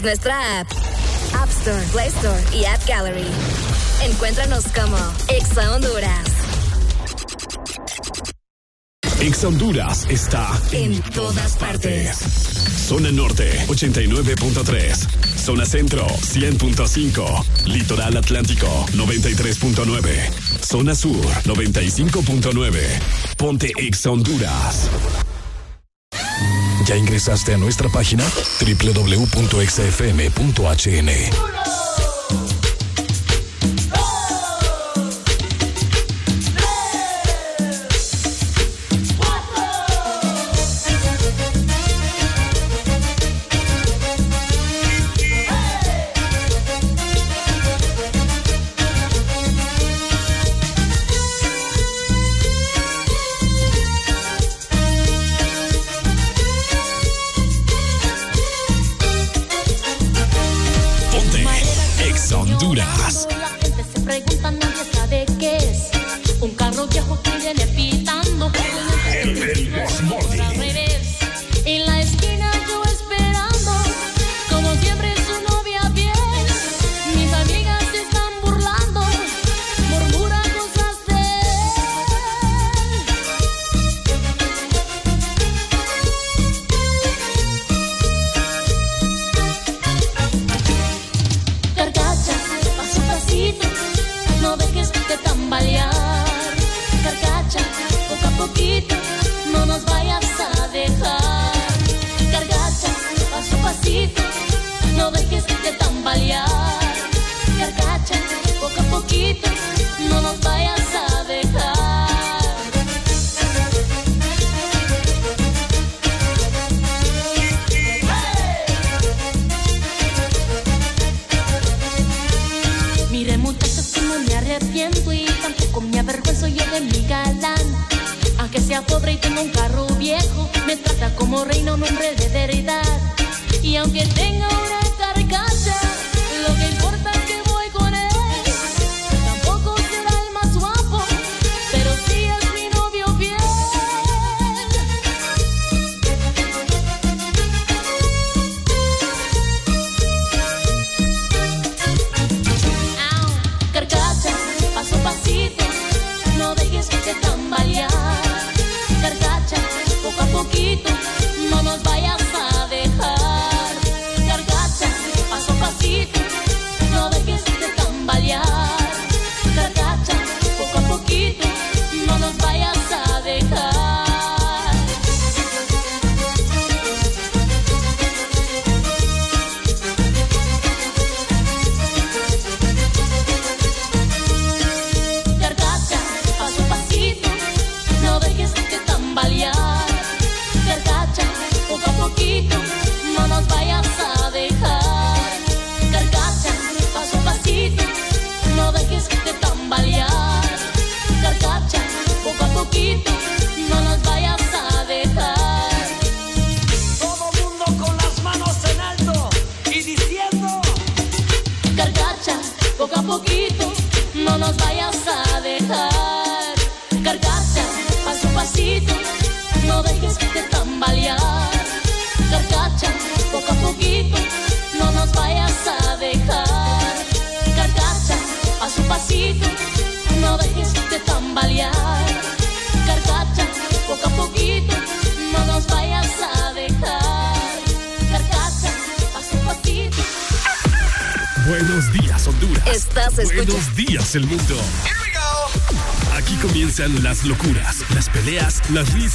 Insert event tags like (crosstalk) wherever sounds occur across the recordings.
Gratis nuestra app. App Store, Play Store y App Gallery. Encuéntranos como Exa Honduras. Exa Honduras está en, en todas partes. Zona Norte 89.3. Zona Centro 100.5. Litoral Atlántico 93.9. Zona Sur 95.9. Ponte Exa Honduras. ¿Ya ingresaste a nuestra página? www.exafm.hn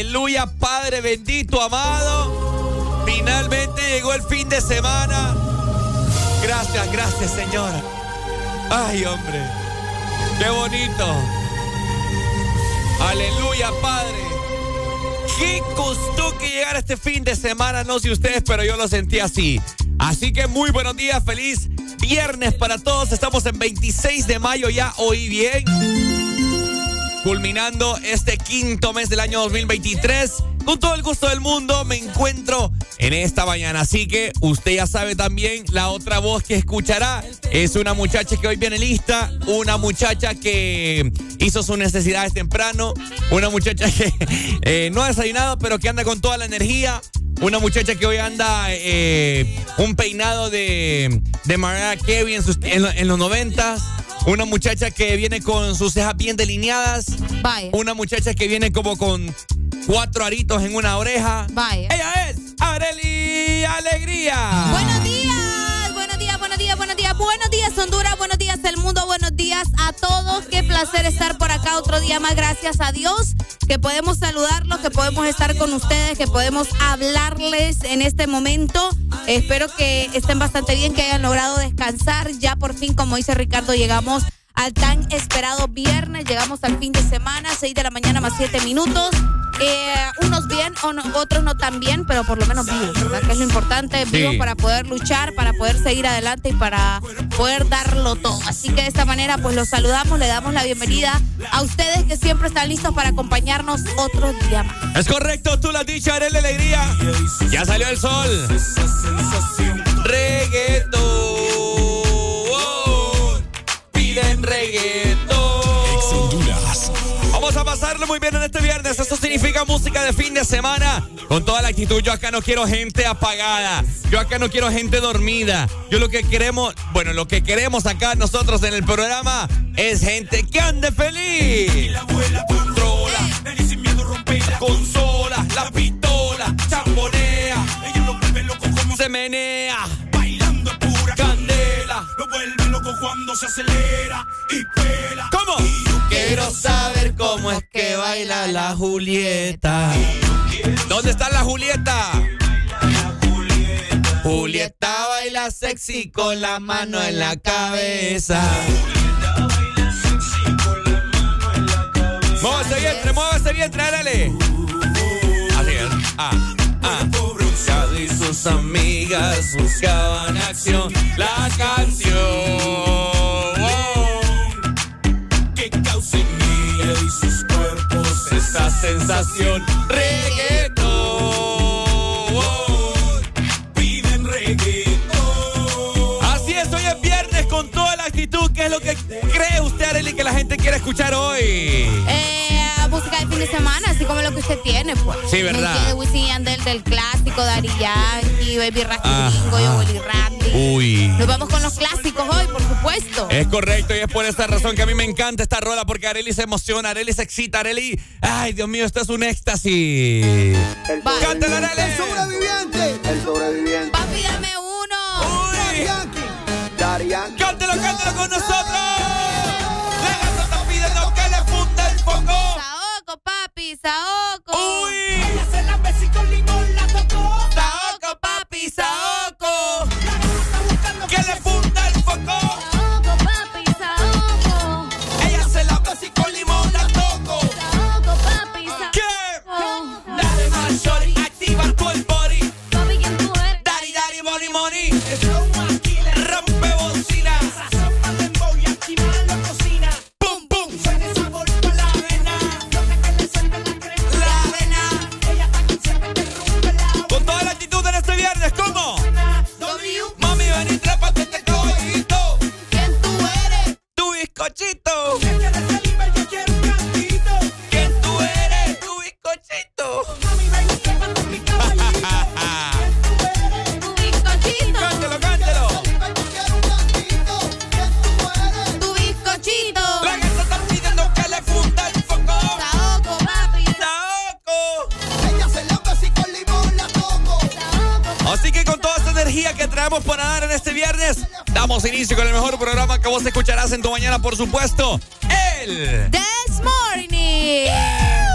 Aleluya, Padre bendito, amado. Finalmente llegó el fin de semana. Gracias, gracias, Señor. Ay, hombre. Qué bonito. Aleluya, Padre. ¿Qué costó que llegara este fin de semana? No sé ustedes, pero yo lo sentí así. Así que muy buenos días, feliz viernes para todos. Estamos en 26 de mayo ya, hoy bien. Culminando este quinto mes del año 2023. Con todo el gusto del mundo me encuentro en esta mañana. Así que usted ya sabe también, la otra voz que escuchará es una muchacha que hoy viene lista, una muchacha que hizo sus necesidades temprano, una muchacha que eh, no ha desayunado pero que anda con toda la energía. Una muchacha que hoy anda eh, un peinado de, de Mariah Carey en, sus- en en los noventas. Una muchacha que viene con sus cejas bien delineadas. Vaya. Una muchacha que viene como con cuatro aritos en una oreja. Vaya. Ella es Areli Alegría. Buenos días, buenos días, buenos días Honduras, buenos días el mundo, buenos días a todos. Qué placer estar por acá otro día más, gracias a Dios, que podemos saludarlos, que podemos estar con ustedes, que podemos hablarles en este momento. Espero que estén bastante bien, que hayan logrado descansar. Ya por fin, como dice Ricardo, llegamos al tan esperado viernes, llegamos al fin de semana, 6 de la mañana más 7 minutos. Eh, unos bien, otros no tan bien, pero por lo menos vivos, ¿verdad? Que es lo importante, Sí. vivos para poder luchar, para poder seguir adelante y para poder darlo todo. Así que de esta manera, pues los saludamos, le damos la bienvenida a ustedes que siempre están listos para acompañarnos otro día más. Es correcto, tú lo has dicho, Areli Alegría. Ya salió el sol. Reggaetón. Reggaetón. Vamos a pasarlo muy bien en este viernes. Esto significa música de fin de semana. Con toda la actitud. Yo acá no quiero gente apagada. Yo acá no quiero gente dormida. Yo lo que queremos, bueno, lo que queremos acá nosotros en el programa es gente que ande feliz. La abuela controla. sin miedo rompe la consola. La pistola. Champonea. Ella lo vuelve loco como se menea. Cuando se acelera y pela. ¿Cómo? Quiero saber cómo es que baila la Julieta. ¿Dónde está la Julieta? Julieta baila sexy con la mano en la cabeza. Mueve ese vientre, mueve ese vientre, dale. Así es. Ah, ah. Y sus amigas buscaban acción. La canción. que causa en ella y sus cuerpos esa sensación. Reggaetón. Piden reggaetón. Así es, hoy es viernes con toda la actitud. ¿Qué es lo que cree usted, Arely, que la gente quiere escuchar hoy? Eh, música de fin de semana, así como lo que usted tiene, pues. Sí, ¿verdad? ¿Me entiende? Wisin Yandel del clásico, Dari Yankee, Baby Ajá. Rasputingo, Yo Willy Randy. Uy. Nos vamos con los clásicos hoy, por supuesto. Es correcto y es por esta razón que a mí me encanta esta rola porque Areli se emociona, Areli se excita, Areli. Ay, Dios mío, esto es un éxtasis. ¡Cántala, Areli! El sobreviviente. Papi, dame uno. ¡Uy! Daddy Yankee. ¡Cántalo, cántalo con nosotros! papi, saoco. ¡Uy! Ella se la besí con limón, la tocó. Saoco, papi, saoco. Que le funda el foco. Saoco, papi, saoco. Ella se la besí con limón, bizcochito. Que traemos para dar en este viernes, damos inicio con el mejor programa que vos escucharás en tu mañana, por supuesto, el This Morning.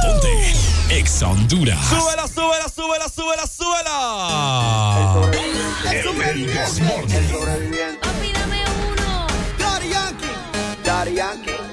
Ponte Ex Honduras. Súbela, súbela, súbela, súbela, súbela. El sobreviviente. Papi, dame uno. Daddy Yankee. Daddy Yankee.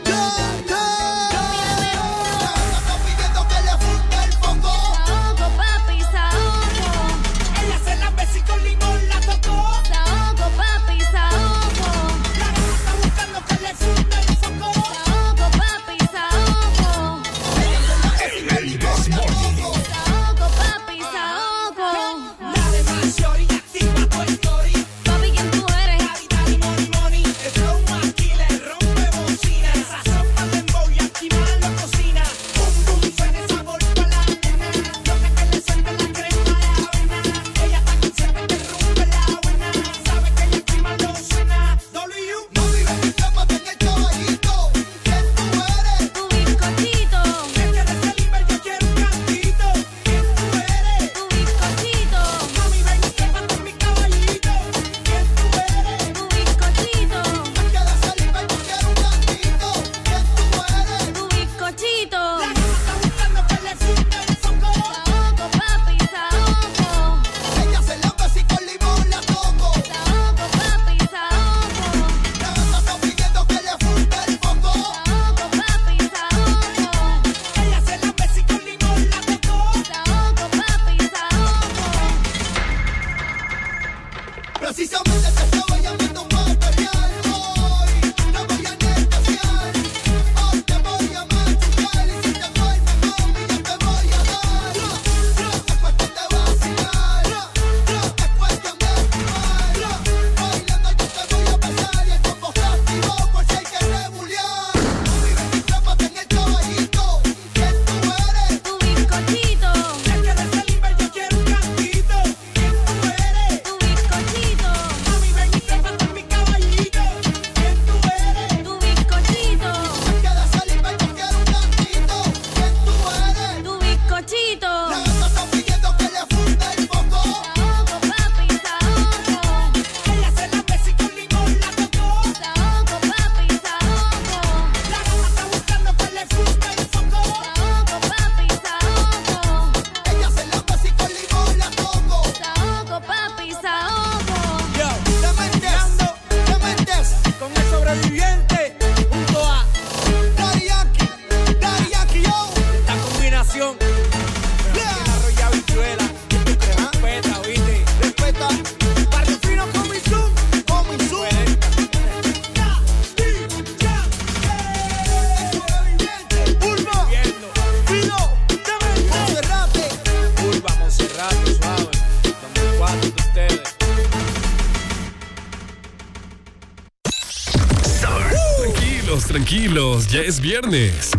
Es viernes.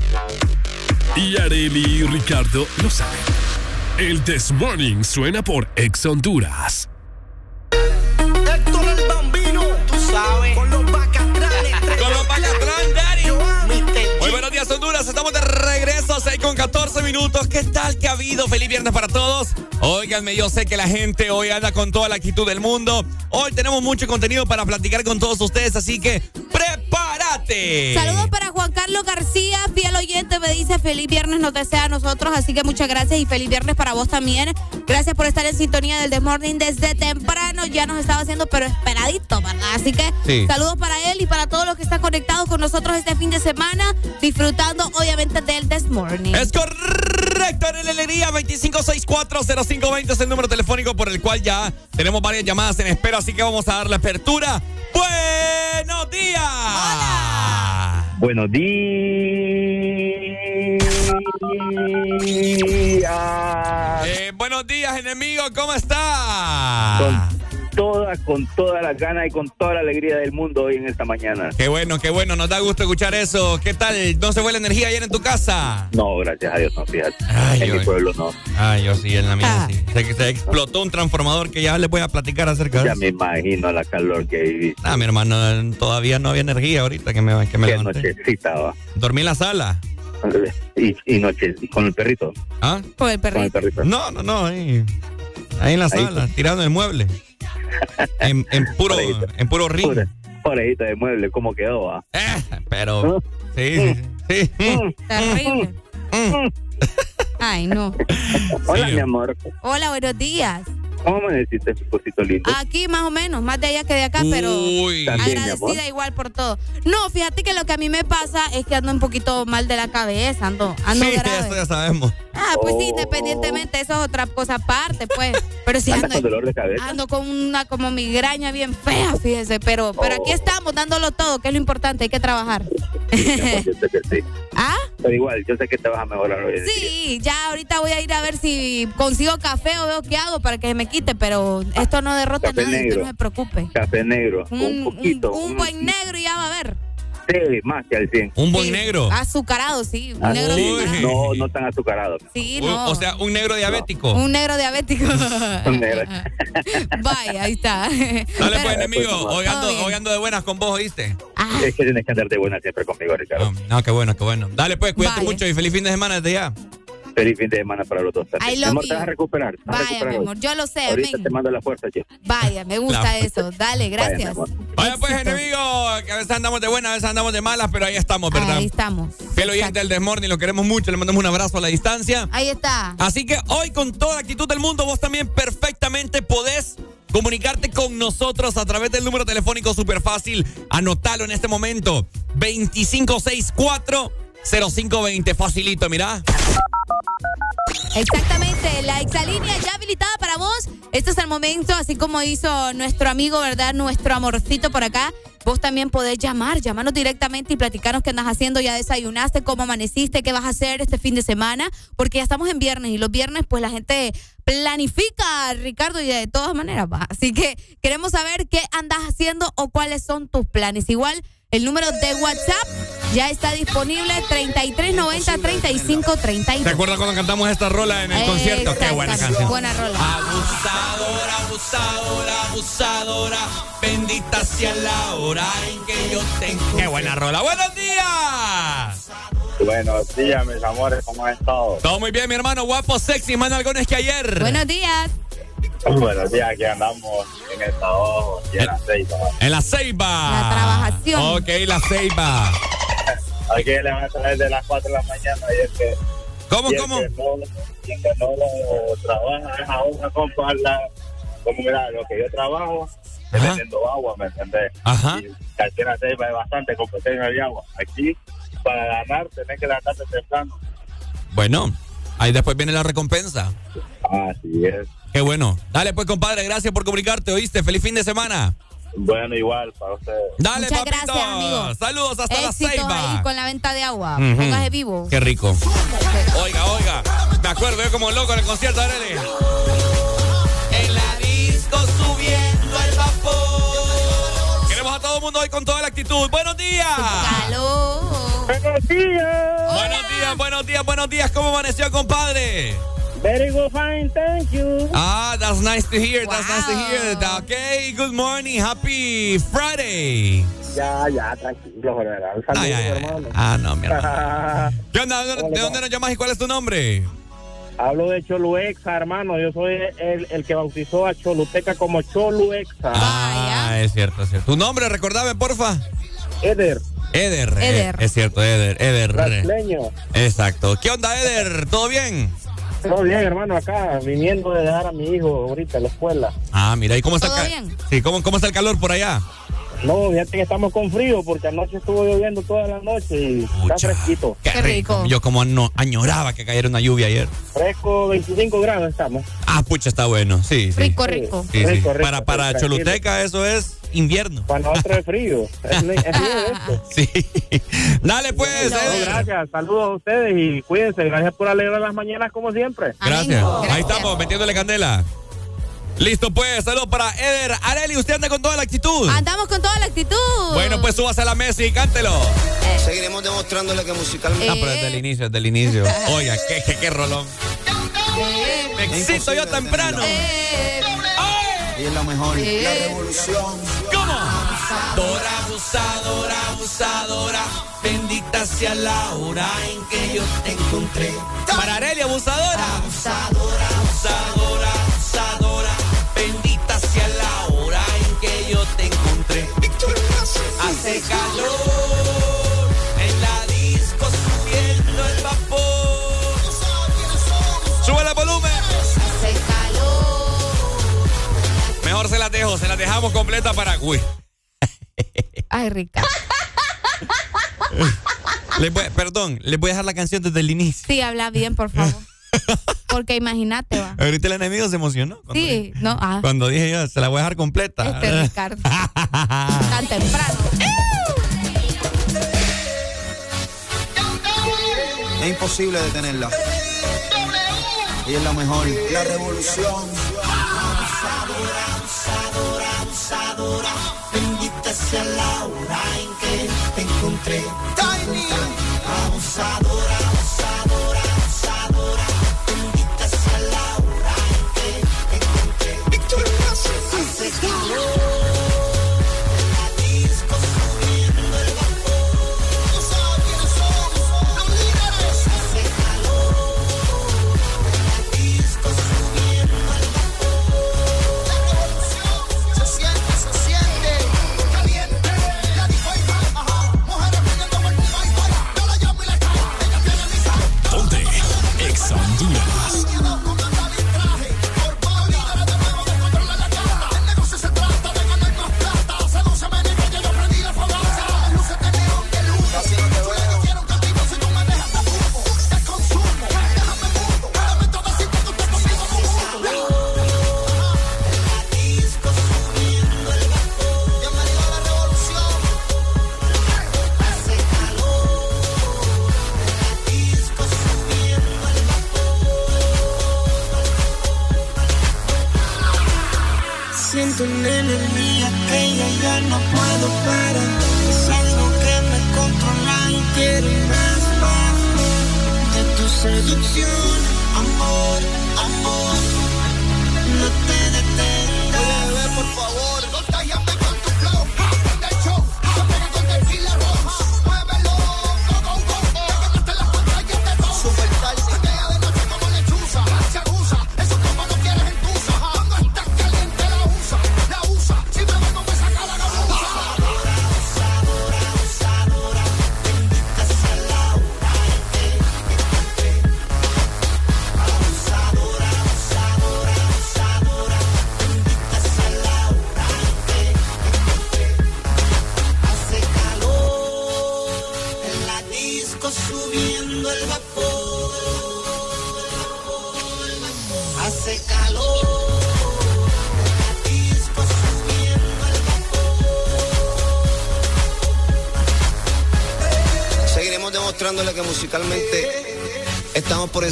Y Areli y Ricardo lo saben. El This Morning suena por Ex Honduras. Héctor el Bambino, tú sabes, con los bacatranes. Con los Daddy. Mister Muy buenos días, Honduras. Estamos de regreso, 6 con 14 minutos. ¿Qué tal que ha habido? Feliz viernes para todos. Óiganme, yo sé que la gente hoy anda con toda la actitud del mundo. Hoy tenemos mucho contenido para platicar con todos ustedes, así que Saludos para Juan Carlos García, fiel oyente, me dice feliz viernes nos desea a nosotros, así que muchas gracias y feliz viernes para vos también. Gracias por estar en sintonía del The Morning desde temprano, ya nos estaba haciendo pero esperadito, ¿verdad? Así que Sí. saludos para él y para todos los que están conectados con nosotros este fin de semana, disfrutando obviamente del This Morning. Es correcto, en la alegría 25640520 es el número telefónico por el cual ya tenemos varias llamadas en espera, así que vamos a dar la apertura. ¡Buenos días! Hola. Buenos días. Eh, buenos días, enemigo, ¿cómo está? Con toda, con toda la gana y con toda la alegría del mundo hoy en esta mañana. Qué bueno, qué bueno, nos da gusto escuchar eso. ¿Qué tal? ¿No se fue la energía ayer en tu casa? No, gracias a Dios, no, fíjate. Ay, en yo- mi pueblo no. Ay, yo sí, en la mía Ah. sí. Se, se explotó un transformador que ya les voy a platicar acerca de Ya eso. me imagino la calor que viví. Ah, mi hermano, todavía no había energía ahorita que me, que me Qué levanté. nochecita va. Dormí en la sala. Y, y noche, con el perrito. ¿Ah? Con el Con el perrito. perrito. No, no, no. ahí. Ahí en la Ahí sala, tirando el mueble. En, en puro, en puro ring. Pobrecito de mueble, ¿cómo quedó? ah? Eh, pero. Sí, sí, sí. sí. Terrible. Ay, no. (laughs) Hola, Sí. mi amor. Hola, buenos días. ¿Cómo amaneciste, cosito lindo? Aquí más o menos, más de allá que de acá, pero Uy. También, mi agradecida igual por todo. No, fíjate que lo que a mí me pasa es que ando un poquito mal de la cabeza, ando, ando Sí, (laughs) grave. eso ya sabemos. Ah, pues sí, Oh. independientemente, eso es otra cosa aparte, pues. (laughs) Pero sí ¿Andas ando, con dolor de cabeza? ando con una como migraña bien fea, fíjese, pero, pero aquí estamos dándolo todo, que es lo importante, hay que trabajar. Yo sé que sí. (laughs) ¿Ah? Pero igual, yo sé que te vas a mejorar hoy. Sí, ya ahorita voy a ir a ver si consigo café o veo qué hago para que se me quite, pero esto no derrota Café nada, usted no se preocupe. Café negro, un, Un, poquito. un- un buen negro y ya va a ver. Más que al 100. Un buen Sí, negro. Azucarado, sí. Un Ah, negro sí, no, (laughs) no tan azucarado. Sí, Un- no. O sea, un negro diabético. un negro diabético. (laughs) Un negro. (laughs) Vaya, ahí está. Dale, Pero- pues, enemigo. Pues, Hoy ando, hoy de buenas con vos, ¿oíste? Ah, Es que tienes que andar de buena siempre conmigo, Ricardo. No, no, qué bueno, qué bueno. Dale, pues, cuídate Vaya. mucho y feliz fin de semana desde ya. Feliz fin de semana para los dos. Mi amor, you. te vas a recuperar. a vaya, recuperar mi hoy. amor, yo lo sé, Ahorita amén. te mando la fuerza, che. Vaya, me gusta eso. Dale, gracias. Vaya, pues, enemigo, que a veces andamos de buenas, a veces andamos de malas, pero ahí estamos, ¿verdad? Ahí estamos. Fiel oyente del Desmorning, lo queremos mucho, le mandamos un abrazo a la distancia. Ahí está. Así que hoy, con toda la actitud del mundo, vos también perfectamente podés comunicarte con nosotros a través del número telefónico súper fácil. Anotalo en este momento. 2564-0520. Facilito, mira. Exactamente, la exalínea ya habilitada para vos. Este es el momento, así como hizo nuestro amigo, ¿verdad? Nuestro amorcito por acá. Vos también podés llamar, llamarnos directamente y platicarnos qué andas haciendo, ya desayunaste, cómo amaneciste, qué vas a hacer este fin de semana, porque ya estamos en viernes y los viernes pues la gente planifica, Ricardo, y de todas maneras va. Así que queremos saber qué andas haciendo o cuáles son tus planes. Igual el número de WhatsApp ya está disponible 3390 3532. ¿Te acuerdas cuando cantamos esta rola en el concierto? Qué buena canción. Buena rola. Abusadora, abusadora, abusadora, bendita sea la hora en que yo tengo. Qué buena rola. Buenos días. Buenos días, mis amores, ¿cómo han estado? Todo muy bien, mi hermano, guapo, sexy, más algones que ayer. Buenos días. Buenos días, aquí andamos en el trabajo y en la ceiba. En la Ceiba. La trabajación. Ok, la Ceiba. Aquí le van a traer de las 4 de la mañana y el que, ¿Cómo, y el cómo? que no, y el que no lo trabaja es a una compa, la- como mira, lo que yo trabajo es Ajá. vendiendo agua, ¿me entendés? Ajá. Y aquí en la ceiba hay bastante competencia de agua. Aquí, para ganar, tenés que levantarte temprano. Bueno, ahí después viene la recompensa. Así es. Qué bueno. Dale, pues, compadre, gracias por comunicarte, ¿oíste? Feliz fin de semana. Bueno, igual para ustedes. Dale, Muchas papito. gracias, amigo. Saludos hasta la Éxitos Ceiba. ahí con la venta de agua. Ujú. Póngase vivo. Qué rico. Oiga, oiga. Me acuerdo yo como loco en el concierto, Arely. En la disco subiendo el vapor. Queremos a todo el mundo hoy con toda la actitud. ¡Buenos días! Aló. Buenos días. Buenos días, buenos días, buenos días. ¿Cómo amaneció, compadre? Very good, fine, thank you. Ah, that's nice to hear. That's nice to Wow. hear. Okay, good morning. Happy Friday. Ya, ya, tranquilo, general. Ah, Saludos, ya, ya, ya. hermano. Ah, no, mi hermano. (laughs) ¿Qué onda? ¿De dónde- ¿De dónde nos llamas y cuál es tu nombre? Hablo de Choluexa, hermano. Yo soy el, el que bautizó a Choluteca como Choluexa. Ah, es cierto, es cierto. ¿Tu nombre, recordame, porfa? Eder, Eder. Eder. eh, es cierto, Eder. Eder. brasileño. Exacto. ¿Qué onda, Eder? ¿Todo bien? Todo bien, hermano, acá, viniendo de dejar a mi hijo ahorita en la escuela. Ah, mira, ¿y cómo está ¿Todo el ca- bien? Sí, ¿cómo, ¿cómo está el calor por allá? No, fíjate que estamos con frío porque anoche estuvo lloviendo toda la noche y está Pucha, fresquito. Qué, Qué rico. rico. Yo como no, añoraba que cayera una lluvia ayer. Fresco, 25 grados estamos. Ah, pucha, está bueno. Sí, sí. Rico, rico. Sí, sí. Rico, rico, para para tranquilo. Choluteca eso es invierno. Para nosotros es frío. Es, es frío esto. (laughs) Sí. Dale pues, No, gracias, saludos a ustedes y cuídense. Gracias por alegrar las mañanas como siempre. Gracias. Ahí estamos, metiéndole candela. Listo, pues. Saludos para Eder. Areli, usted anda con toda la actitud. Andamos con toda la actitud. Bueno, pues súbase a la mesa y cántelo. Seguiremos demostrándole que musicalmente. Ah, pero desde el inicio, desde el inicio. Oiga, qué, qué, qué rolón. Me excito yo temprano. Eh, y es lo mejor. Sí. La revolución. ¿Cómo? Abusadora, abusadora, abusadora. Bendita sea la hora en que yo te encontré. Para abusadora. Abusadora, abusadora, abusadora. Bendita sea la hora en que yo te encontré. Hace calor. Mejor se las dejo, se las dejamos completa para. Uy. Ay. Les voy- perdón, les voy a dejar la canción desde el inicio. Sí, habla bien, por favor. Porque imagínate, va. Ahorita el enemigo se emocionó. Sí, no, ah, cuando dije yo, se la voy a dejar completa. este Ricardo. (laughs) Tan temprano. Es imposible detenerla. Ella es la mejor. La revolución. Bendita sea la hora en que te encontré. Tiny. Abusadora,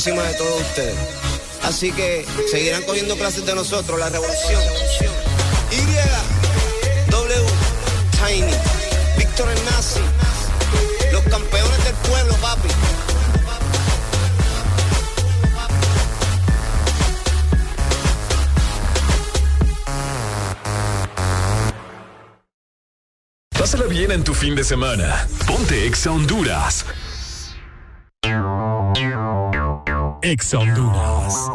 encima de todos ustedes. Así que seguirán cogiendo clases de nosotros, la revolución. Y, W, Tiny, Víctor el Nazi, los campeones del pueblo, papi. Pásala bien en tu fin de semana. Ponte Exa Honduras. Exa Honduras.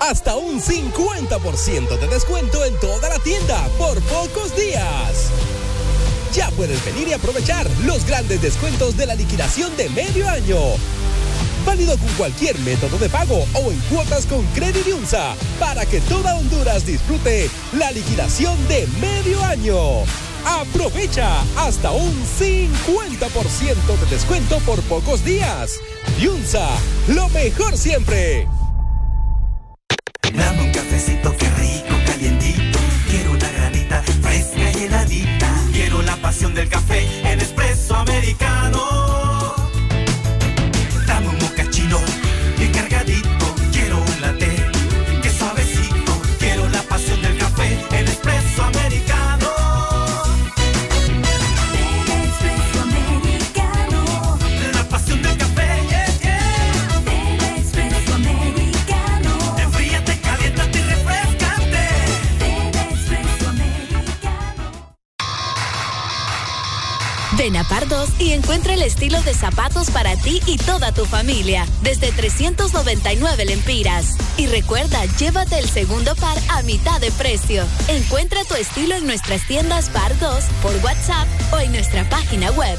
Hasta un 50% de descuento en toda la tienda por pocos días. Ya puedes venir y aprovechar los grandes descuentos de la liquidación de medio año. Válido con cualquier método de pago o en cuotas con Credit Unsa para que toda Honduras disfrute la liquidación de medio año. Aprovecha hasta un 50% de descuento por pocos días. Yunza, lo mejor siempre. Toda tu familia, desde 399 lempiras. Y recuerda, llévate el segundo par a mitad de precio. Encuentra tu estilo en nuestras tiendas Pardos, por WhatsApp o en nuestra página web.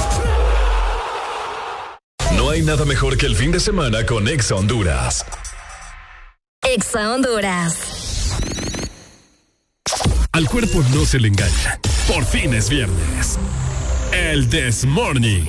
hay nada mejor que el fin de semana con Exa Honduras. Exa Honduras. Al cuerpo no se le engaña. Por fin es viernes. El This Morning.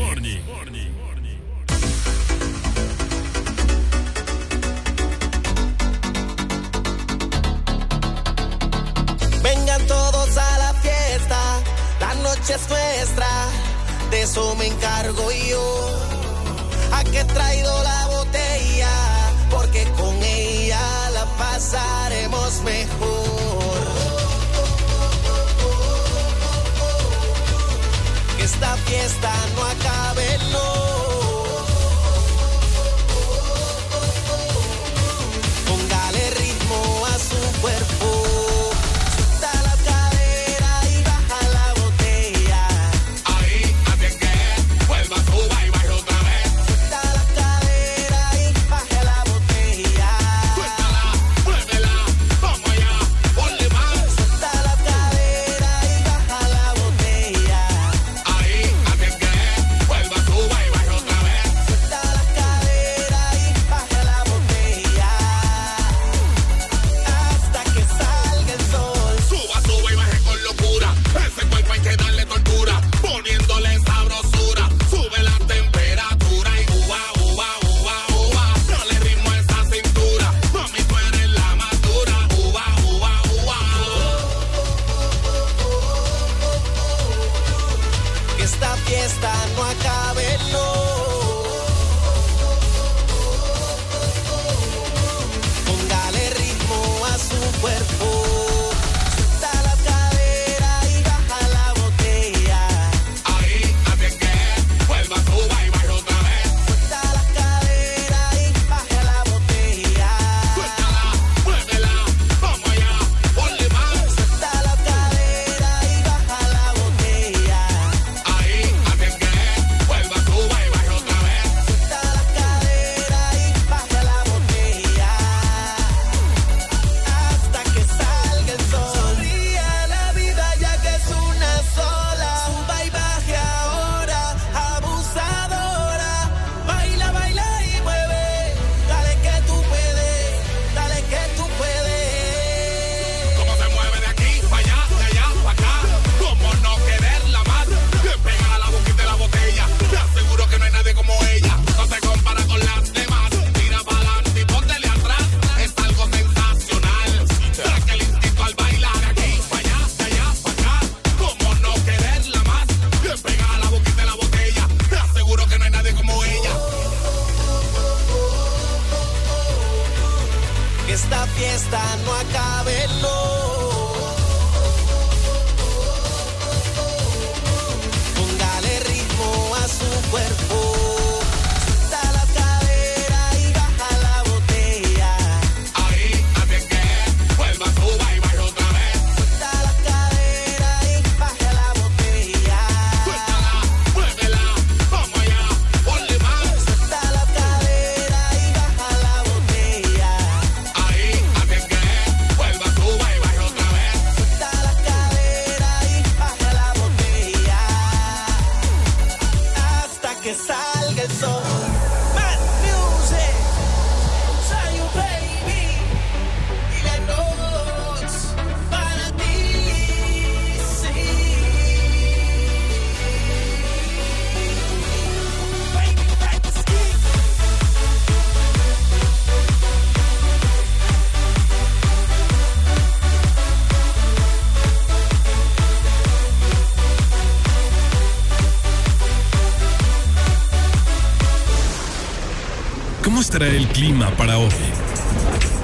muestra el clima para hoy.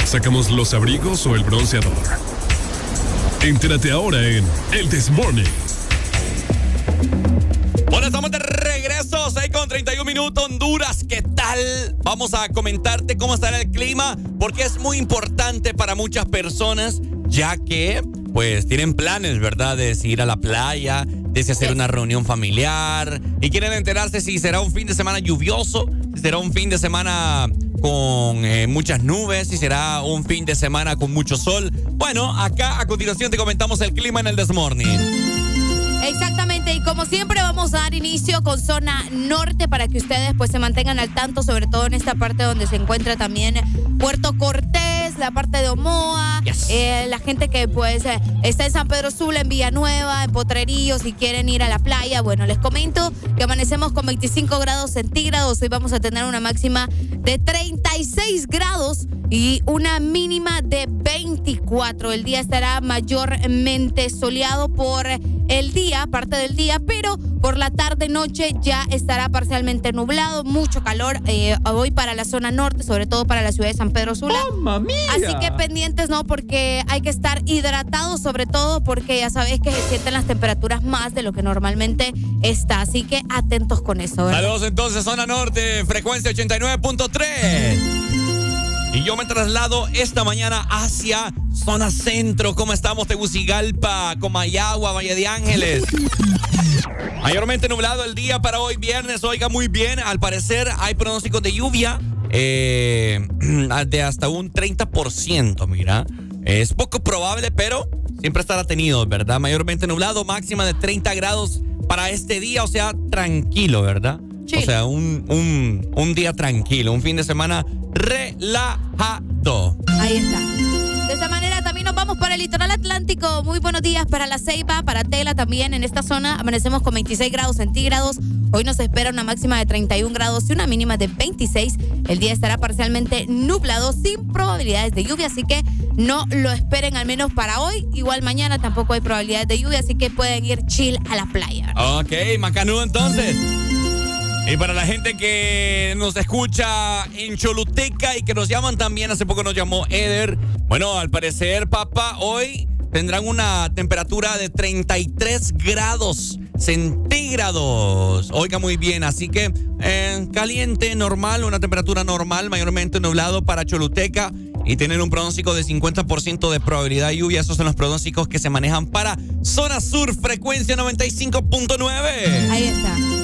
¿Sacamos los abrigos o el bronceador? Entérate ahora en El This Morning. Bueno, estamos de regreso, 6 con 31 minutos, Honduras, ¿qué tal? Vamos a comentarte cómo estará el clima, porque es muy importante para muchas personas, ya que pues tienen planes, ¿verdad? De ir a la playa, de hacer una reunión familiar y quieren enterarse si será un fin de semana lluvioso, si será un fin de semana con eh, muchas nubes, si será un fin de semana con mucho sol. Bueno, acá a continuación te comentamos el clima en el Desmorning. Exactamente, y como siempre vamos a dar inicio con zona norte para que ustedes pues se mantengan al tanto, sobre todo en esta parte donde se encuentra también Puerto Cortés, la parte de Omoa, eh, la gente que pues eh, está en San Pedro Sula, en Villanueva, en Potrerillo, si quieren ir a la playa, bueno, les comento que amanecemos con 25 grados centígrados, hoy vamos a tener una máxima de 36 grados y una mínima de 24. El día estará mayormente soleado por el día, parte del día, pero por la tarde noche ya estará parcialmente nublado, mucho calor eh, hoy para la zona norte, sobre todo para la ciudad de San Pedro Sula. Así que pendientes, ¿no? Porque hay que estar hidratados, sobre todo porque ya sabéis que se sienten las temperaturas más de lo que normalmente está. Así que atentos con eso. ¿verdad? Saludos entonces, zona norte, frecuencia 89.3. Y yo me traslado esta mañana hacia zona centro. ¿Cómo estamos? Tegucigalpa, Comayagua, Valle de Ángeles. (laughs) Mayormente nublado el día para hoy viernes. Oiga muy bien. Al parecer hay pronósticos de lluvia eh, (clears throat) de hasta un 30%. Mira, es poco probable, pero siempre estará tenido, ¿verdad? Mayormente nublado, máxima de 30 grados para este día. O sea, tranquilo, ¿verdad? O sea, un, un, un día tranquilo, un fin de semana relajado. Ahí está. De esta manera también nos vamos para el litoral atlántico. Muy buenos días para la Ceiba, para Tela también. En esta zona amanecemos con 26 grados centígrados. Hoy nos espera una máxima de 31 grados y una mínima de 26. El día estará parcialmente nublado sin probabilidades de lluvia, así que no lo esperen al menos para hoy. Igual mañana tampoco hay probabilidades de lluvia, así que pueden ir chill a la playa. Ok, macanudo entonces. Y para la gente que nos escucha en Choluteca y que nos llaman también, hace poco nos llamó Eder. Bueno, al parecer, papá, hoy tendrán una temperatura de 33 grados centígrados. Oiga muy bien, así que eh, caliente, normal, una temperatura normal, mayormente nublado para Choluteca. Y tienen un pronóstico de 50% de probabilidad de lluvia. Esos son los pronósticos que se manejan para zona sur, frecuencia 95.9. Ahí está.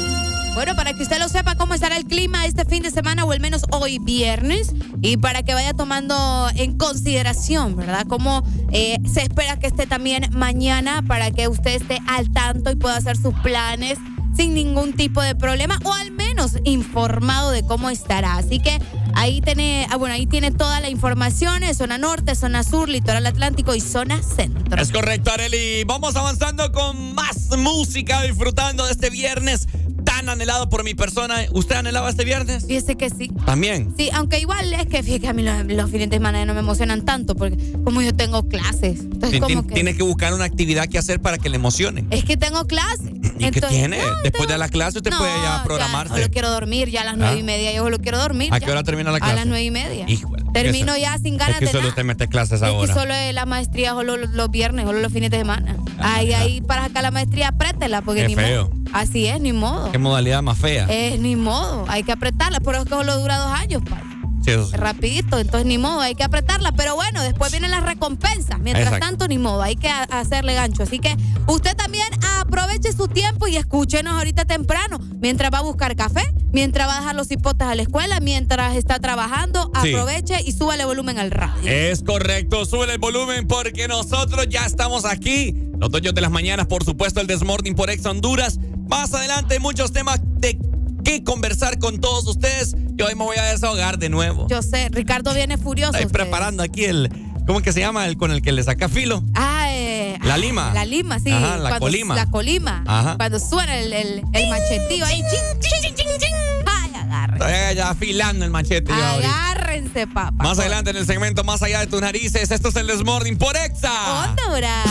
Bueno, para que usted lo sepa cómo estará el clima este fin de semana o al menos hoy viernes y para que vaya tomando en consideración, ¿verdad? Cómo eh, se espera que esté también mañana para que usted esté al tanto y pueda hacer sus planes sin ningún tipo de problema o al menos informado de cómo estará. Así que ahí tiene, ah, bueno, ahí tiene toda la información, zona norte, zona sur, litoral atlántico y zona centro. Es correcto, Areli. Vamos avanzando con más música, disfrutando de este viernes tan anhelado por mi persona. ¿Usted anhelaba este viernes? Fíjese que sí. También. Sí, aunque igual es que fíjate que a mí los, los fines de semana no me emocionan tanto porque como yo tengo clases. Entonces, como que. Tiene que buscar una actividad que hacer para que le emocione. Es que tengo clases. ¿Y qué tiene? no, Después de la clase usted no, puede ya programarse. solo quiero dormir ya a las nueve Ah. y media. Yo solo quiero dormir. ¿A ya. qué hora termina la A clase? las nueve y media. Híjole, Termino eso- ya sin ganas Es que de solo nada. usted mete clases Es que ahora. solo la maestría solo los, viernes, solo los fines de semana. Ah, ahí, ahí para sacar la maestría, apriétela, porque Qué ni feo. modo. Así es, ni modo. Qué modalidad más fea. Es ni modo, hay que apretarla, pero es que solo dura dos años, pa. Sí, sí. Rapidito, entonces ni modo, hay que apretarla. Pero bueno, después vienen las recompensas. Mientras Exacto. tanto, ni modo, hay que hacerle gancho. Así que usted también aproveche su tiempo y escúchenos ahorita temprano. Mientras va a buscar café, mientras va a dejar los hipotes a la escuela, mientras está trabajando, Sí. aproveche y súbale volumen al radio. Es correcto, sube el volumen porque nosotros ya estamos aquí. Los dueños de las mañanas, por supuesto, el Desmorning por Ex Honduras. Más adelante, muchos temas de qué conversar con todos ustedes. Yo hoy me voy a desahogar de nuevo. Yo sé, Ricardo viene furioso. Estoy usted. preparando aquí el. ¿Cómo es que se llama? El con el que le saca filo. Ah, eh, La lima. La lima, sí. Ajá, la Cuando- colima. La colima. Ajá. Cuando suena el, el, el machetío ahí. Ching, ching, ching, ching, ching. Ay, agárrense. Estoy ya afilando el machete. Agárrense, papá. Más adelante en el segmento Más allá de tus narices, esto es el Desmorning por Exa. Honduras.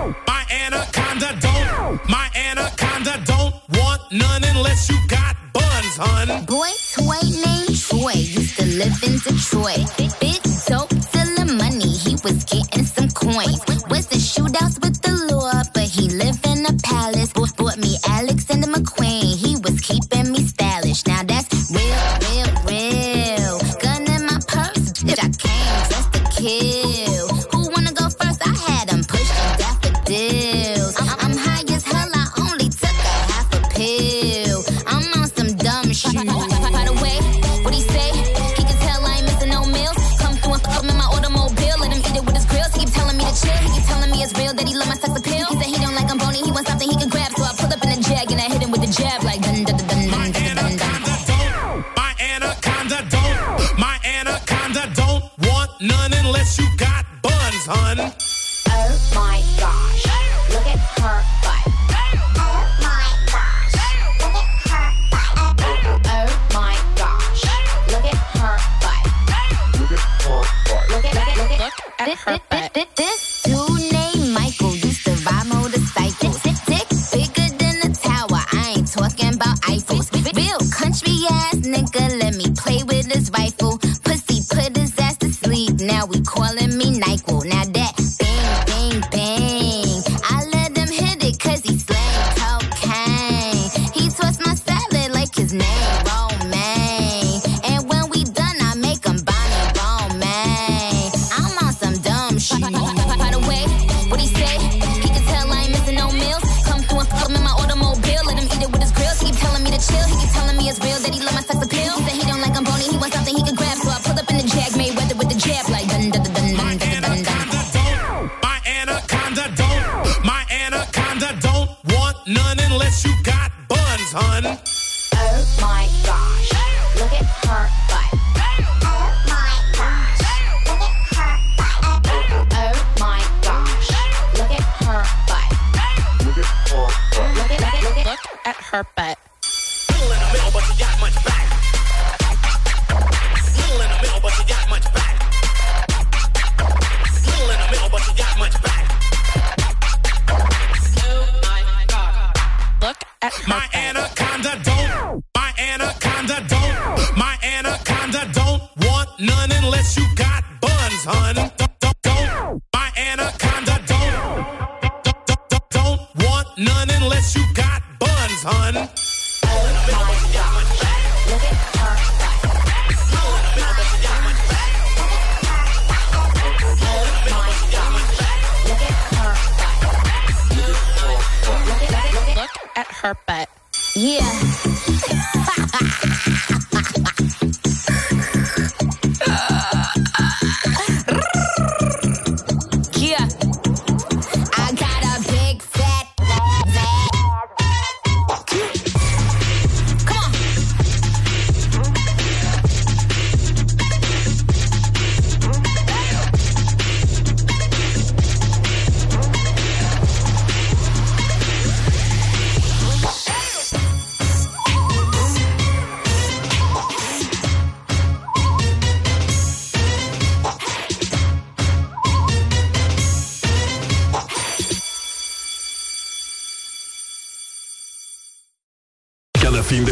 My anaconda don't, my anaconda don't want none unless you got buns, hun. Boy Toy named Troy used to live in Detroit. Big dope, selling money, he was getting some coins. Was the shootouts with the law, but he lived in a palace. Bought, bought me Alexander McQueen, he was keeping me stylish. Now that's real.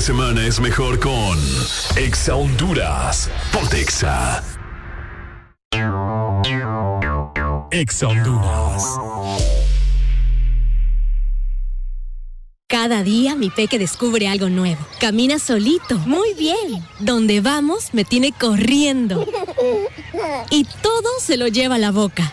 Semana es mejor con Exa Honduras. Ponte Exa. Exa Honduras. Cada día mi peque descubre algo nuevo. Camina solito. Muy bien. Donde vamos me tiene corriendo. Y todo se lo lleva a la boca.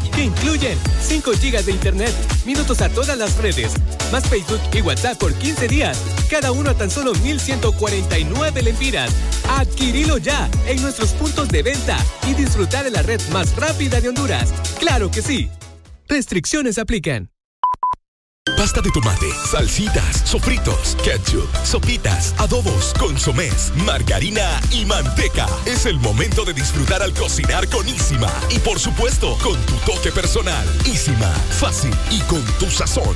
que incluyen 5 GB de internet, minutos a todas las redes, más Facebook y WhatsApp por 15 días, cada uno a tan solo 1,149 lempiras. Adquirilo ya en nuestros puntos de venta y disfrutar de la red más rápida de Honduras. ¡Claro que sí! Restricciones aplican. Pasta de tomate, salsitas, sofritos, ketchup, sopitas, adobos, consomés, margarina y manteca. Es el momento de disfrutar al cocinar con Isima. Y por supuesto, con tu toque personal. Isima, fácil y con tu sazón.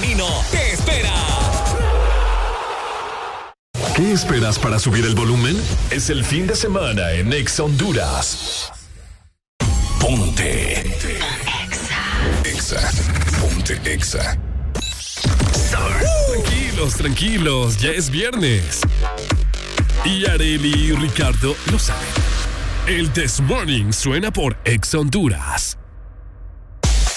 te espera. ¿Qué esperas para subir el volumen? Es el fin de semana en Exa Honduras. Ponte. Exa. Ponte Exa. Tranquilos, tranquilos, ya es viernes. Y Areli y Ricardo lo saben. El This Morning suena por Exa Honduras.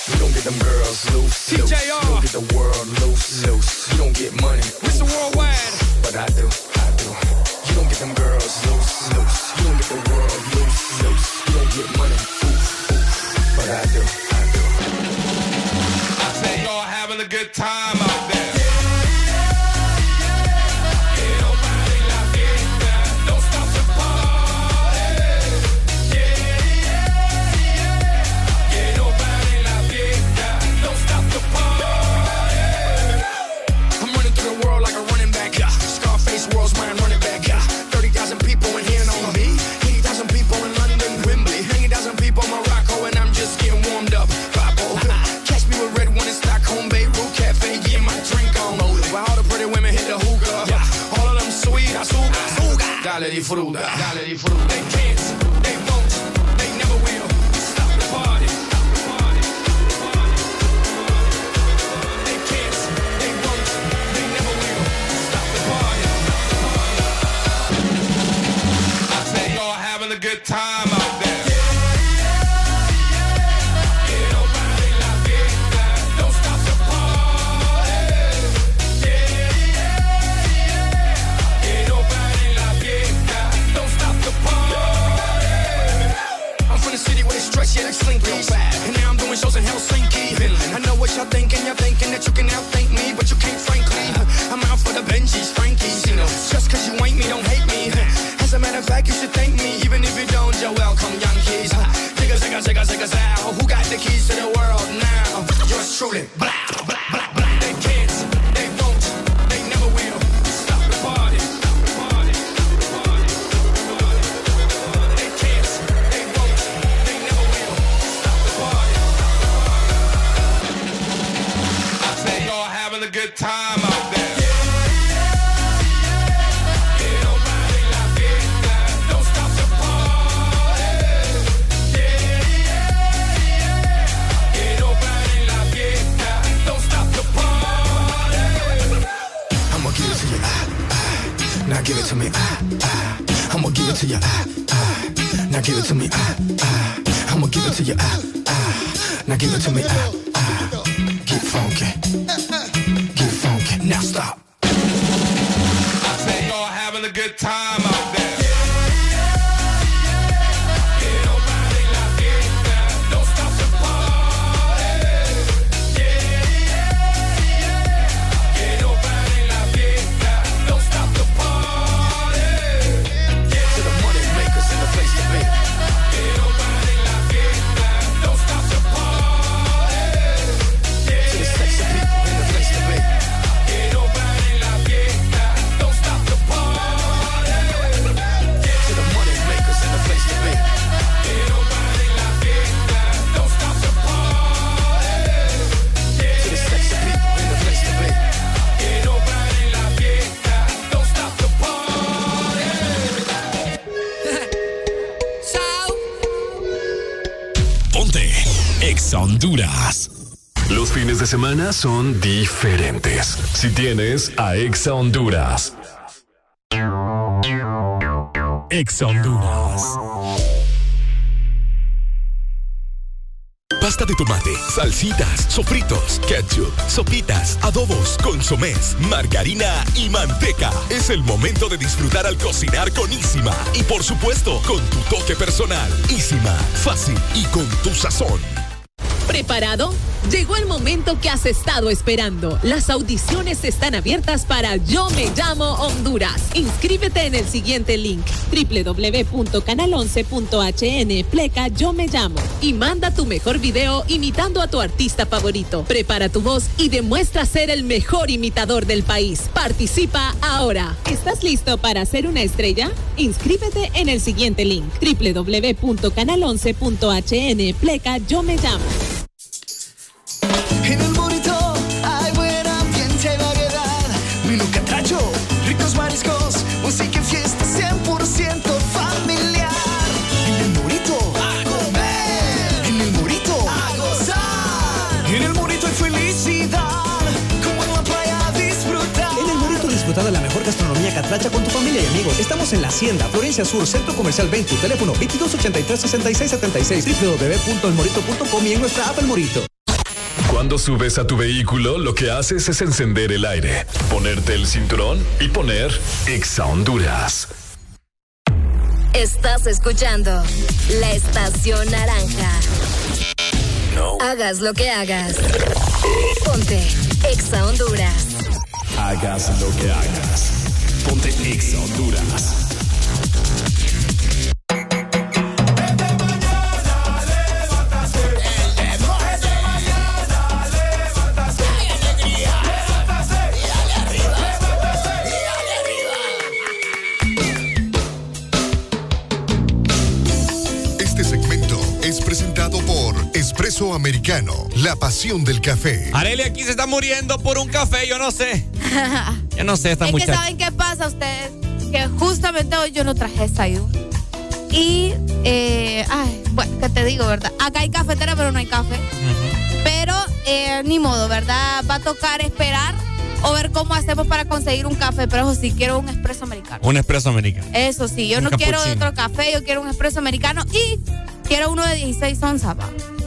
You don't get them girls loose. loose. You don't get the world loose. loose. You don't get money. It's the worldwide. But I do, I do. You don't get them girls loose. loose. You don't get the world loose. loose. You don't get money. But I do, I do. I say y'all having a good time out there. Disfruta, dale disfruta. What y'all thinking, y'all thinking that you can outthink me, but you can't, frankly. I'm out for the Benjis, Frankies, you know. Just cause you ain't me, don't hate me. As a matter of fact, you should thank me, even if you don't, you're welcome, Yankees. Zigga, zigga, zigga, zigga, zow. Who got the keys to the world now? Yours truly. Blah, it to you, ah, ah. Now give it to me, ah, ah. I'ma give it to you, ah, ah. Now give it to me, ah, ah. Get funky, get funky. Now stop. Semana son diferentes. Si tienes a Exa Honduras. Exa Honduras. Pasta de tomate, salsitas, sofritos, ketchup, sopitas, adobos, consomés, margarina y manteca. Es el momento de disfrutar al cocinar con Isima. Y por supuesto, con tu toque personal. Isima, fácil y con tu sazón. ¿Preparado? Llegó el momento que has estado esperando. Las audiciones están abiertas para Yo Me Llamo Honduras. Inscríbete en el siguiente link www.canal11.hn pleca Yo Me Llamo y manda tu mejor video imitando a tu artista favorito. Prepara tu voz y demuestra ser el mejor imitador del país. Participa ahora. ¿Estás listo para ser una estrella? Inscríbete en el siguiente link www.canal11.hn pleca Yo Me Llamo. En el burrito hay buen ambiente y variedad. Menú catracho, ricos mariscos, música y fiesta 100% familiar. En el burrito a comer. En el burrito a gozar. En el burrito hay felicidad. Como en la playa disfrutar. En el Burrito disfruta de la mejor gastronomía catracha con tu familia y amigos. Estamos en la Hacienda, Florencia Sur, Centro Comercial 20, teléfono 2283-6676, www.elmorito.com y en nuestra app El Morito. Cuando subes a tu vehículo, lo que haces es encender el aire, ponerte el cinturón y poner Exa Honduras. Estás escuchando la estación naranja. Hagas lo que hagas. Ponte Exa Honduras. Hagas lo que hagas. Ponte Exa Honduras. Americano, la pasión del café. Arelia aquí se está muriendo por un café, yo no sé. (laughs) Yo no sé, esta es que muchacha. saben qué pasa ustedes. Que justamente hoy yo no traje desayuno. Y, eh, ay, bueno, ¿qué te digo, verdad? Acá hay cafetera, pero no hay café. Pero eh, ni modo, ¿verdad? Va a tocar esperar o ver cómo hacemos para conseguir un café. Pero eso sí, quiero un espresso americano. Un espresso americano. Eso sí, yo Un no quiero cappuccino. otro café, yo quiero un espresso americano y quiero uno de 16 onzas.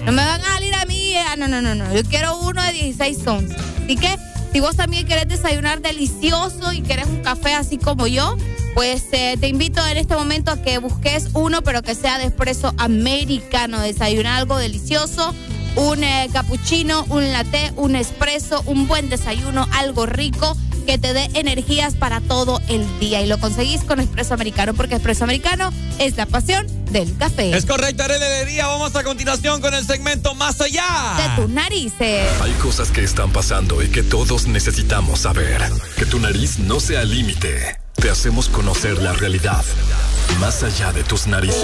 No me van a salir a mí, ah, no, no, no, no. Yo quiero uno de 16 onzas. Así que, si vos también querés desayunar delicioso y querés un café así como yo, pues eh, te invito en este momento a que busques uno, pero que sea de espresso americano. Desayunar algo delicioso, un eh, cappuccino, un latte, un espresso, un buen desayuno, algo rico que te dé energías para todo el día. Y lo conseguís con espresso americano, porque espresso americano es la pasión del café. Es correcto, Arely Alegría. Vamos a continuación con el segmento Más Allá. De tus narices. Hay cosas que están pasando y que todos necesitamos saber. Que tu nariz no sea límite. Te hacemos conocer la realidad. Más allá de tus narices.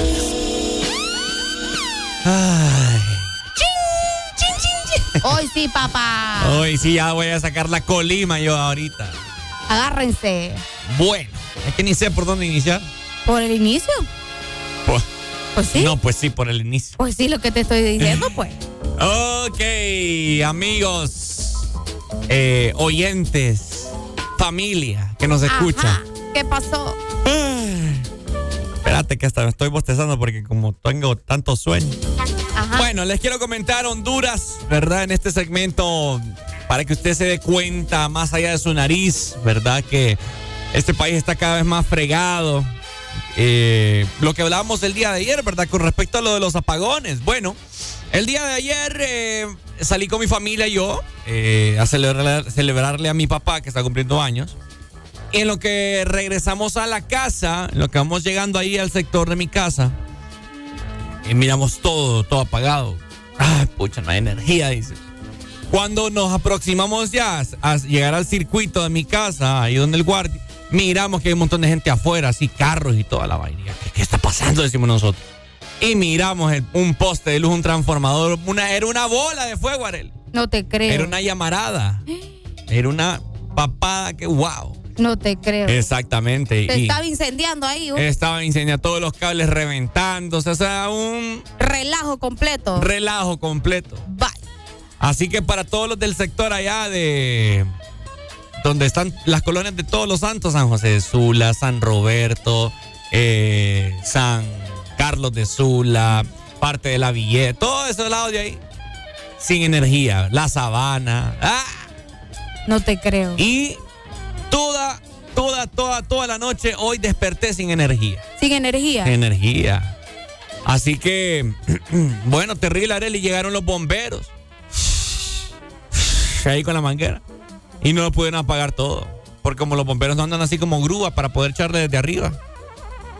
Ay. Hoy sí, papá. Hoy sí, ya voy a sacar la colima yo ahorita. Agárrense. Bueno, es que ni sé por dónde iniciar. ¿Por el inicio? Pues, Pues sí. No, pues sí, por el inicio. Pues sí, lo que te estoy diciendo, pues. (laughs) Ok, amigos, eh, oyentes, familia que nos escucha. ¿Qué pasó? Espérate que hasta me estoy bostezando porque como tengo tanto sueño. Ajá. Bueno, les quiero comentar Honduras, ¿verdad? En este segmento, para que usted se dé cuenta, más allá de su nariz, ¿verdad? Que este país está cada vez más fregado. Eh, lo que hablábamos el día de ayer, ¿verdad? Con respecto a lo de los apagones. Bueno, el día de ayer eh, salí con mi familia y yo eh, a celebrar- celebrarle a mi papá que está cumpliendo años. Y en lo que regresamos a la casa, en lo que vamos llegando ahí al sector de mi casa, y miramos todo, todo apagado. Ay, pucha, no hay energía, dice. Cuando nos aproximamos ya a llegar al circuito de mi casa, ahí donde el guardia, miramos que hay un montón de gente afuera, así carros y toda la vaina. ¿Qué, qué está pasando? Decimos nosotros. Y miramos el- un poste de luz, un transformador, una, era una bola de fuego, Arel. No te creo. Era una llamarada. Era una papada que, wow. No te creo. Exactamente. Te y estaba incendiando ahí. Estaba incendiando todos los cables reventándose, o sea, un relajo completo. relajo completo. Así que para todos los del sector allá de donde están las colonias de todos los santos, San José de Sula, San Roberto, eh, San Carlos de Sula, parte de la Villeta, todos esos lados de ahí, sin energía, la sabana, ¡ah! No te creo. y toda, toda, toda, toda la noche hoy desperté sin energía. Sin energía. Energía. Así que, (clears throat) bueno, terrible, Arely, llegaron los bomberos. (sniffs) Ahí con la manguera. Y no lo pudieron apagar todo. Porque como los bomberos no andan así como grúa para poder echarle desde arriba.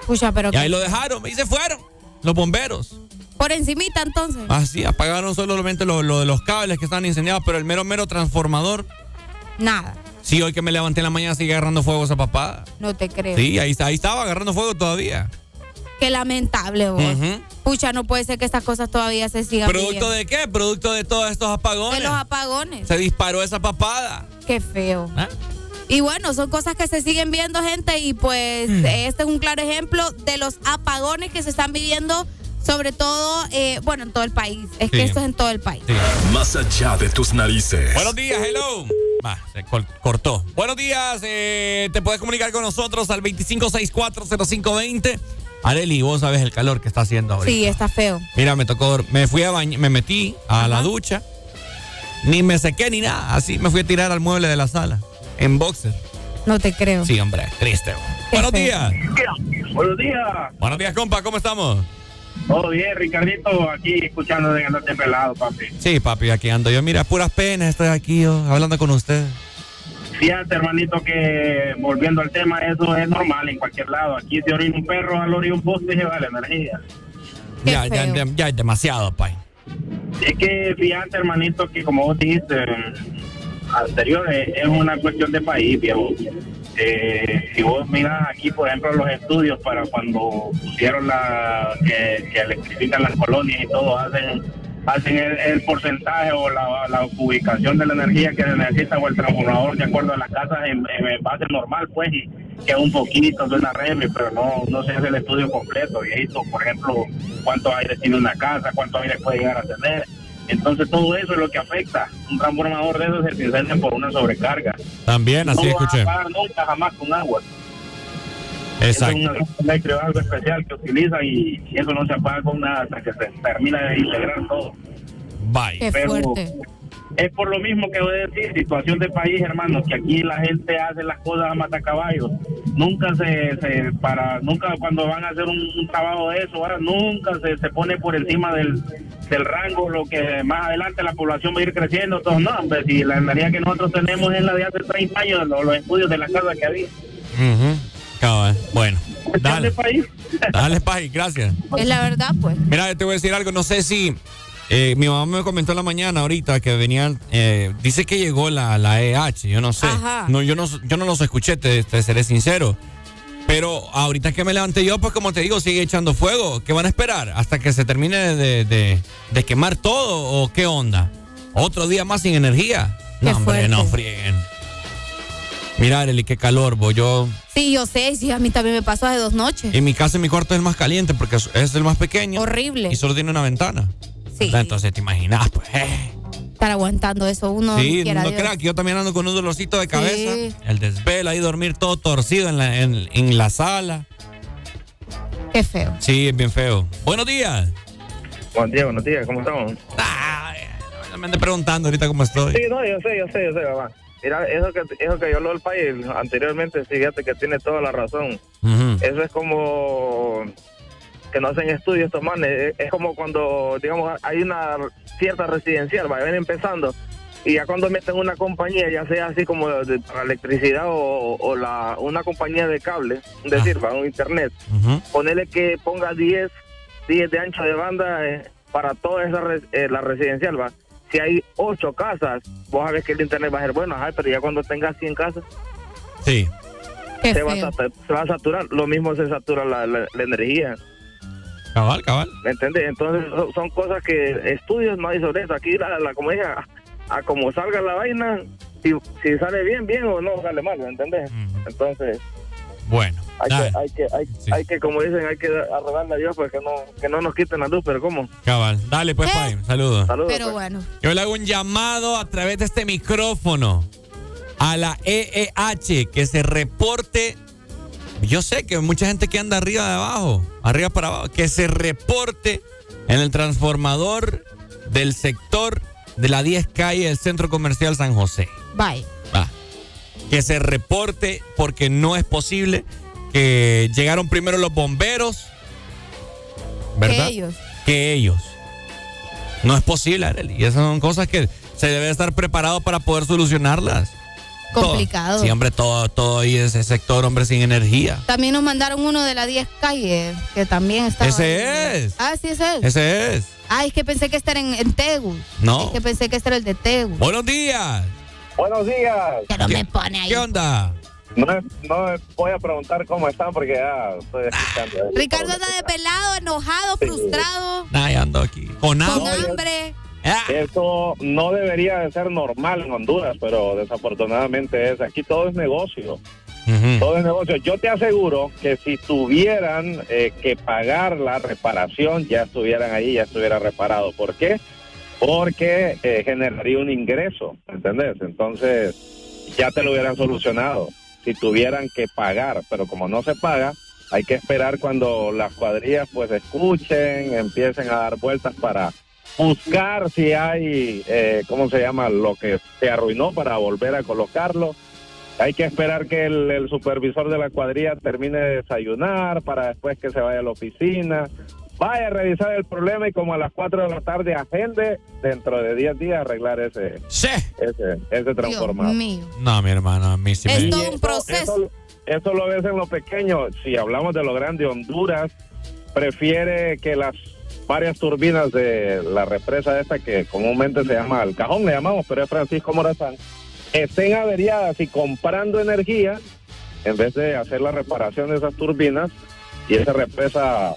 Pucha, pero Y ahí lo dejaron y se fueron. Los bomberos. por encimita entonces. Así, apagaron solamente lo, lo de los cables que estaban incendiados, pero el mero, mero transformador. Nada. Sí, hoy que me levanté en la mañana sigue agarrando fuego esa papada. No te creo. Sí, ahí, ahí estaba agarrando fuego todavía. Qué lamentable, vos. Pucha, no puede ser que estas cosas todavía se sigan ¿Producto viviendo. de qué? Producto de todos estos apagones. De los apagones. Se disparó esa papada. Qué feo. ¿Ah? Y bueno, son cosas que se siguen viendo, gente, y pues Mm. este es un claro ejemplo de los apagones que se están viviendo, sobre todo, eh, bueno, en todo el país. Es que esto es en todo el país. Más allá de tus narices. Buenos días, hello. Va, se cortó. Buenos días, eh, te puedes comunicar con nosotros al 25640520. Areli, vos sabes el calor que está haciendo ahorita. Sí, está feo. Mira, me tocó, me fui a bañar, me metí a la ducha, ni me sequé ni nada, así me fui a tirar al mueble de la sala, en boxer. No te creo. Sí, hombre, triste. güey. Buenos feo. días. Buenos días. Buenos días, compa, ¿cómo estamos? Todo bien, Ricardito, aquí escuchando de andarte pelado, papi. Sí, papi, aquí ando yo. Mira, puras penas, estoy aquí yo, hablando con usted. Fíjate, hermanito, que volviendo al tema, eso es normal en cualquier lado. Aquí se orina un perro, al orina un poste y se va la energía. Ya, ya, ya, ya es demasiado, pay. Es que fíjate, hermanito, que como vos dijiste eh, anterior, eh, es una cuestión de país, viejo. Eh, si vos miras aquí, por ejemplo, los estudios para cuando pusieron la que, que electrifican las colonias y todo, hacen hacen el, el porcentaje o la, la ubicación de la energía que se necesita o el transformador de acuerdo a las casas en, en base normal, pues, y, que un poquito de una remi, pero no, no se hace el estudio completo, viejito. Por ejemplo, cuánto aire tiene una casa, cuánto aire puede llegar a tener. Entonces todo eso es lo que afecta. Un transformador de esos se incendia por una sobrecarga. También, así no escuché. va a apagar nunca jamás con agua. Exacto. Es un eléctrico algo especial que utiliza y eso no se apaga con nada hasta que se termina de integrar todo. Bye. Qué Pero fuerte. es por lo mismo que voy a decir, situación de país, hermano, que aquí la gente hace las cosas a matacaballos. Nunca se, se para, nunca cuando van a hacer un, un trabajo de eso, ahora nunca se, se pone por encima del, del rango, lo que más adelante la población va a ir creciendo. Todo, no, hombre, si la energía que nosotros tenemos es la de hace 30 años, los, los estudios de la casa que había. Ujú. Cabal. Bueno, dale. país. Dale, país, gracias. Es la verdad, pues. Mira, yo te voy a decir algo, no sé si eh, mi mamá me comentó en la mañana ahorita que venían, eh, dice que llegó la, la EH, yo no sé. Ajá. No, yo no, yo no los escuché, te, te seré sincero. Pero ahorita que me levanté yo, pues como te digo, sigue echando fuego. ¿Qué van a esperar? ¿Hasta que se termine de, de- de quemar todo o qué onda? ¿Otro día más sin energía? No, Qué hombre, fuerte. no frieguen. Mira, Arely, qué calor, bo. Yo Sí, yo sé, sí, a mí también me pasó hace dos noches. en mi casa, en mi cuarto es el más caliente porque es- el más pequeño. Horrible. Y solo tiene una ventana. Sí. Entonces te imaginas, pues. eh. Estar aguantando eso uno. sí, no creas que yo también ando con un dolorcito de cabeza. Sí. El desvelo, ahí dormir todo torcido en la, en, en la sala. Qué feo. Sí, es bien feo. Buenos días. Buen día, buenos días, ¿cómo estamos? Me ande preguntando ahorita cómo estoy. Sí, no, yo sé, yo sé, yo sé, mamá. Mira, eso que, eso que yo lo del país anteriormente, fíjate que tiene toda la razón. Eso es como que no hacen estudios estos manes. Es- como cuando, digamos, hay una cierta residencial, va, ven empezando. Y ya cuando meten una compañía, ya sea así como de, para electricidad o, o la, una compañía de cable, decir, va, un internet, ponerle que ponga 10, 10 de ancho de banda eh, para toda esa res- eh, la residencial, va. Si hay 8 casas, vos sabés que el internet va a ser bueno, ajá, pero ya cuando tengas 100 casas, Sí. Se va, a feo. sat- se va a saturar. Lo mismo se satura la, la- la energía. Cabal, cabal. ¿Me entiendes? Entonces son- son cosas que estudios no hay sobre eso. Aquí, la, la como dije, a, a como salga la vaina, si, si sale bien, bien o no sale mal, ¿me entiendes? Entonces Bueno. hay dale. que, hay que, hay, hay que, como dicen, hay que arrogarle a Dios pues que no, que no nos quiten la luz, pero ¿cómo? Cabal. Dale, pues, Pai. Saludos. Saludos. Pero bueno. Yo le hago un llamado a través de este micrófono a la EEH que se reporte. Yo sé que mucha gente que anda arriba de abajo, arriba para abajo, que se reporte en el transformador del sector de la 10 calle del Centro Comercial San José. Bye. Va. Que se reporte porque no es posible que llegaron primero los bomberos. ¿Verdad? Que ellos. Que ellos. No es posible, Arely. Y esas son cosas que se debe estar preparado para poder solucionarlas. Complicado. Todo. Sí, hombre, todo, todo ahí ese sector, hombre, sin energía. También nos mandaron uno de la 10 calle, que también está. Ese es. Ah, sí, ese es. Ese es. Ay, es que pensé que era en, en Tegu. No. Es que pensé que este era el de Tegu. Buenos días. Buenos días. Pero me pone ahí. ¿Qué onda? No, no voy a preguntar cómo están porque ya estoy escuchando. Ricardo anda de pelado, enojado, frustrado, Nah, ya ando aquí. Con hambre. Eso no debería de ser normal en Honduras, pero desafortunadamente es. Aquí todo es negocio. Todo es negocio. Yo te aseguro que si tuvieran eh, que pagar la reparación, ya estuvieran ahí, ya estuviera reparado. ¿Por qué? Porque eh, generaría un ingreso, ¿entendés? Entonces, ya te lo hubieran solucionado si tuvieran que pagar, pero como no se paga, hay que esperar cuando las cuadrillas pues escuchen, empiecen a dar vueltas para buscar si hay, eh, ¿cómo se llama? Lo que se arruinó para volver a colocarlo. Hay que esperar que el, el supervisor de la cuadrilla termine de desayunar para después que se vaya a la oficina. Vaya a revisar el problema y como a las 4 de la tarde agende dentro de 10 días arreglar ese, ese, ese transformador. mío. No, mi hermano, a mí sí me... Es todo un eso- proceso. Eso, eso lo ves en lo pequeño. Si hablamos de lo grande, Honduras prefiere que las varias turbinas de la represa esta que comúnmente se llama el cajón, le llamamos, pero es Francisco Morazán, estén averiadas y comprando energía en vez de hacer la reparación de esas turbinas y esa represa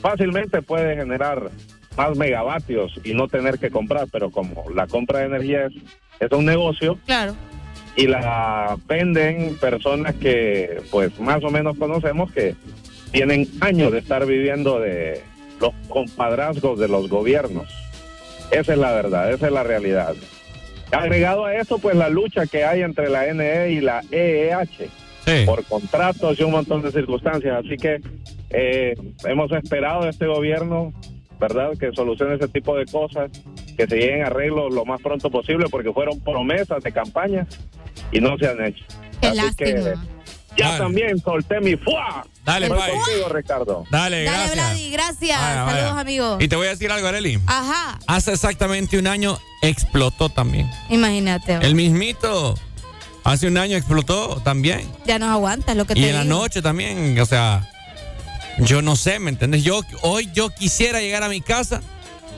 fácilmente puede generar más megavatios y no tener que comprar, pero como la compra de energía es, es un negocio, Claro. y la venden personas que pues más o menos conocemos que tienen años de estar viviendo de los compadrazgos de los gobiernos. Esa es la verdad, esa es la realidad. Agregado a eso, pues la lucha que hay entre la NE y la EEH por contratos y un montón de circunstancias. Así que eh, hemos esperado de este gobierno, ¿verdad?, que solucione ese tipo de cosas, que se lleguen a arreglo lo más pronto posible, porque fueron promesas de campaña y no se han hecho. Qué Así que lástima. ya también solté mi fuá. Dale, Voy contigo, Ricardo. Dale, Dale, gracias. Vladi, gracias. Vaya, vaya. Saludos, amigo. Y te voy a decir algo, Areli. Ajá, Hace exactamente un año explotó también. imagínate. El mismito. Hace un año explotó también. Ya nos aguantas lo que Y te en la noche también, o sea, yo no sé, ¿me entiendes? Yo hoy yo quisiera llegar a mi casa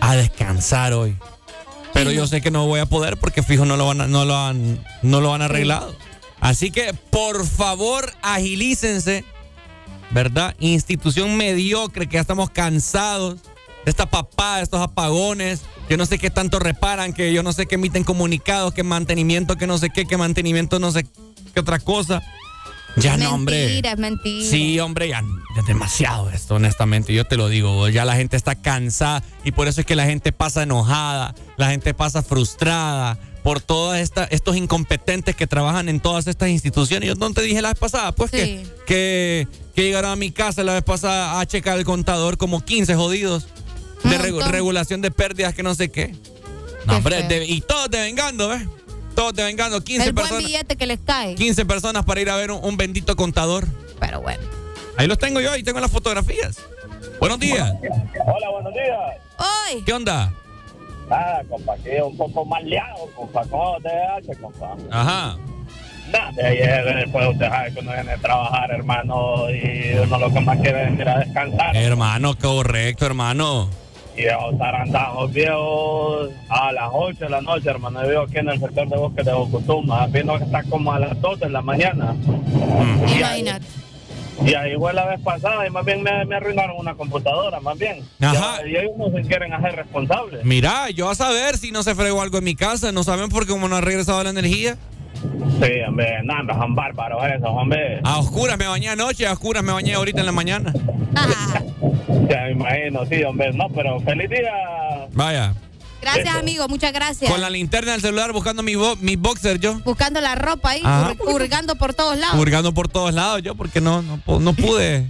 a descansar hoy. Pero yo sé que no voy a poder porque fijo no lo van a, no lo han no lo han arreglado. Así que por favor, agilícense, ¿verdad? Institución mediocre que ya estamos cansados esta de estos apagones, que no sé qué tanto reparan, que yo no sé qué emiten comunicados, que mantenimiento, que no sé qué, que mantenimiento no sé qué otra cosa. Ya no, hombre. Mentira, es mentira. Sí, hombre, ya, ya es demasiado esto, honestamente. Yo te lo digo, ya la gente está cansada y por eso es que la gente pasa enojada, la gente pasa frustrada por todos estos incompetentes que trabajan en todas estas instituciones. Yo no te dije la vez pasada, pues que, que, que llegaron a mi casa la vez pasada a checar el contador como 15 jodidos de regu- regulación de pérdidas que no sé qué. No, hombre, de- y todos devengando, ¿ves? Todos devengando, 15 El buen personas. billete que les cae. 15 personas para ir a ver un, un bendito contador. Pero bueno. Ahí los tengo yo, ahí tengo las fotografías. Buenos días. Hola, buenos días. Hoy. ¿Qué onda? Nada, compa, que un poco maleado, compa, ¿cómo te hace, compa? Ajá. Nada, de ayer, después usted sabe que uno viene a trabajar, hermano, y uno lo que más quiere es ir a descansar. Hermano, correcto, hermano. Y andando viejos a las 8 de la noche, hermano. Yo vivo aquí en el sector de bosque de Bocutuma. Viendo que está como a las 2 de la mañana. Y ahí, Imagínate. y ahí fue la vez pasada y más bien me, me arruinaron una computadora, más bien. Ajá. Y, y ellos no se quieren hacer responsables. Mira, yo a saber si no se fregó algo en mi casa. No saben por qué como no ha regresado la energía. Sí, hombre, nada, son bárbaros esos, hombre. A oscuras me bañé anoche, a oscuras me bañé ahorita en la mañana. Ya me imagino, sí, hombre. No, pero feliz día. Vaya. Gracias, amigo. Muchas gracias. Con la linterna del celular buscando mi, bo- mi boxer yo. Buscando la ropa ahí, hurgando por todos lados. Hurgando por todos lados yo porque no, no, no pude.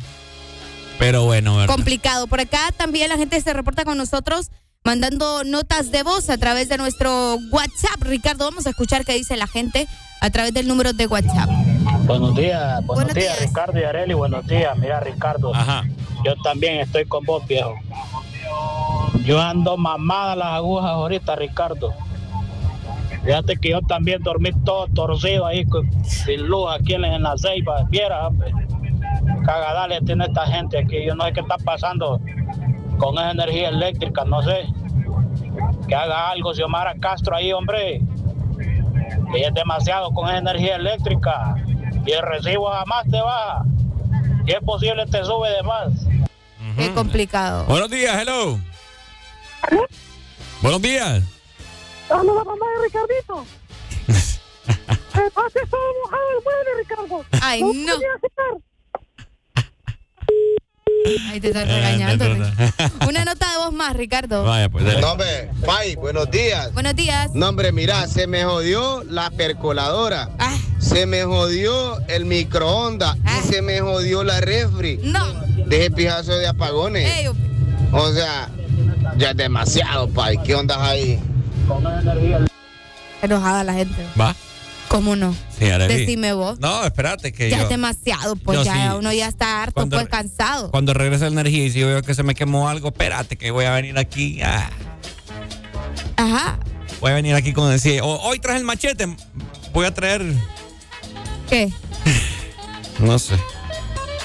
Pero bueno, ¿verdad? Complicado. Por acá también la gente se reporta con nosotros mandando notas de voz a través de nuestro WhatsApp. Ricardo, vamos a escuchar qué dice la gente a través del número de WhatsApp. Buenos días, buenos, Buenos días, días. Ricardo y Areli, buenos días. Mira, Ricardo, yo también estoy con vos, viejo. Yo ando mamada las agujas ahorita, Ricardo. Fíjate que yo también dormí todo torcido ahí, con- sin luz aquí en, en la ceiba. Viera, hombre. Cagadales tiene esta gente aquí. Yo no sé qué está pasando con esa energía eléctrica, no sé. Que haga algo Xiomara Castro ahí, hombre. Que es demasiado con esa energía eléctrica. Y el recibo jamás te baja. Si es posible, te sube de más. Qué complicado. Buenos días, hello. Buenos días. Habla la mamá de Ricardito. (laughs) Eh, pase todo mojado el mueble, Ricardo. Ay, no. no. Ahí te estoy regañando. (laughs) Una nota de voz más, Ricardo. Vaya, pues dale. No, hombre, Pai, buenos días. Buenos días. No, hombre, mira, se me jodió la percoladora. Ah. Se me jodió el microondas. Y se me jodió la refri. No. De ese pijazo de apagones. Ey, O sea, ya es demasiado, Pai. ¿Qué onda ahí? enojada la gente. ¿Va? ¿Cómo no? Sí, Arely. Decime vos. No, espérate que Ya yo... es demasiado, pues yo ya sí. uno ya está harto, Cuando- pues cansado. Cuando regrese la energía y si yo veo que se me quemó algo, espérate que voy a venir aquí. ah, Ajá. voy a venir aquí con decir, "Oh, hoy traje el machete, voy a traer, ¿Qué? (laughs) no sé.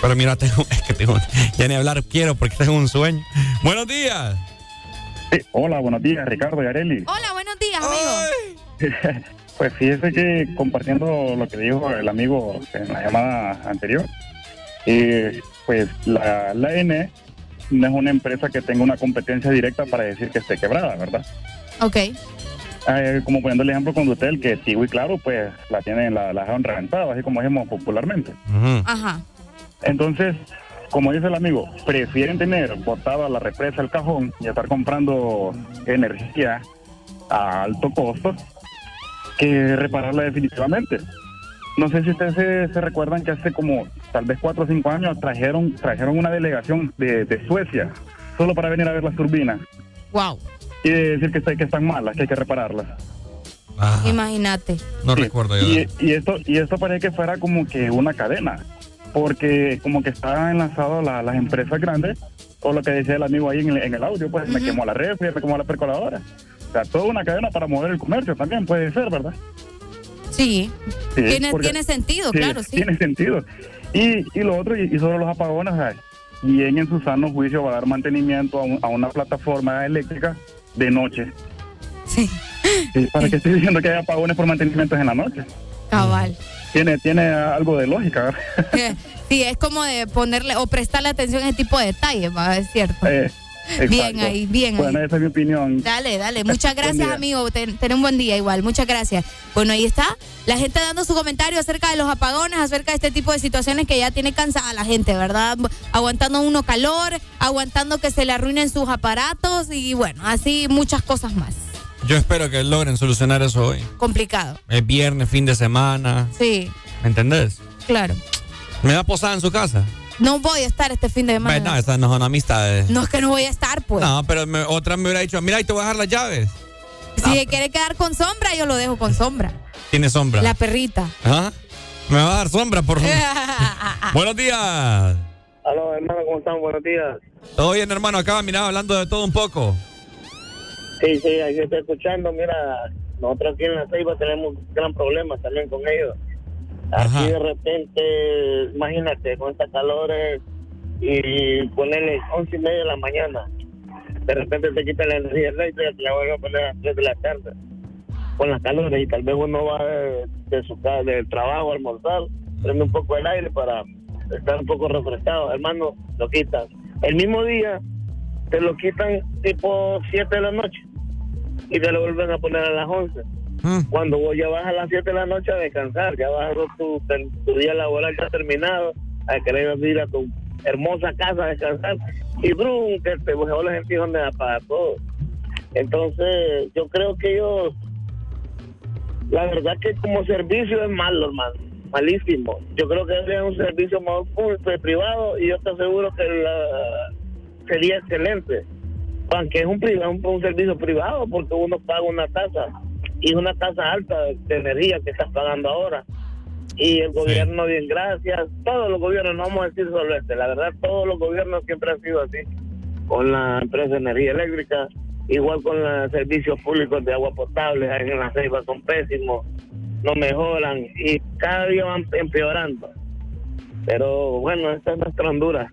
Pero mira, tengo, (laughs) es que tengo, ya ni hablar quiero porque tengo un sueño. Buenos días. hola, buenos días, Ricardo y Areli. Hola, buenos días, amigo. (laughs) Pues fíjese que compartiendo lo que dijo el amigo en la llamada anterior, eh, pues la, la N no es una empresa que tenga una competencia directa para decir que esté quebrada, ¿verdad? Ok. Eh, como poniendo el ejemplo con usted, el que Tigo y Claro, pues la tienen, la, la dejaron reventada, así como decimos popularmente. Ajá. Entonces, como dice el amigo, prefieren tener botada la represa al cajón y estar comprando energía a alto costo que repararla definitivamente. No sé si ustedes se, se recuerdan que hace como tal vez cuatro o cinco años trajeron trajeron una delegación de, de Suecia solo para venir a ver las turbinas Wow. y decir que, está- que están malas, que hay que repararlas. Imagínate. No Sí. recuerdo yo. Y, y esto y esto parece que fuera como que una cadena, porque como que estaban enlazados la- las empresas grandes, o lo que decía el amigo ahí en el, en el audio, pues me quemó la refri, me quemó la percoladora. O sea, toda una cadena para mover el comercio también puede ser, ¿verdad? Sí. Sí, tiene, porque- tiene sentido, Sí, claro, sí. Tiene sentido. Y, y lo otro, y, y sobre los apagones, o sea, ¿quién en su sano juicio va a dar mantenimiento a, un- a una plataforma eléctrica de noche? Sí. ¿Para qué estoy diciendo que hay apagones por mantenimientos en la noche? Cabal. Tiene, tiene algo de lógica. (laughs) Sí, es como de ponerle o prestarle atención a ese tipo de detalles, ¿va? es cierto. Eh, Bien ahí, bien Bueno, ahí. esa es mi opinión. Dale, dale. (laughs) Muchas gracias, amigo. Ten, ten un buen día igual. Muchas gracias. Bueno, ahí está. La gente dando su comentario acerca de los apagones, acerca de este tipo de situaciones que ya tiene cansada la gente, ¿verdad? Aguantando uno calor, aguantando que se le arruinen sus aparatos y bueno, así muchas cosas más. Yo espero que logren solucionar eso hoy. Complicado. Es viernes, fin de semana. Sí, ¿Me entendés? claro. ¿Me da posada en su casa? No voy a estar este fin de semana. No, esas no son amistades. No es que no voy a estar, pues. No, pero me- otra me hubiera dicho, mira, ahí te voy a dejar las llaves. Si quiere quedar con sombra, yo lo dejo con sombra. Tiene sombra. La perrita. ¿Ah? Me va a dar sombra, por (laughs) Buenos días. Aló, hermano, ¿cómo están? Buenos días. Todo bien, hermano. Acá, mira, hablando de todo un poco. Sí, sí, ahí estoy escuchando. Mira, nosotros aquí en la Ceiba tenemos gran problema también con ellos. Aquí de repente, imagínate, con estas calores y ponerle once y media de la mañana. De repente te quitan la energía eléctrica, te la vuelven a poner a las 3 de la tarde. Con las calores y tal vez uno va de, de su casa, del trabajo a almorzar, prende un poco el aire para estar un poco refrescado. Hermano, lo quitan. El mismo día te lo quitan tipo 7 de la noche y te lo vuelven a poner a las 11. Cuando vos ya vas a las 7 de la noche a descansar, ya vas a tu, tu día laboral ya terminado, a querer ir a tu hermosa casa a descansar y brum, que te vos les sentís donde apaga todo. Entonces, yo creo que ellos, la verdad que como servicio es malo, hermano, malísimo. Yo creo que debería un servicio más público y privado y yo estoy seguro que la- sería excelente. Aunque es un, privado, un, un servicio privado porque uno paga una tasa y una tasa alta de energía que estás pagando ahora. Y el gobierno, bien, gracias. Todos los gobiernos, no vamos a decir solo este, la verdad, todos los gobiernos siempre han sido así. Con la empresa de energía eléctrica, igual con los servicios públicos de agua potable, ahí en la ceiba son pésimos, no mejoran y cada día van empeorando. Pero bueno, esta es nuestra Honduras.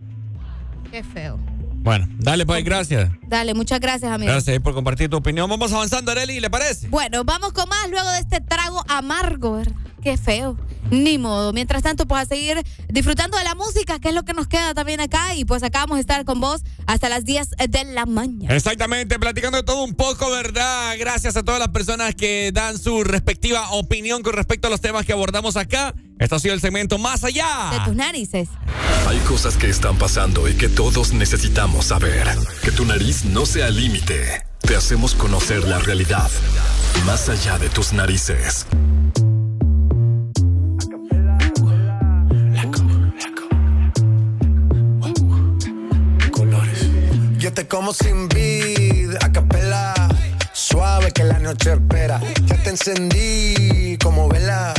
Qué feo. Bueno, dale, pues, gracias. Dale, muchas gracias, amigo. Gracias por compartir tu opinión. Vamos avanzando, Areli, ¿le parece? Bueno, vamos con más luego de este trago amargo, ¿verdad? Qué feo. Ni modo. Mientras tanto, pues a seguir disfrutando de la música, que es lo que nos queda también acá. Y pues acá vamos a estar con vos hasta las 10 de la mañana. Exactamente, platicando de todo un poco, ¿verdad? Gracias a todas las personas que dan su respectiva opinión con respecto a los temas que abordamos acá. Esto ha sido el segmento Más Allá. De tus narices. Hay cosas que están pasando y que todos necesitamos saber. Que tu nariz no sea límite. Te hacemos conocer la realidad. Más allá de tus narices. Yo te como sin vid, a capela. Suave que la noche espera. Ya te encendí como vela.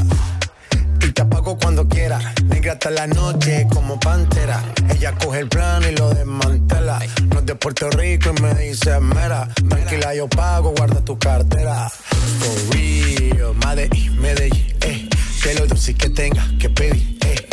Y te apago cuando quiera. Negra hasta la noche como pantera. Ella coge el plano y lo desmantela. No es de Puerto Rico y me dice mera. Tranquila, yo pago, guarda tu cartera. For real, Medellín, Medellín, eh. Que lo dulce que tenga que pedir, eh.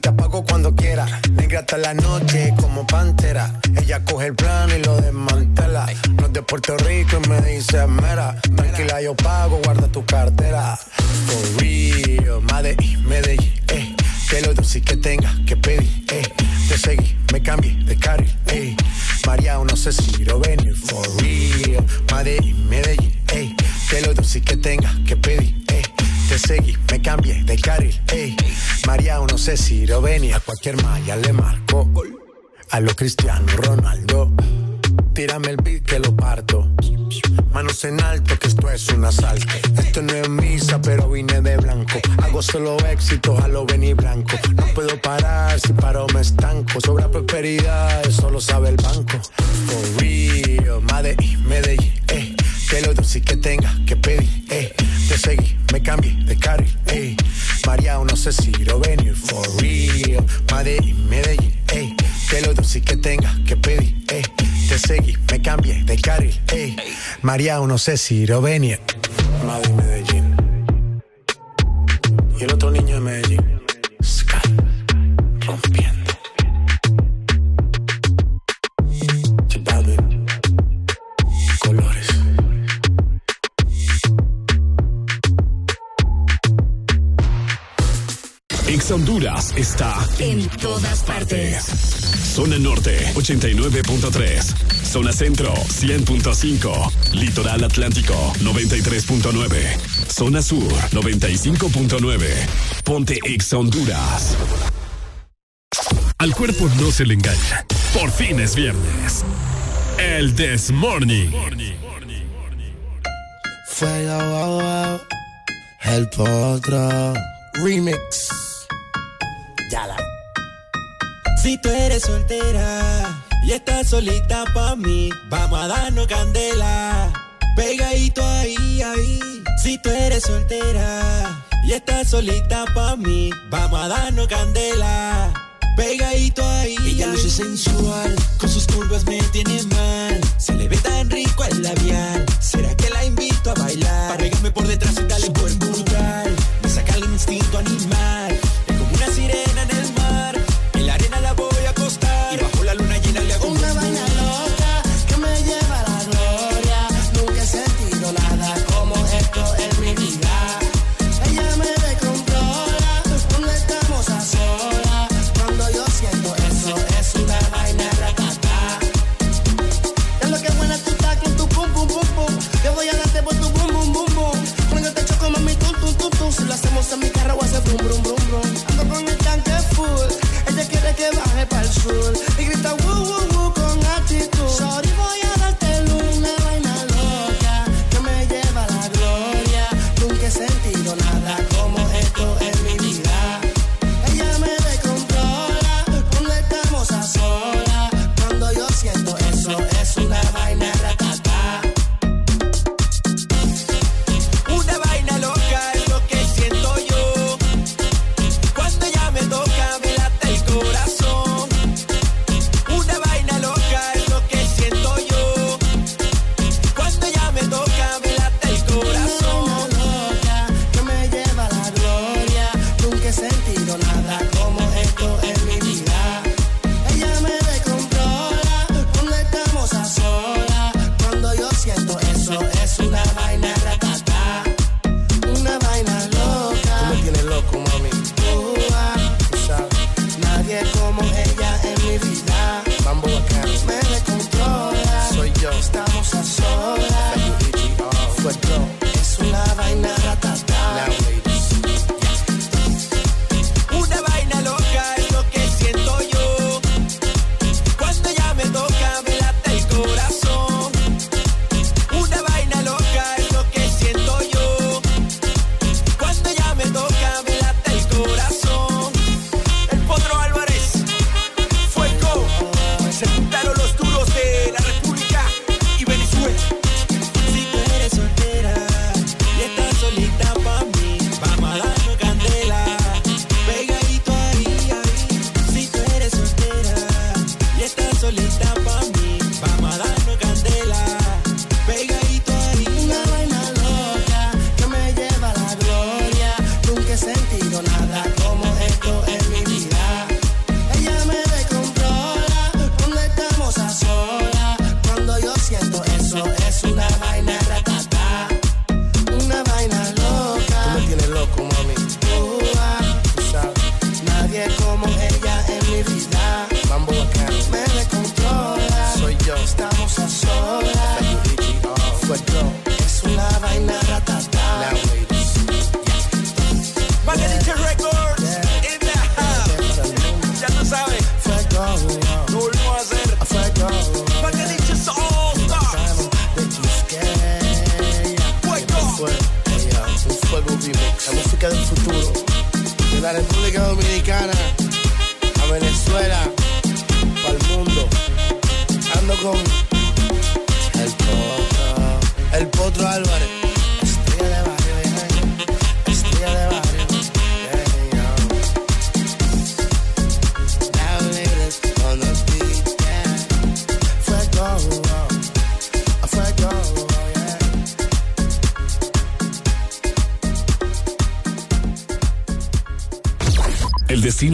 Te apago cuando quiera. Negra hasta la noche como pantera. Ella coge el plano y lo desmantela. No es de Puerto Rico y me dice mera. Tranquila, yo pago, guarda tu cartera. For real, Medellín, Medellín, eh. Que lo dulce que tenga que pedir, eh. Te seguí, me cambié de carril, eh. María, no sé si lo venir, for real. Medellín, Medellín, eh. Que lo dulce que tenga que pedir, eh. Te seguí, me cambié de carril, ey. María, no sé si lo venía, a cualquier malla le marco. A lo Cristiano Ronaldo. Tírame el beat que lo parto. Manos en alto, que esto es un asalto. Esto no es misa, pero vine de blanco. Hago solo éxito, a lo venir blanco. No puedo parar, si paro me estanco. Sobra prosperidad, eso lo sabe el banco. For real, Medellín, Medellín, eh. Que lo dulce que tenga que pedir, eh. Te seguí, me cambié de carril, eh. María, no sé si lo venir, for real. Medellín, Medellín, eh. Que lo dulce que tenga que pedir, eh. Te seguí, me cambié de carril, eh. María, no sé si lo venir. Madrid, Medellín. Y el otro niño de Medellín. Honduras está En todas partes. Zona Norte 89.3. Zona Centro 100.5. Litoral Atlántico 93.9. Zona Sur 95.9. Ponte Ex Honduras. Al cuerpo no se le engaña. Por fin es viernes. El This Morning. Wow. El potro. Remix. Yala. Si tú eres soltera y estás solita pa' mí, vamos a darnos candela. Pegadito ahí, ahí. Si tú eres soltera y estás solita pa' mí, vamos a darnos candela. Pegadito ahí. Ella luce sensual, con sus curvas me tiene mal. Se le ve tan rico el labial. ¿Será que la invito a bailar? Para pegarme por detrás y darle por Si lo hacemos en mi carro voy a hacer brum brum brum brum. Ando con el tanque full. Ella quiere que baje para el sur. Y grita woo woo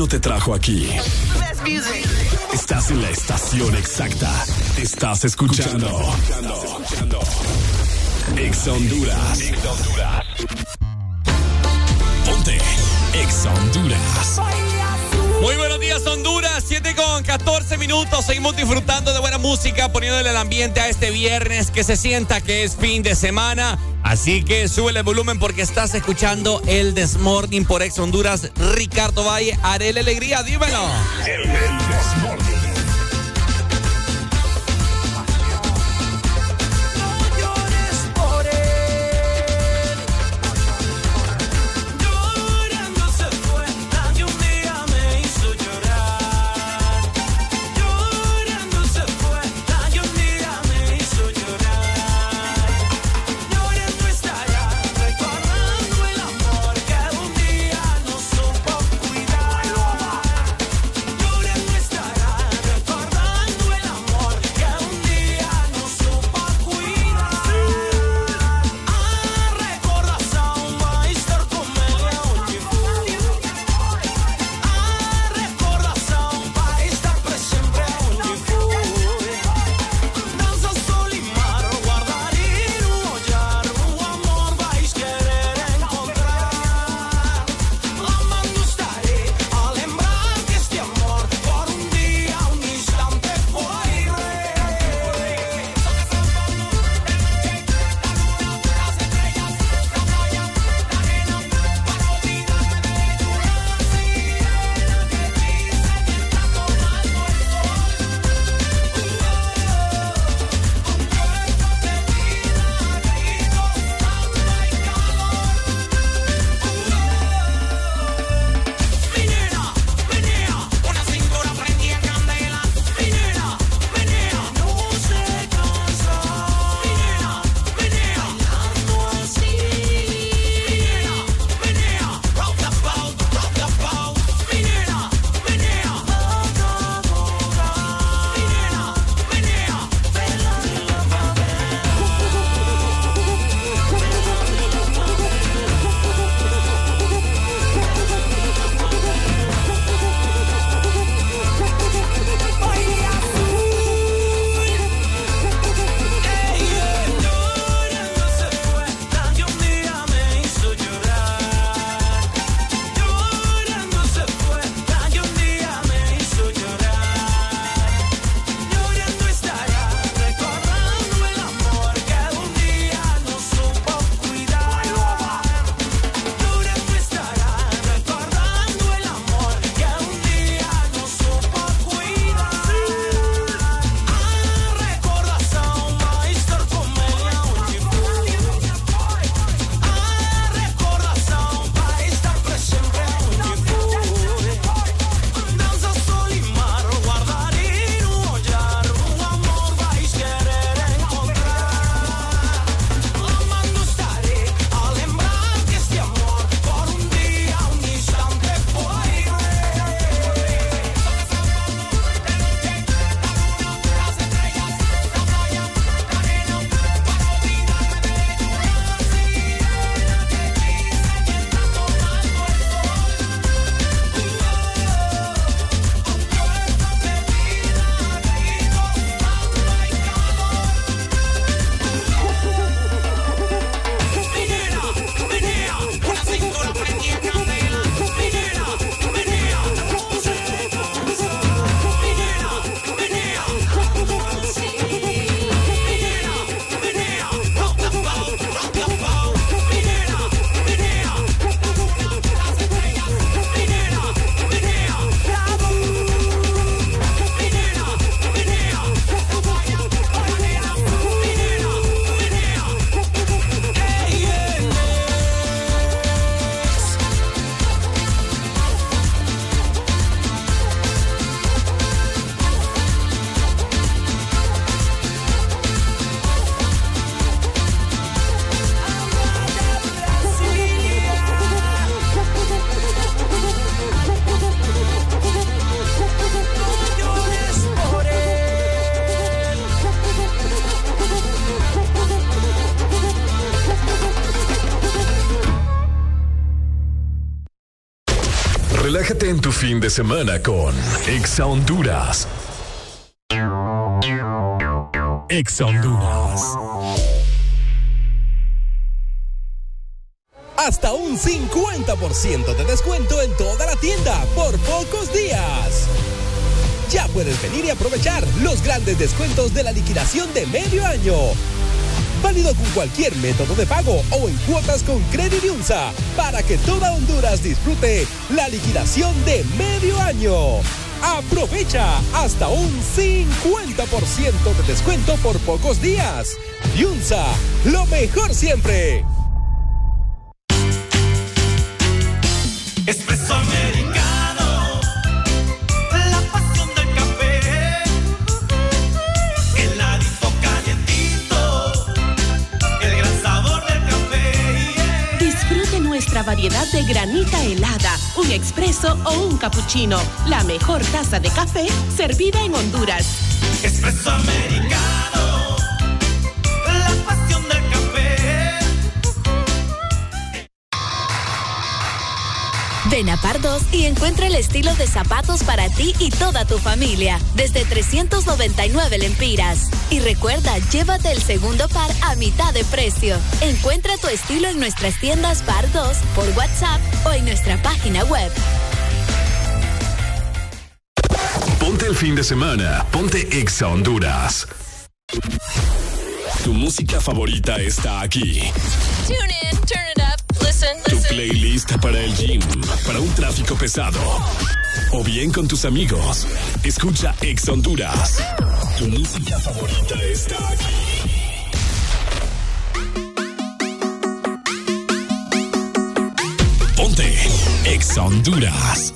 te trajo aquí. Estás en la estación exacta. Estás escuchando. Ex Honduras. Ponte. Ex Honduras. Muy buenos días, Honduras. 7 con 14 minutos. Seguimos disfrutando de buena música, poniéndole el ambiente a este viernes que se sienta que es fin de semana. Así que sube el volumen porque estás escuchando el Desmorning por Ex Honduras. Ricardo Valle, Arele Alegría, dímelo. llores fin de semana con Exa Honduras. Exa Honduras. Hasta un 50% de descuento en toda la tienda por pocos días. Ya puedes venir y aprovechar los grandes descuentos de la liquidación de medio año válido con cualquier método de pago o en cuotas con Credit Unsa, para que toda Honduras disfrute la liquidación de medio año. Aprovecha hasta un 50% de descuento por pocos días. Yunza, lo mejor siempre. o un cappuccino. La mejor taza de café servida en Honduras. Espresso americano. La pasión del café. Ven a Pardos y encuentra el estilo de zapatos para ti y toda tu familia, desde 399 lempiras. Y recuerda, llévate el segundo par a mitad de precio. Encuentra tu estilo en nuestras tiendas Pardos, por WhatsApp o en nuestra página web Ponte el fin de semana. Ponte Exa Honduras. Tu música favorita está aquí. Tune in, turn it up, listen, listen. Tu playlist para el gym, para un tráfico pesado. O bien con tus amigos. Escucha Ex Honduras. Tu música favorita está aquí. Ponte Ex Honduras.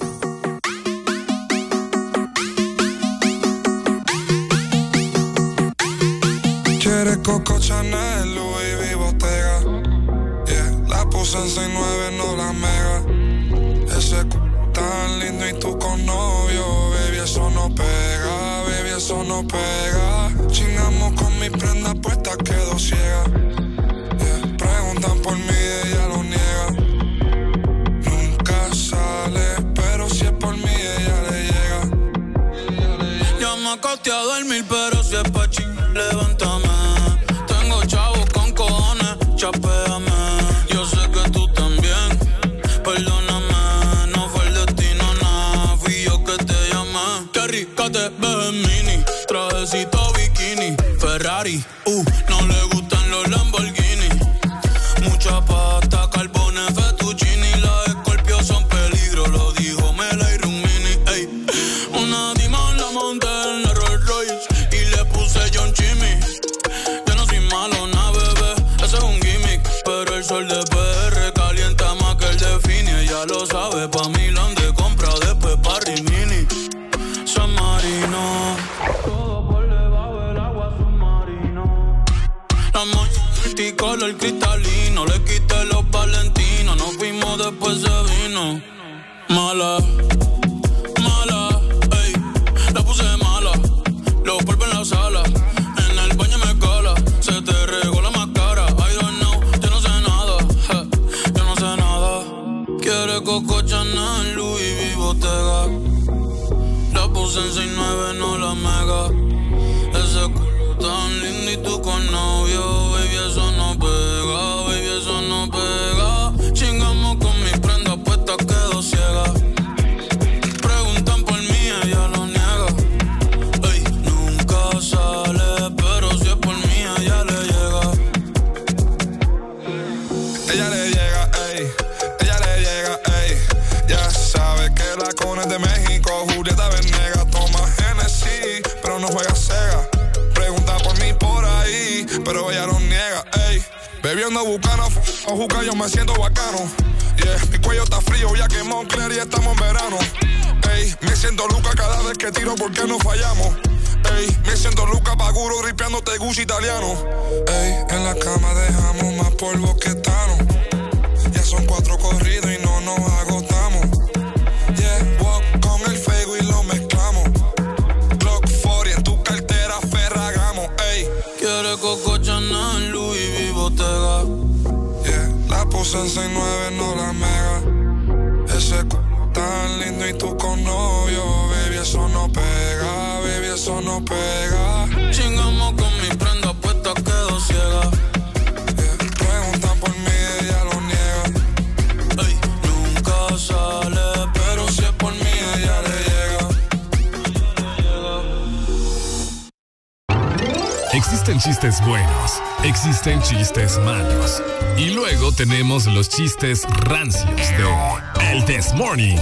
Chistes de El This Morning.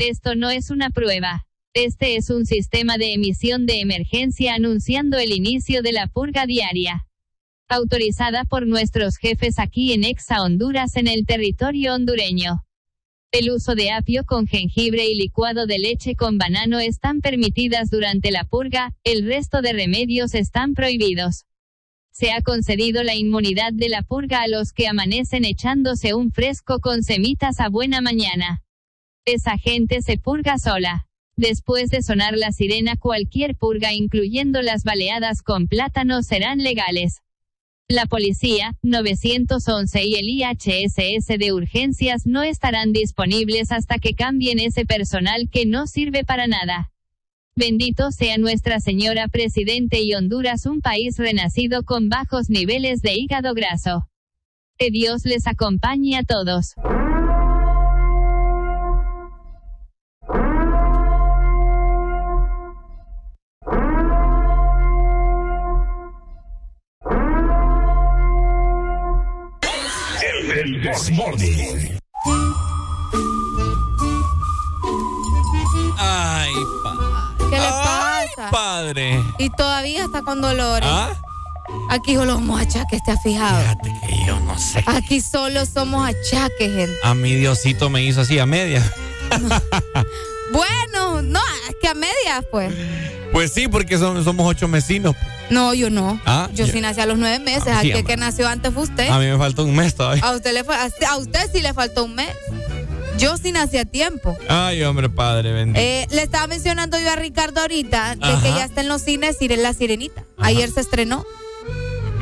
Esto no es una prueba. Este es un sistema de emisión de emergencia anunciando el inicio de la purga diaria. Autorizada por nuestros jefes aquí en Exa Honduras en el territorio hondureño. El uso de apio con jengibre y licuado de leche con banano están permitidas durante la purga, el resto de remedios están prohibidos. Se ha concedido la inmunidad de la purga a los que amanecen echándose un fresco con semitas a buena mañana. Esa gente se purga sola. Después de sonar la sirena, cualquier purga, incluyendo las baleadas con plátano, serán legales. La policía, 911 y el IHSS de urgencias no estarán disponibles hasta que cambien ese personal que no sirve para nada. Bendito sea Nuestra Señora Presidente y Honduras, un país renacido con bajos niveles de hígado graso. Que Dios les acompañe a todos. This Morning. Ay, pa- ¿Qué le Ay, pasa? padre. Y todavía está con dolores. ¿Ah? Aquí solo somos achaques, ¿te has fijado? que yo no sé. Aquí solo somos achaques, gente. A mi Diosito me hizo así a media. (laughs) Bueno, no, es que a medias, pues. Pues sí, porque son- somos ocho vecinos. No, yo no. Ah, yo ya. sí nací a los nueve meses. Ah, sí, que nació antes fue usted. A mí me falta un mes todavía. A usted, le a usted sí le faltó un mes. Yo sí nací a tiempo. Ay, hombre, padre, bendito. Eh, le estaba mencionando yo a Ricardo ahorita de Ajá. que ya está en los cines La Sirenita. Ayer se estrenó.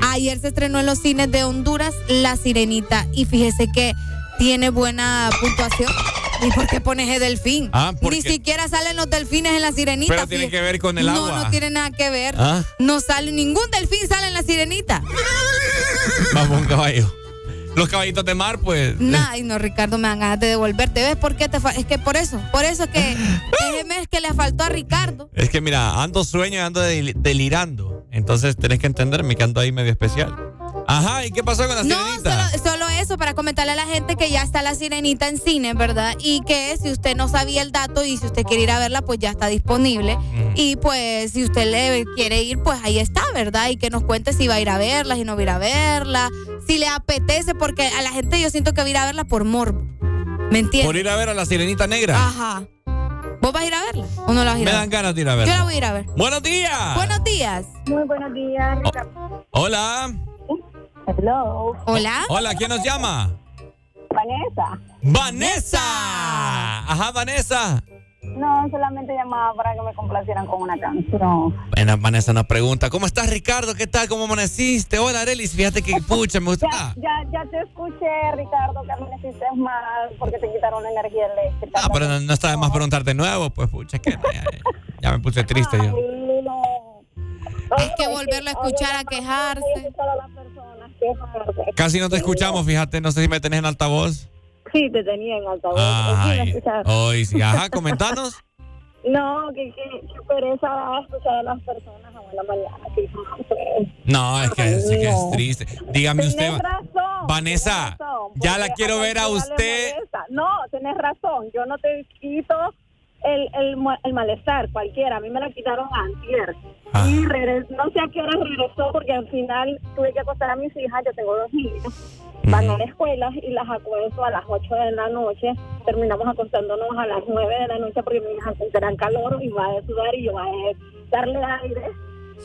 Ayer se estrenó en los cines de Honduras La Sirenita. Y fíjese que tiene buena puntuación. ¿Y por qué pones el delfín? Ah, Ni siquiera salen los delfines en La Sirenita. Pero tiene que ver con el no, agua. No, tiene nada que ver. Ah. No sale, ningún delfín sale en La Sirenita. Vamos, un caballo. Los caballitos de mar, pues. Ay, no, Ricardo, me dan ganas de devolverte. ¿Ves por qué te fa- Es que por eso, por eso es que (laughs) mes que le faltó a Ricardo. Es que mira, ando sueño y ando del- delirando. Entonces tenés que entenderme que ando ahí medio especial. Ajá, ¿y qué pasó con la No, sirenita? solo, solo eso, para comentarle a la gente que ya está la sirenita en cine, ¿verdad? Y que si usted no sabía el dato y si usted quiere ir a verla, pues ya está disponible. Y pues si usted le quiere ir, pues ahí está, ¿verdad? Y que nos cuente si va a ir a verla, si no va a ir a verla, si le apetece, porque a la gente yo siento que va a ir a verla por morbo. ¿Me entiendes? Por ir a ver a la sirenita negra. Ajá. ¿Vos vas a ir a verla o no la vas a ir Me a dan ver? ganas de ir a ver. Yo la voy a ir a ver. Buenos días. Buenos días. Muy buenos días. Hola. Hello. Hola. Hola, ¿quién nos llama? Vanessa. Vanessa. Ajá, Vanessa. No, solamente llamaba para que me complacieran con una canción. Bueno, Vanessa nos pregunta, ¿cómo estás, Ricardo? ¿Qué tal? ¿Cómo amaneciste? Hola, Arelis. Fíjate que, pucha, me gusta. (laughs) Ya, ya, ya te escuché, Ricardo, que amaneciste mal porque te quitaron la energía eléctrica. Ah, pero no, no está de más preguntar de nuevo, pues, pucha, que ya, ya me puse triste yo. Ay, no. Hay que volverlo a escuchar a quejarse. Todas las personas quejarse. Casi no te escuchamos, fíjate, no sé si me tenés en altavoz. Sí, te tenía en altavoz. Ay. Ajá, comentanos. (laughs) No, que, que, que pereza escuchar a las personas a buena mañana. Que pues. No, es que, es triste. Dígame Tenés usted. razón. Vanessa, razón, ya la quiero ver a usted. No, tenés razón. Yo no te quito el, el, el malestar, cualquiera. A mí me la quitaron antier. Ah. Y regres- no sé a qué hora regresó porque al final tuve que acostar a mis hijas. Yo tengo dos niños. Van a la escuela y las acuesto a las 8 de la noche. Terminamos acostándonos a las 9 de la noche porque mi hija tendrá calor y va a sudar y yo va a darle aire.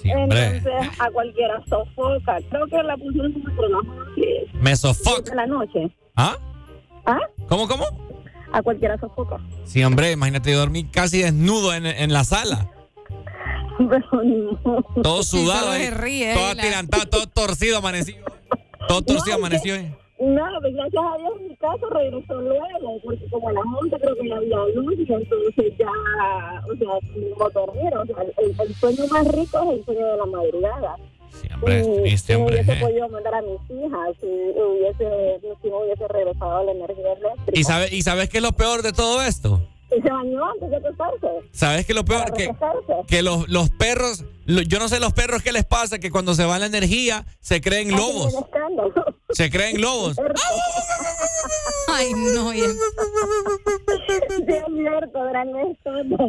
Entonces a cualquiera sofoca. Creo que la pusieron como entre las 11 Me sofoca. la noche. ¿Ah? ¿Ah? ¿Cómo, cómo? A cualquiera sofoca. Sí, hombre, imagínate yo dormí casi desnudo en, en la sala. Pero ni modo. Todo sudado, se ríe, todo atirantado, todo torcido amaneció. Todo torcido No, que- amaneció. No, pues gracias a Dios mi casa regresó luego, porque como a las 11 creo que ya había luz, y entonces ya, o sea, pudimos dormir, o sea, el, el sueño más rico es el sueño de la madrugada. Hombre, es triste, si no hombre. hubiese eh. podido mandar a mis hijas, si hubiese, si hubiese regresado la energía eléctrica. ¿Y sabes, ¿Y sabes qué es lo peor de todo esto? Y se bañó antes de acostarse. ¿Sabes qué es lo peor? Que, los, los perros, lo- yo no sé los perros qué les pasa, que cuando se va la energía se creen Hacen lobos. Se creen lobos. (laughs) Ay, no, ya.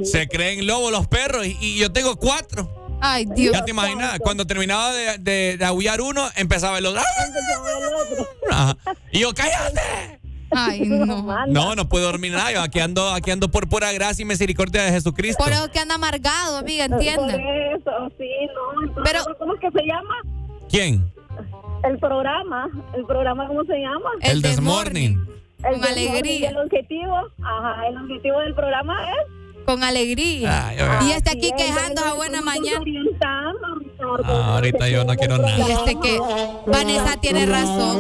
Se creen lobos los perros y, y yo tengo cuatro. Ay, Dios. Ya te imaginas, cuando terminaba de, de, de aullar uno, empezaba el otro. Empezaba el otro. Ajá. Y yo, cállate. Ay, no. No, no puedo dormir nada. Yo aquí ando, aquí ando por pura gracia y misericordia de Jesucristo. Por eso que anda amargado, amiga, Por entienda. eso, sí, no. Pero, ¿cómo es que se llama? ¿Quién? El programa. ¿El programa cómo se llama? El, This Morning. El Con This alegría. Morning. El objetivo, ajá, el objetivo del programa es Con alegría. Ay, ay. y está aquí quejando a buena mañana. Ah, ahorita yo no quiero Y nada. este que Vanessa tiene razón.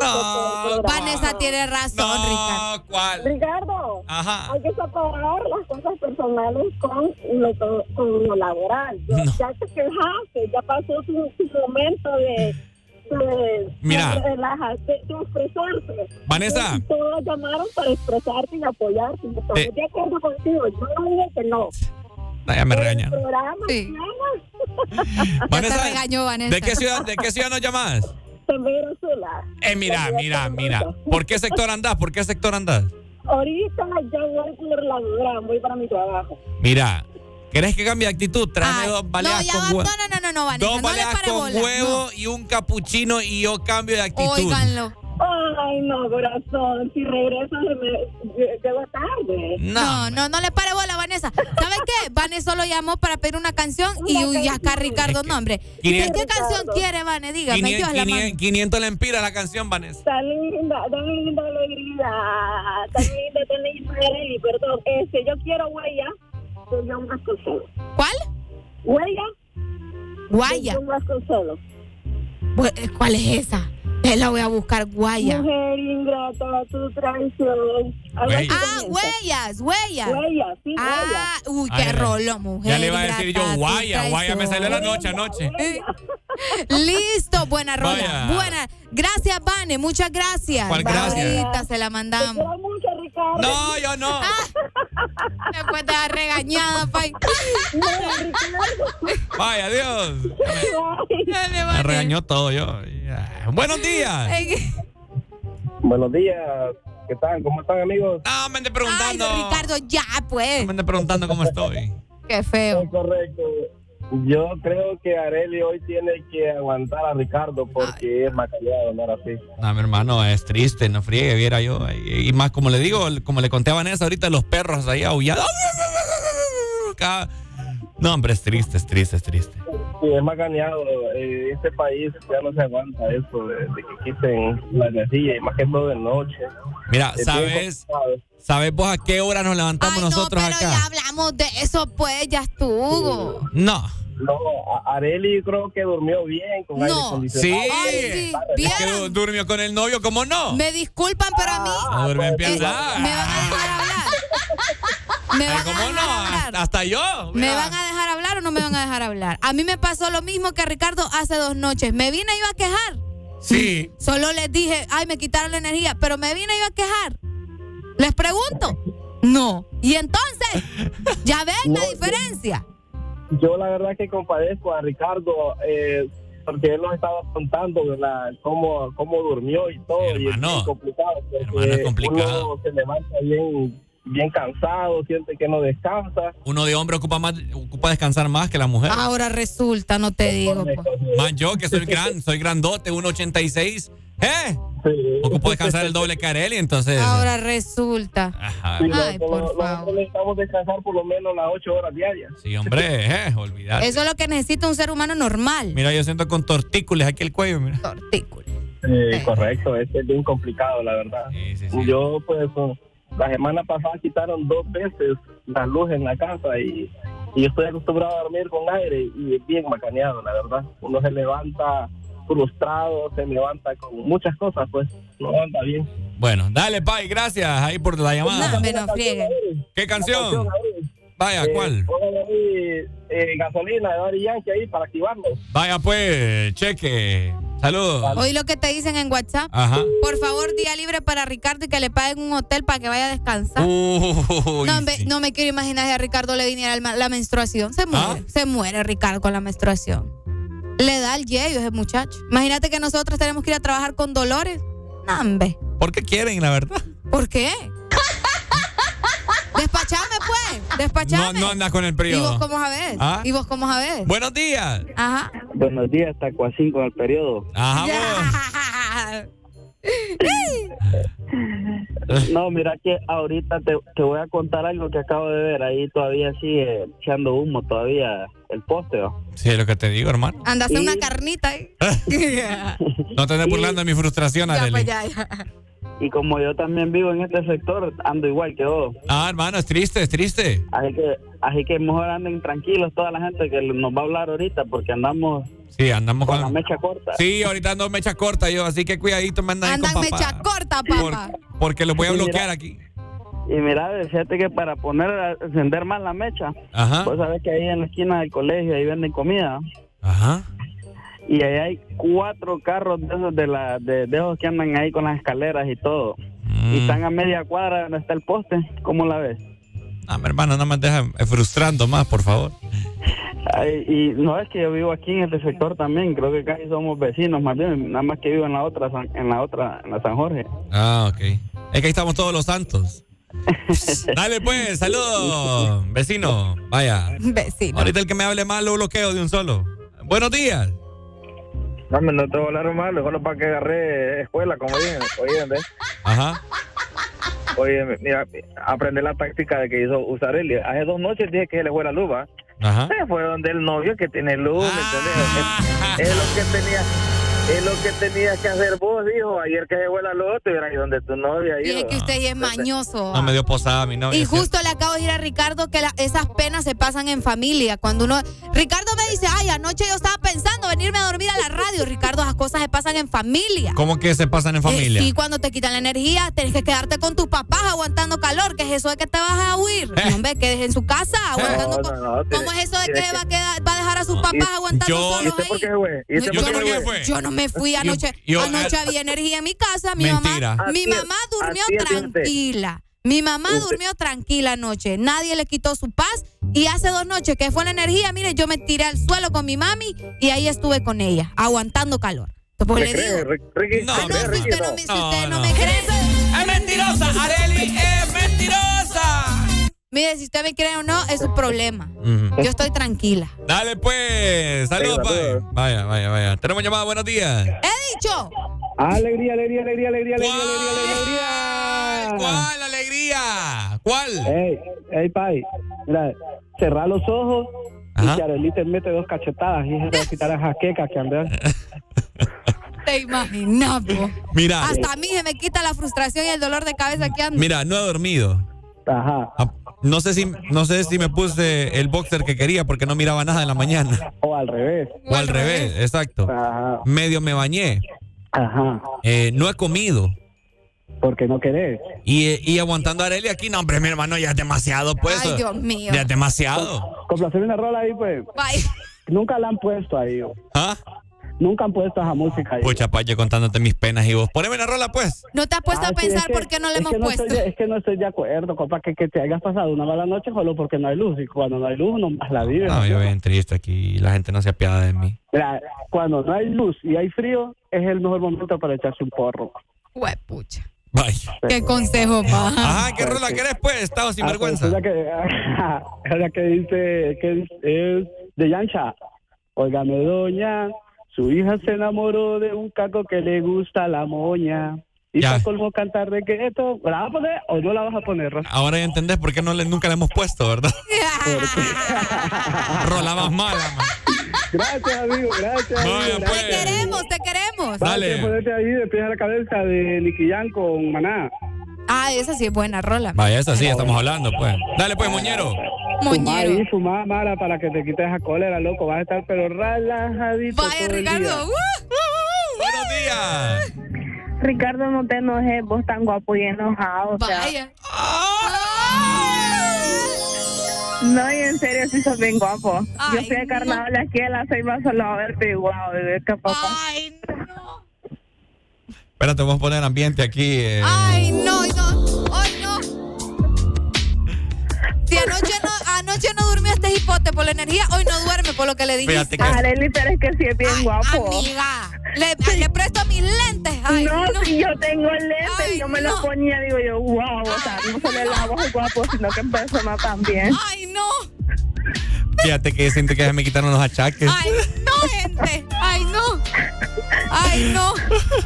No. Vanessa tiene razón, Ricardo. ¿Cuál? Ricardo, Ajá. hay que separar las cosas personales con lo, con lo laboral. Ya, ya te quejaste, ya pasó tu, tu momento de, Mira. de relajarte, de expresarte. Vanessa. Todos llamaron para expresarte y apoyarte. Estoy Eh. de acuerdo contigo. Yo no dije que no. Ah, ya me regañan. llama (laughs) Vanessa, te regañó, Vanessa. ¿de qué ciudad, de qué ciudad nos Sula. Eh, mira, mira, mira. ¿Por qué sector andás? ¿Por qué sector andás? Ahorita ya voy por la gran, voy para mi trabajo. Mira, ¿querés que cambie de actitud? Tráeme dos No, baleadas ya con huevo. no, no, no, no, no, Vanessa. Dos no le baleadas pare con bola. huevo y un capuchino y yo cambio de actitud. Óiganlo. Ay, no, corazón. Si regreso, me, llego tarde. No, no, no le pare bola, Vanessa. ¿Sabes qué? Vanessa solo llamó para pedir una canción y uy, acá Ricardo, no, hombre. ¿Y qué, 500 qué canción quiere, Vane? Dígame, 500, Dios la mano. 500, 500 lempiras la canción, Vanessa. Tan linda, tan linda alegría. Tan linda, tan linda. Perdón, este, yo quiero huella de John Vasconcelos. ¿Cuál? Huella Guaya. de John Vasconcelos. Bu- ¿Cuál es esa? Te la voy a buscar, Guaya. Mujer ingrata, tu traición. Ah, comienza. huellas, huellas. Huellas, sí, Ah, uy, Ay, qué ay. rolo, mujer. Ya le iba a decir yo, guaya, guaya, me salió la noche anoche. (laughs) Listo, buena rola. Vaya. Buena. Gracias, Vane, muchas gracias. ¿Cuál gracias? Ahorita se la mandamos. quiero mucho, Ricardo. No, yo no. Después de la regañada, pay. Vaya, Dios. Dale, Me Vane. regañó todo yo. Buenos días. Buenos días. ¿Qué tal? ¿Cómo están, amigos? No, me ande Ay, preguntando. Ricardo, ya, pues. Me ande preguntando cómo estoy. Qué feo. Correcto. Yo creo que Areli hoy tiene que aguantar a Ricardo porque es macallado, no era así. No, mi hermano, es triste, no friegue, viera yo. Y, y más, como le digo, como le conté a Vanessa ahorita, los perros ahí aullados. No, hombre, es triste, es triste, es triste. Sí, es macaneado. Eh, este país ya no se aguanta eso de, de que quiten la energía y más que todo de noche. Mira, Es bien ¿sabes? ¿Sabes vos a qué hora nos levantamos nosotros Pero acá? ya hablamos de eso, pues, ya estuvo. No. No, Areli creo que durmió bien con aire No. acondicionado. Sí. Ay, sí. Es que durmió con el novio, ¿cómo no? Me disculpan, pero a mí. No duerme en eh, piedra. me van a dejar hablar. (laughs) Me van a ¿Cómo dejar no? hablar. Hasta, yo. ¿Me mira. van a dejar hablar o no me van a dejar hablar? A mí me pasó lo mismo que a Ricardo hace dos noches. Me vine yo a quejar. Sí. Solo les dije, ay, me quitaron la energía, pero me vine yo a quejar. Les pregunto. No. Y entonces, ¿ya ven la diferencia? Yo la verdad que compadezco a Ricardo eh, porque él nos estaba contando ¿verdad? Cómo, cómo durmió y todo. y es Hermano. bien complicado. Hermano, es complicado. Uno se levanta bien, bien cansado, siente que no descansa. Uno de hombre ocupa más, ocupa descansar más que la mujer. Ahora resulta, no te digo. pues. Más yo que soy gran, soy grandote, 1.86. ¿Eh? Ocupo descansar el doble que Areli, entonces. Ahora resulta. Ajá. Sí, Ay, no- por no- favor. nosotros necesitamos descansar por lo menos las ocho horas diarias. Sí, hombre, (laughs) eh, olvidar. Eso es lo que necesita un ser humano normal. Mira, yo siento con tortículos aquí el cuello, mira. Tortículos. Sí, correcto, es bien complicado, la verdad. Yo, pues, um, la semana pasada quitaron dos veces la luz en la casa y, y yo estoy acostumbrado a dormir con aire y es bien macaneado, la verdad. Uno se levanta frustrado, se levanta con muchas cosas, pues, no levanta bien. Bueno, dale, Pai, gracias ahí por la llamada. No, me no friegue. ¿Qué canción? Vaya, Eh, ¿cuál? eh, gasolina de Daddy Yankee ahí para activarlo. Vaya, pues, cheque. Saludos. Hoy lo que te dicen en WhatsApp. Ajá. Por favor, día libre para Ricardo y que le paguen un hotel para que vaya a descansar. Uy, no, me, no me quiero imaginar si a Ricardo le viniera la menstruación. Se muere. ¿Ah? Se muere Ricardo con la menstruación. Le da el yello ese muchacho. Imagínate que nosotros tenemos que ir a trabajar con dolores. Nambe. ¿Por qué quieren, la verdad? ¿Por qué? (laughs) Despachame, pues. Despachame. No, no andas con el ¿Y vos periodo. cómo sabés? ¿Ah? ¿Y vos cómo sabés? Buenos días. Ajá. Buenos días, Taco así con el periodo. Ajá, (laughs) No, mira que ahorita te, te voy a contar algo que acabo de ver. Ahí todavía sigue echando humo todavía el poste. Sí, es lo que te digo, hermano. Anda a hacer una carnita ahí. (laughs) (laughs) No te estés burlando de mi frustración, Ya, pues, ya, ya. Y como yo también vivo en este sector, ando igual que vos. Ah, hermano, es triste, es triste. Así que, así que mejor anden tranquilos toda la gente que nos va a hablar ahorita porque andamos Sí, andamos con con... la mecha corta. Sí, ahorita ando mecha corta yo, así que cuidadito me andan Andan con papá. mecha corta, papá. Porque los voy a Sí, mira. bloquear aquí. Y mira, fíjate que para poner a encender más la mecha, Ajá. vos sabés que ahí en la esquina del colegio ahí venden comida. Ajá. Y ahí hay cuatro carros de esos, de, la, de, de esos que andan ahí con las escaleras y todo. Mm. Y están a media cuadra donde está el poste. ¿Cómo la ves? Ah, mi hermano, no me deja eh, frustrando más, por favor. Ay, y no es que yo vivo aquí en este sector también, creo que casi somos vecinos más bien, nada más que vivo en la otra, San- en la otra, en la San Jorge. Ah, ok. Es que ahí estamos todos los santos. (laughs) Dale pues, saludos, vecino. Vaya. Vecino. Ahorita el que me hable mal lo bloqueo de un solo. Buenos días. No, no te voy a hablar mal, solo para que agarré escuela, como dicen. Oye. Ajá. Oye, mira, aprende la táctica de que hizo usar él. Hace dos noches dije que se le fue la luz. Ajá. Se fue donde el novio que tiene luz, ¿me? Es, es lo que tenía, es lo que tenías que hacer vos, hijo. Ayer que se fue la luz, te hubieras ido donde tu novia, Y es que usted ya es mañoso. No me dio posada mi novia. Y justo le acabo de decir a Ricardo que la- esas penas se pasan en familia. Cuando uno. Ricardo me dice, ay, anoche yo estaba pensando venirme a dormir a la radio. Ricardo, esas cosas se pasan en familia. ¿Cómo que se pasan en familia? Eh, sí, cuando te quitan la energía, tenés que quedarte con tus papás aguantando calor. ¿Qué es eso de que te vas a huir? Eh. No, hombre, quedes en su casa aguantando. No, no, no, ¿Cómo es eso de que va a, quedar- va a dejar a sus papás aguantando yo- solos ¿Y usted por ahí? qué se fue? ¿Y usted yo, por no qué me, se fue? yo no me fui anoche. yo- anoche había energía en mi casa. Mi Mentira. mamá, mi mamá durmió tranquila. Mi mamá durmió tranquila anoche. Nadie le quitó su paz. Y hace dos noches que fue la energía, mire, yo me tiré al suelo con mi mami y ahí estuve con ella, aguantando calor. Si usted no, no. me- si No, usted no no. me cree. ¡Es mentirosa! ¡Areli es mentirosa! Mire, si usted me cree o no, es su problema. Yo estoy tranquila. Dale pues. Saludos, saludos. Vaya, vaya, vaya. Tenemos llamada, buenos días. He dicho. Alegría, alegría, alegría, alegría, alegría, ¿Cuál? alegría, ¿Cuál alegría? ¿Cuál? Ey, ey, Pai, mira, cerrar los ojos Ajá. y que Arely te mete dos cachetadas y se te va a quitar la jaqueca que andas. (laughs) Te imaginas. Mira, Hasta a mí se me quita la frustración y el dolor de cabeza que ando. mira, no he dormido. Ajá. No sé si no sé si me puse el boxer que quería porque no miraba nada en la mañana. O al revés. O al revés, exacto. Ajá. Medio me bañé. Ajá. Eh, no he comido. Porque no querés. Y, y aguantando a Arely aquí, no, hombre, mi hermano, ya es demasiado, pues. Ay, Dios mío. Ya es demasiado. Complacer una rola ahí, pues. Bye. Nunca la han puesto ahí. ¿Ah? Nunca han puesto esa música ahí. Pucha, paye, contándote mis penas y vos. Poneme la rola, pues. ¿No te has puesto Ah, a sí, pensar es que- por qué no le es hemos que no puesto? estoy es que no estoy de acuerdo, compa, que, que te hayas pasado una mala noche solo porque no hay luz. Y cuando no hay luz, no más la vives. No, yo bien triste aquí. La gente no se apiada de mí. Mira, cuando no hay luz y hay frío, es el mejor momento para echarse un porro. Huepucha. Vaya. Qué consejo más. Ajá, ¿qué rola querés, pues? Estado sin Ah, vergüenza. pues, es la que, la que dice que es, es de Yancha. Óigame, doña, su hija se enamoró de un caco que le gusta la moña. Y Ya. para colmo cantar de que esto, ¿la vas a poner o no la vas a poner? Ahora ya entendés por qué no le, nunca la hemos puesto, ¿verdad? rola más mala, man. Gracias, amigo, gracias. amigo, Vaya, gracias. Te queremos, te queremos. Dale. ponerte ahí de pie a la cabeza de Niquillán con Maná. Ah, esa sí es buena rola. Vaya, esa sí, estamos hablando, pues. Dale, pues, moñero. Fumá ahí, fumá, Mara, para que te quites esa cólera, loco. Vas a estar pero relajadito Vaya, todo el Ricardo. día. Buenos días. Ricardo, no te enojes, vos tan guapo y enojado. o sea. Vaya. No, y en serio, sí sos bien guapo. Yo fui de carnaval aquí en la Ceiba solo a verte y wow, bebé, qué papá. Ay, no. Espérate, vamos a poner ambiente aquí. eh. Ay, no, no. Ay, no. Si anoche no, anoche no durmió este hipote por la energía, hoy no duerme por lo que le dijiste. Fíjate que- Arely, pero es que sí es bien guapo. Amiga, le, le presto mis lentes. Ay, no, no. si yo tengo lentes Ay, y yo me no. los ponía, digo yo, wow, o sea, no solo la voz es guapo, sino que en persona también. Ay, no. Fíjate que siente que se me quitaron los achaques. Ay, no, gente. Ay, no. Ay, no.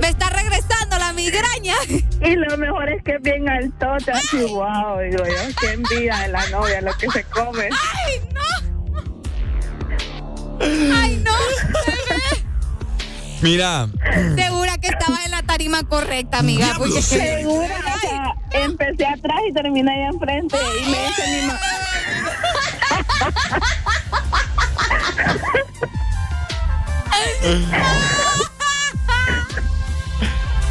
Me está regresando la migraña. Y lo mejor es que es bien altote, así, wow, digo yo, qué envidia de la novia, lo que se come. Ay, no. Ay, no. Bebé. Mira, Segura que estaba en la tarima correcta, amiga. Porque Segura, o sea, empecé atrás y terminé ahí enfrente y me dice mi mamá.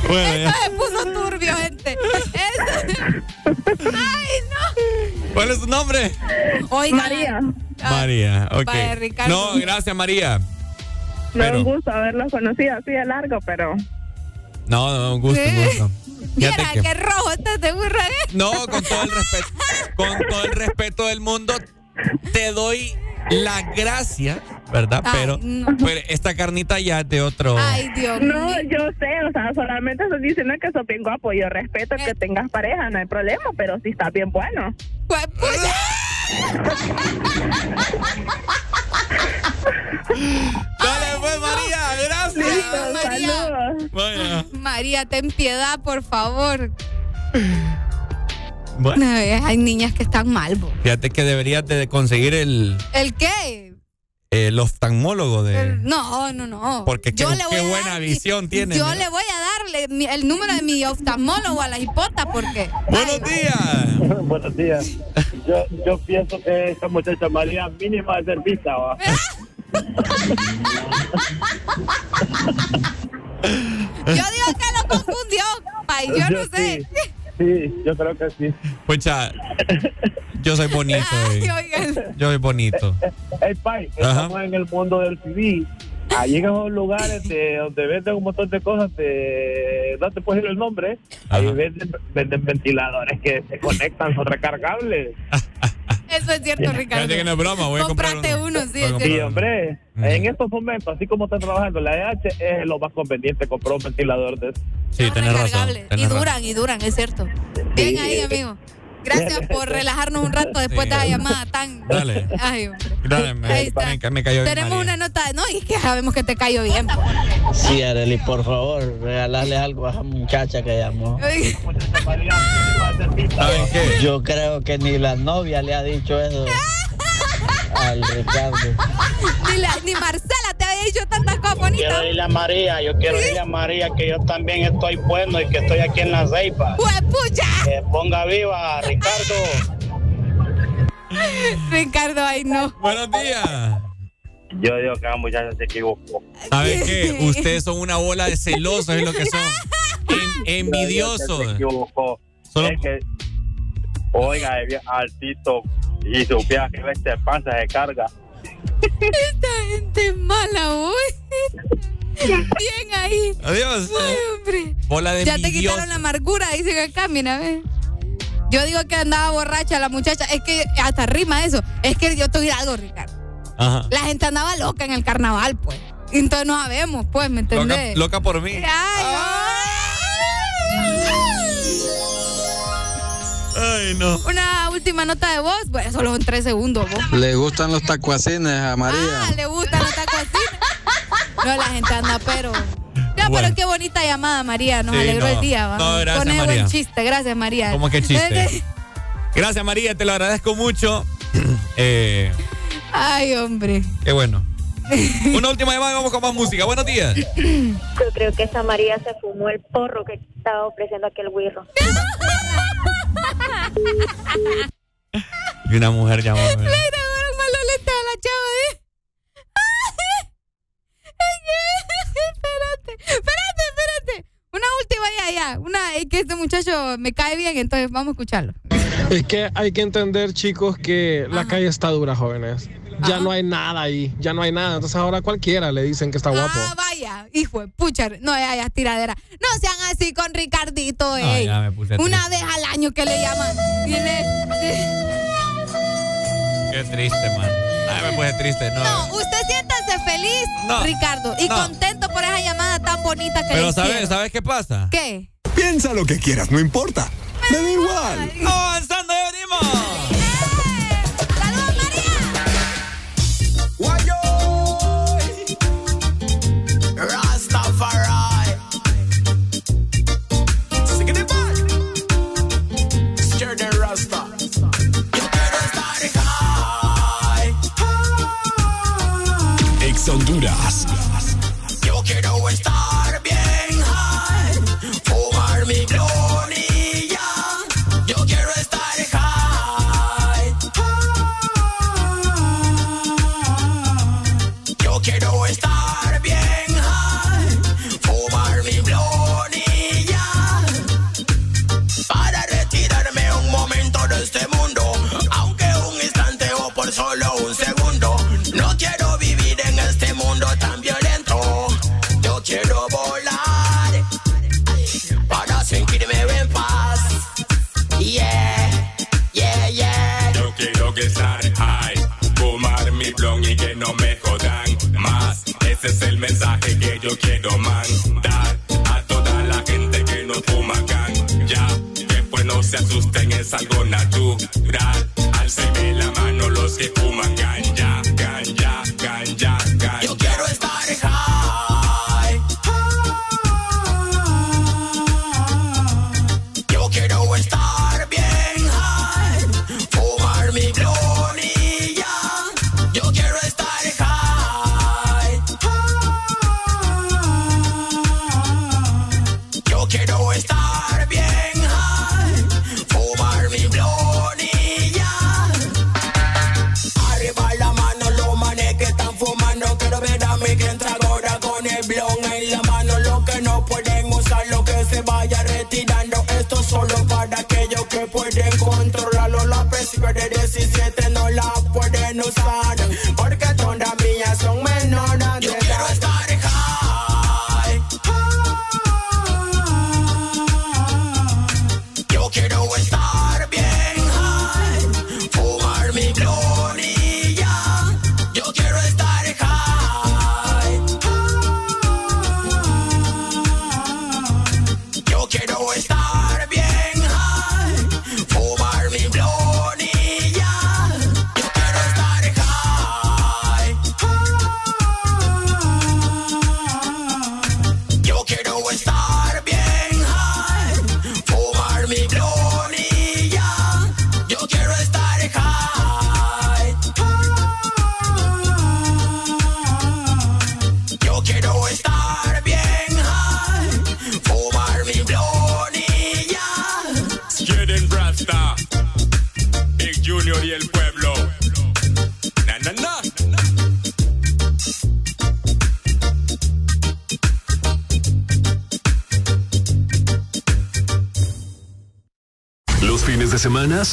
Bueno, Esto ya. se puso turbio, gente. Eso- Ay, no. ¿cuál es tu nombre? Oiga. María. María, ok. Ricardo. No, gracias, María. No es Pero- un gusto haberlos conocido así de largo, pero No, no, un gusto, un gusto. Mira, que- qué rojo este te burra. No, con todo el respeto, con todo el respeto del mundo, te doy la gracia, ¿verdad? Ay, pero, no. pero esta carnita ya es de otro. Ay, Dios No, yo sé, o sea, solamente estoy diciendo que sos bien guapo. Yo respeto que tengas pareja, no hay problema, pero si estás bien bueno. Pues, (laughs) Dale, pues, María, gracias. Ay, María. María, ten piedad, por favor. Bueno, No, eh, hay niñas que están mal, bo. fíjate que deberías de conseguir el, ¿El qué? el oftalmólogo de. El- no, no, no. Porque qué, Yo le voy qué a buena dar- visión tiene. Yo mira. le voy a darle el número de mi oftalmólogo a la hipota porque. Buenos días. (laughs) Buenos días. Yo, yo pienso que esta muchacha María mínima de servicio. ¿va? (laughs) Yo digo que lo confundió, pay, yo no sé. Sí, yo creo que sí. Pucha, yo soy bonito. (laughs) Ay, eh. Yo soy bonito. Hey, Pai, estamos en el mundo del CD. Ahí en esos lugares de, donde venden un montón de cosas, de, no te puedo decir el nombre, ahí venden, venden ventiladores que se conectan, son recargables. Eso es cierto, Ricardo. Que no es broma, voy a Comprate uno, sí, comprar Sí, cierto. hombre, en estos momentos, así como están trabajando la EH, es lo más conveniente comprar un ventilador de Sí, tenés razón. Recargables. Y razón. duran, y duran, es cierto. Bien ahí, amigo. Gracias (laughs) por relajarnos un rato después Sí. de esa llamada tan. (laughs) Dale. Ay. Dale, me, Ahí está. me, me cayó bien Tenemos María. una nota de. No, y que sabemos que te cayó bien. Sí, Arely, por favor, regalarle algo a esa muchacha que llamó. (laughs) ¿Saben qué? Yo creo que ni la novia le ha dicho eso al Ricardo. Ni, la- ni Marcela te había dicho tantas cosas bonitas. Quiero irle a María, yo quiero irle a María que yo también estoy bueno y que estoy aquí en la ceiba. ¡Huepucha! Que ponga viva, Ricardo. (laughs) Ricardo, ay, no. Buenos días. Yo digo que la muchacha se equivocó. ¿Saben qué? Ustedes son una bola de celosos, es lo que son. (laughs) En- envidiosos. Se equivocó. Solo- Es que, oiga, es bien altito y supiera que este panza se carga. Esta gente es mala, uy. Bien ahí. Adiós. Ay, hombre. Bola de Ya te quitaron la amargura, dicen acá, mira, ve. Yo digo que andaba borracha la muchacha. Es que hasta rima eso. Es que yo decir algo, Ricardo. Ajá. La gente andaba loca en el carnaval, pues. Y Entonces no sabemos, pues, ¿me Loca, entendés? loca por mí. Ay, no. Una última nota de voz. Bueno, solo en tres segundos, vos. Le gustan los tacuacines a María. Ah, le gustan los tacos así. No, la gente anda, pero. Ya, Bueno. pero qué bonita llamada, María. Nos Sí, alegró no. el día, ¿va? No, gracias, Con buen chiste. Gracias, María. ¿Cómo que chiste? Gracias, María, te lo agradezco mucho. (clears throat) Eh, Ay, hombre. qué bueno. (laughs) Una última llamada y vamos con más música. Buenos días. Yo creo que esa María se fumó el porro que estaba ofreciendo aquel güirro. Y una mujer llamó. Le grabaron mal a la chava. ¿eh? (laughs) espérate, espérate, espérate. Una última ya, ya. Una, es que este muchacho me cae bien, entonces vamos a escucharlo. Es que hay que entender, chicos, que la calle está dura, jóvenes. Ya no hay nada ahí, ya no hay nada. Entonces ahora cualquiera le dicen que está guapo. Ah, vaya, hijo de pucha. No, ya, ya, tiradera. No sean así con Ricardito, ya me puse Una triste. vez al año que le llaman. Y le- Qué triste, man. Ay, me puse triste. No. No, usted siéntase feliz, No, Ricardo, y no. contento por esa llamada tan bonita que Pero le ¿sabes, hicieron. ¿sabes qué pasa? ¿Qué? Piensa lo que quieras, no importa. Me da igual. ¡Avanzando, ya venimos!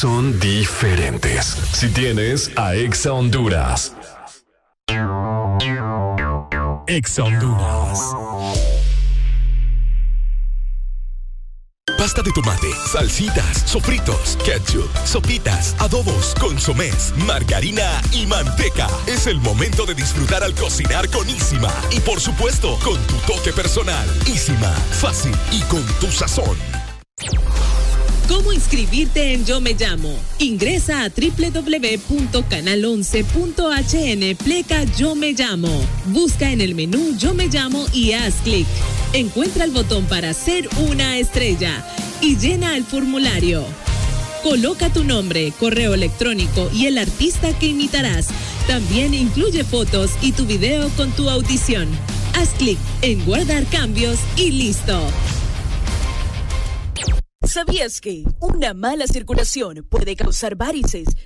Son diferentes. Si tienes a Exa Honduras. Exa Honduras. Pasta de tomate, salsitas, sofritos, ketchup, sopitas, adobos, consomés, margarina y manteca. Es el momento de disfrutar al cocinar con Isima. Y por supuesto, con tu toque personal. Isima, fácil y con tu sazón. ¿Cómo inscribirte en Yo Me Llamo? Ingresa a www.canal11.hn pleca Yo Me Llamo. Busca en el menú Yo Me Llamo y haz clic. Encuentra el botón para ser una estrella y llena el formulario. Coloca tu nombre, correo electrónico y el artista que imitarás También incluye fotos y tu video con tu audición. Haz clic en guardar cambios y listo. ¿Sabías que una mala circulación puede causar varices,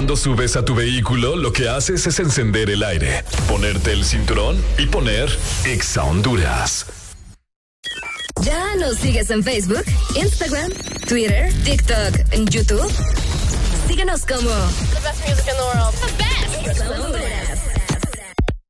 Cuando subes a tu vehículo, lo que haces es encender el aire, ponerte el cinturón y poner Exa Honduras. ¿Ya nos sigues en Facebook, Instagram, Twitter, TikTok, en YouTube? Síguenos como The best music in the world. The best.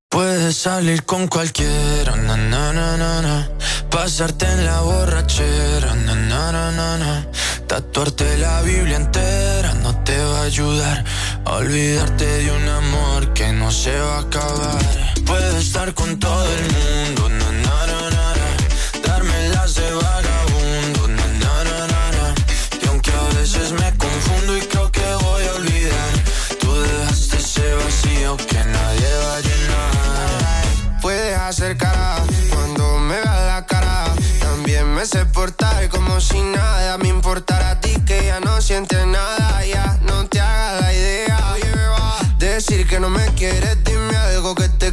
Puedes salir con cualquiera, na, na, na, na, na. pasarte en la borrachera, na, na, na, na, na. tatuarte la Biblia entera te va a ayudar a olvidarte de un amor que no se va a acabar. Puedes estar con todo el mundo, na, na, na, na, na. darme las de vagabundo, na, na, na, na. y aunque a veces me confundo y creo que voy a olvidar, tú dejaste ese vacío que nadie va a llenar. Puedes hacer cara cuando me veas la cara. También me sé portar como si nada me importara a ti que ya no sientes nada. Quieres, dime algo que te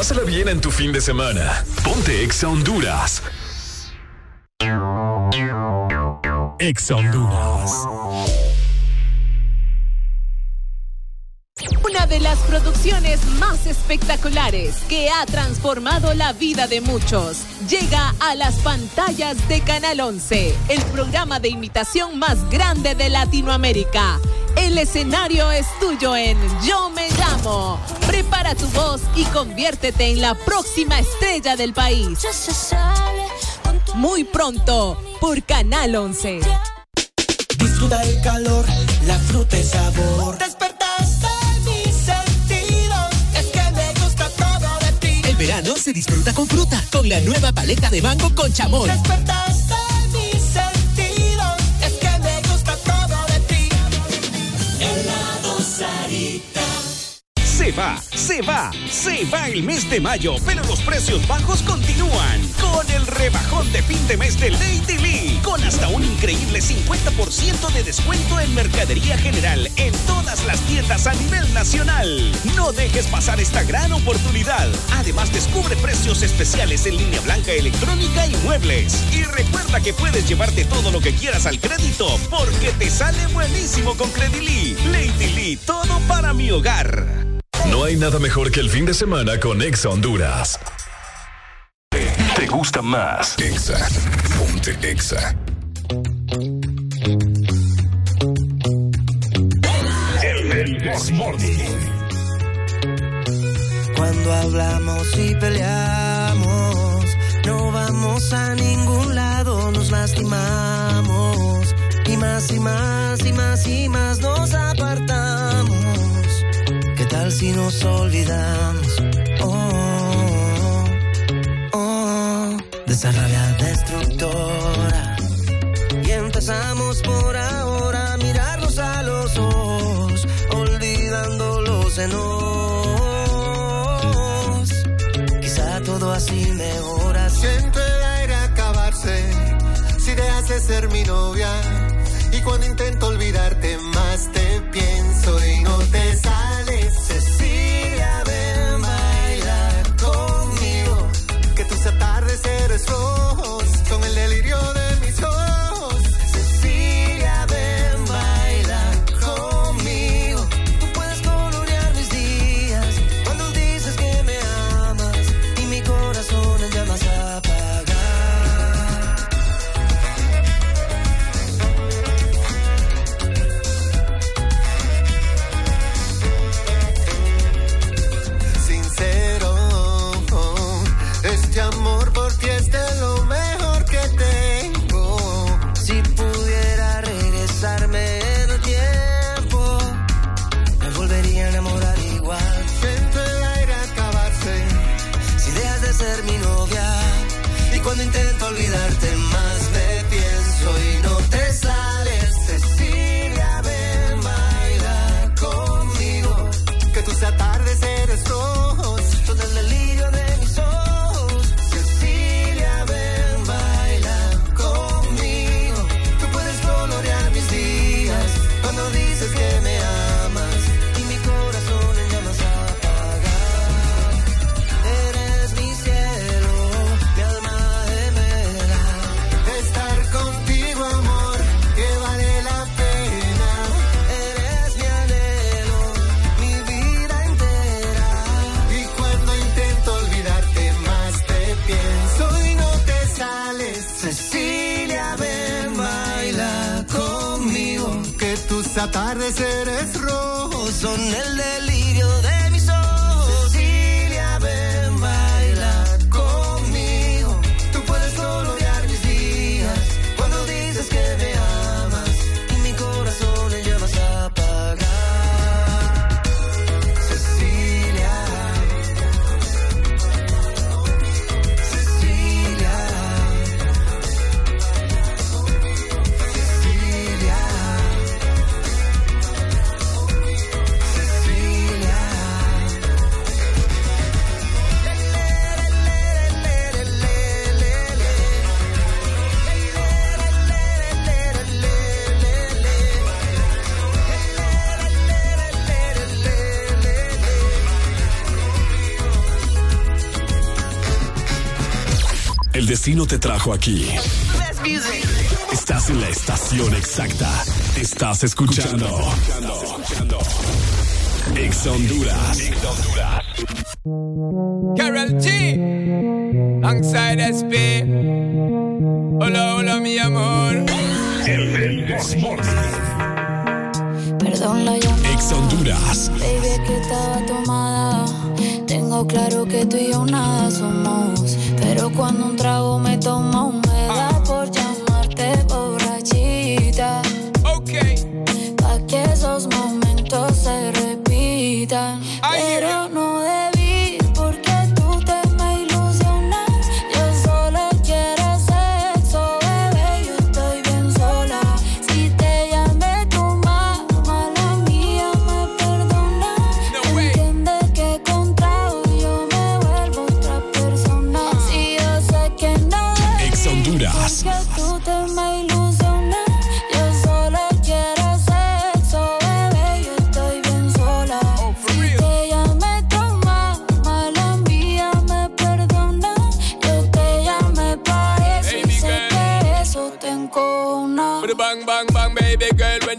Pásala bien en tu fin de semana. Ponte Exa Honduras. Exa Honduras. De las producciones más espectaculares que ha transformado la vida de muchos llega a las pantallas de Canal 11, el programa de imitación más grande de Latinoamérica. El escenario es tuyo en Yo Me Llamo. Prepara tu voz y conviértete en la próxima estrella del país. Muy pronto por Canal 11. Disfruta el calor, la fruta y sabor. Verano se disfruta con fruta, con la nueva paleta de mango con chamón. Se va, se va, se va el mes de mayo, pero los precios bajos continúan. Con el rebajón de fin de mes de Lady Lee, con hasta un increíble 50% de descuento en mercadería general en todas las tiendas a nivel nacional. No dejes pasar esta gran oportunidad. Además, descubre precios especiales en línea blanca electrónica y muebles. Y recuerda que puedes llevarte todo lo que quieras al crédito, porque te sale buenísimo con Credili. Lady Lee, todo para mi hogar. No hay nada mejor que el fin de semana con Exa Honduras. ¿Te gusta más? Exa. Ponte Exa. El, el Desmorning. Cuando hablamos y peleamos, no vamos a ningún lado, nos lastimamos. Y más y más y más y más nos apartamos. ¿Qué tal si nos olvidamos? Oh, oh, de esa rabia destructora. Y empezamos por ahora a mirarnos a los ojos, olvidando los enojos. Quizá todo así mejora. Siento el aire acabarse si dejas de ser mi novia. Y cuando intento olvidarte más te atardeceres rojos son el de destino te trajo aquí. Estás en la estación exacta. Estás escuchando. Ex Honduras. Carol G. Alongside SP. Hola, hola, mi amor. El. Son la llamada. Ex Honduras. Baby, que estaba tomada. Tengo claro que tú y yo nada somos. Pero cuando un trago me toma, me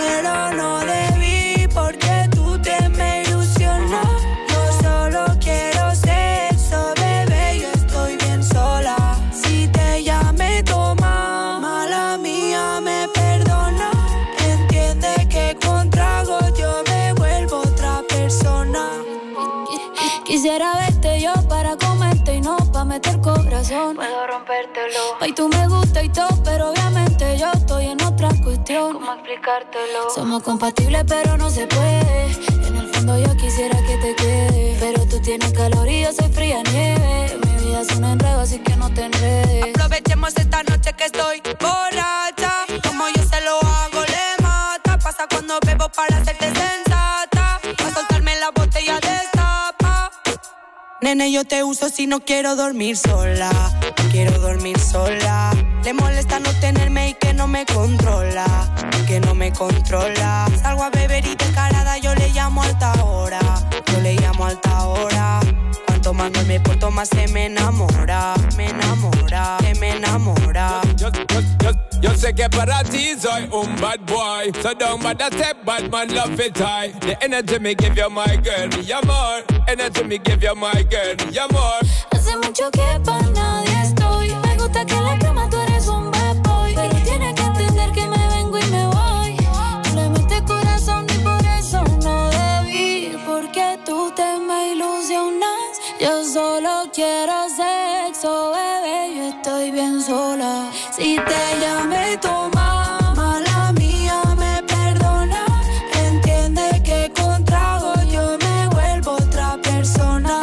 Pero no debí porque tú te me ilusionas. Yo solo quiero sexo, bebé. Yo estoy bien sola. Si te llamé tu mamá, la mía me perdona. Entiende que con trago yo me vuelvo otra persona. Quisiera verte yo para comerte y no para meter corazón. Puedo rompértelo. Ay, tú me gusta y todo, pero ¿Cómo explicártelo? Somos compatibles, pero no se puede. En el fondo yo quisiera que te quede. Pero tú tienes calor y yo soy fría nieve. Mi vida es un enredo, así que no te enredes. Aprovechemos esta noche que estoy borracha. Como yo se lo hago, le mata. Pasa cuando bebo para hacerte sensata. Pa' soltarme la botella destapa. Nene, yo te uso si no quiero dormir sola. Quiero dormir sola. Le molesta no tenerme y que me controla. Que no me controla. Salgo a beber y descarada yo le llamo alta hora. Yo le llamo alta hora. Cuanto más no me porto, más se me enamora. Me enamora, se me enamora. Yo, yo, yo, yo sé que para ti soy un bad boy. So don't bother step, bad man love it high. The energy me give you, my girl, mi amor. Energy me give you, my girl, mi amor. Hace mucho que para nadie estoy. Me gusta que en la cama tú quiero sexo, bebé. Yo estoy bien sola. Si te llamé tu mamá, la mía me perdona. Entiende que con trago yo me vuelvo otra persona.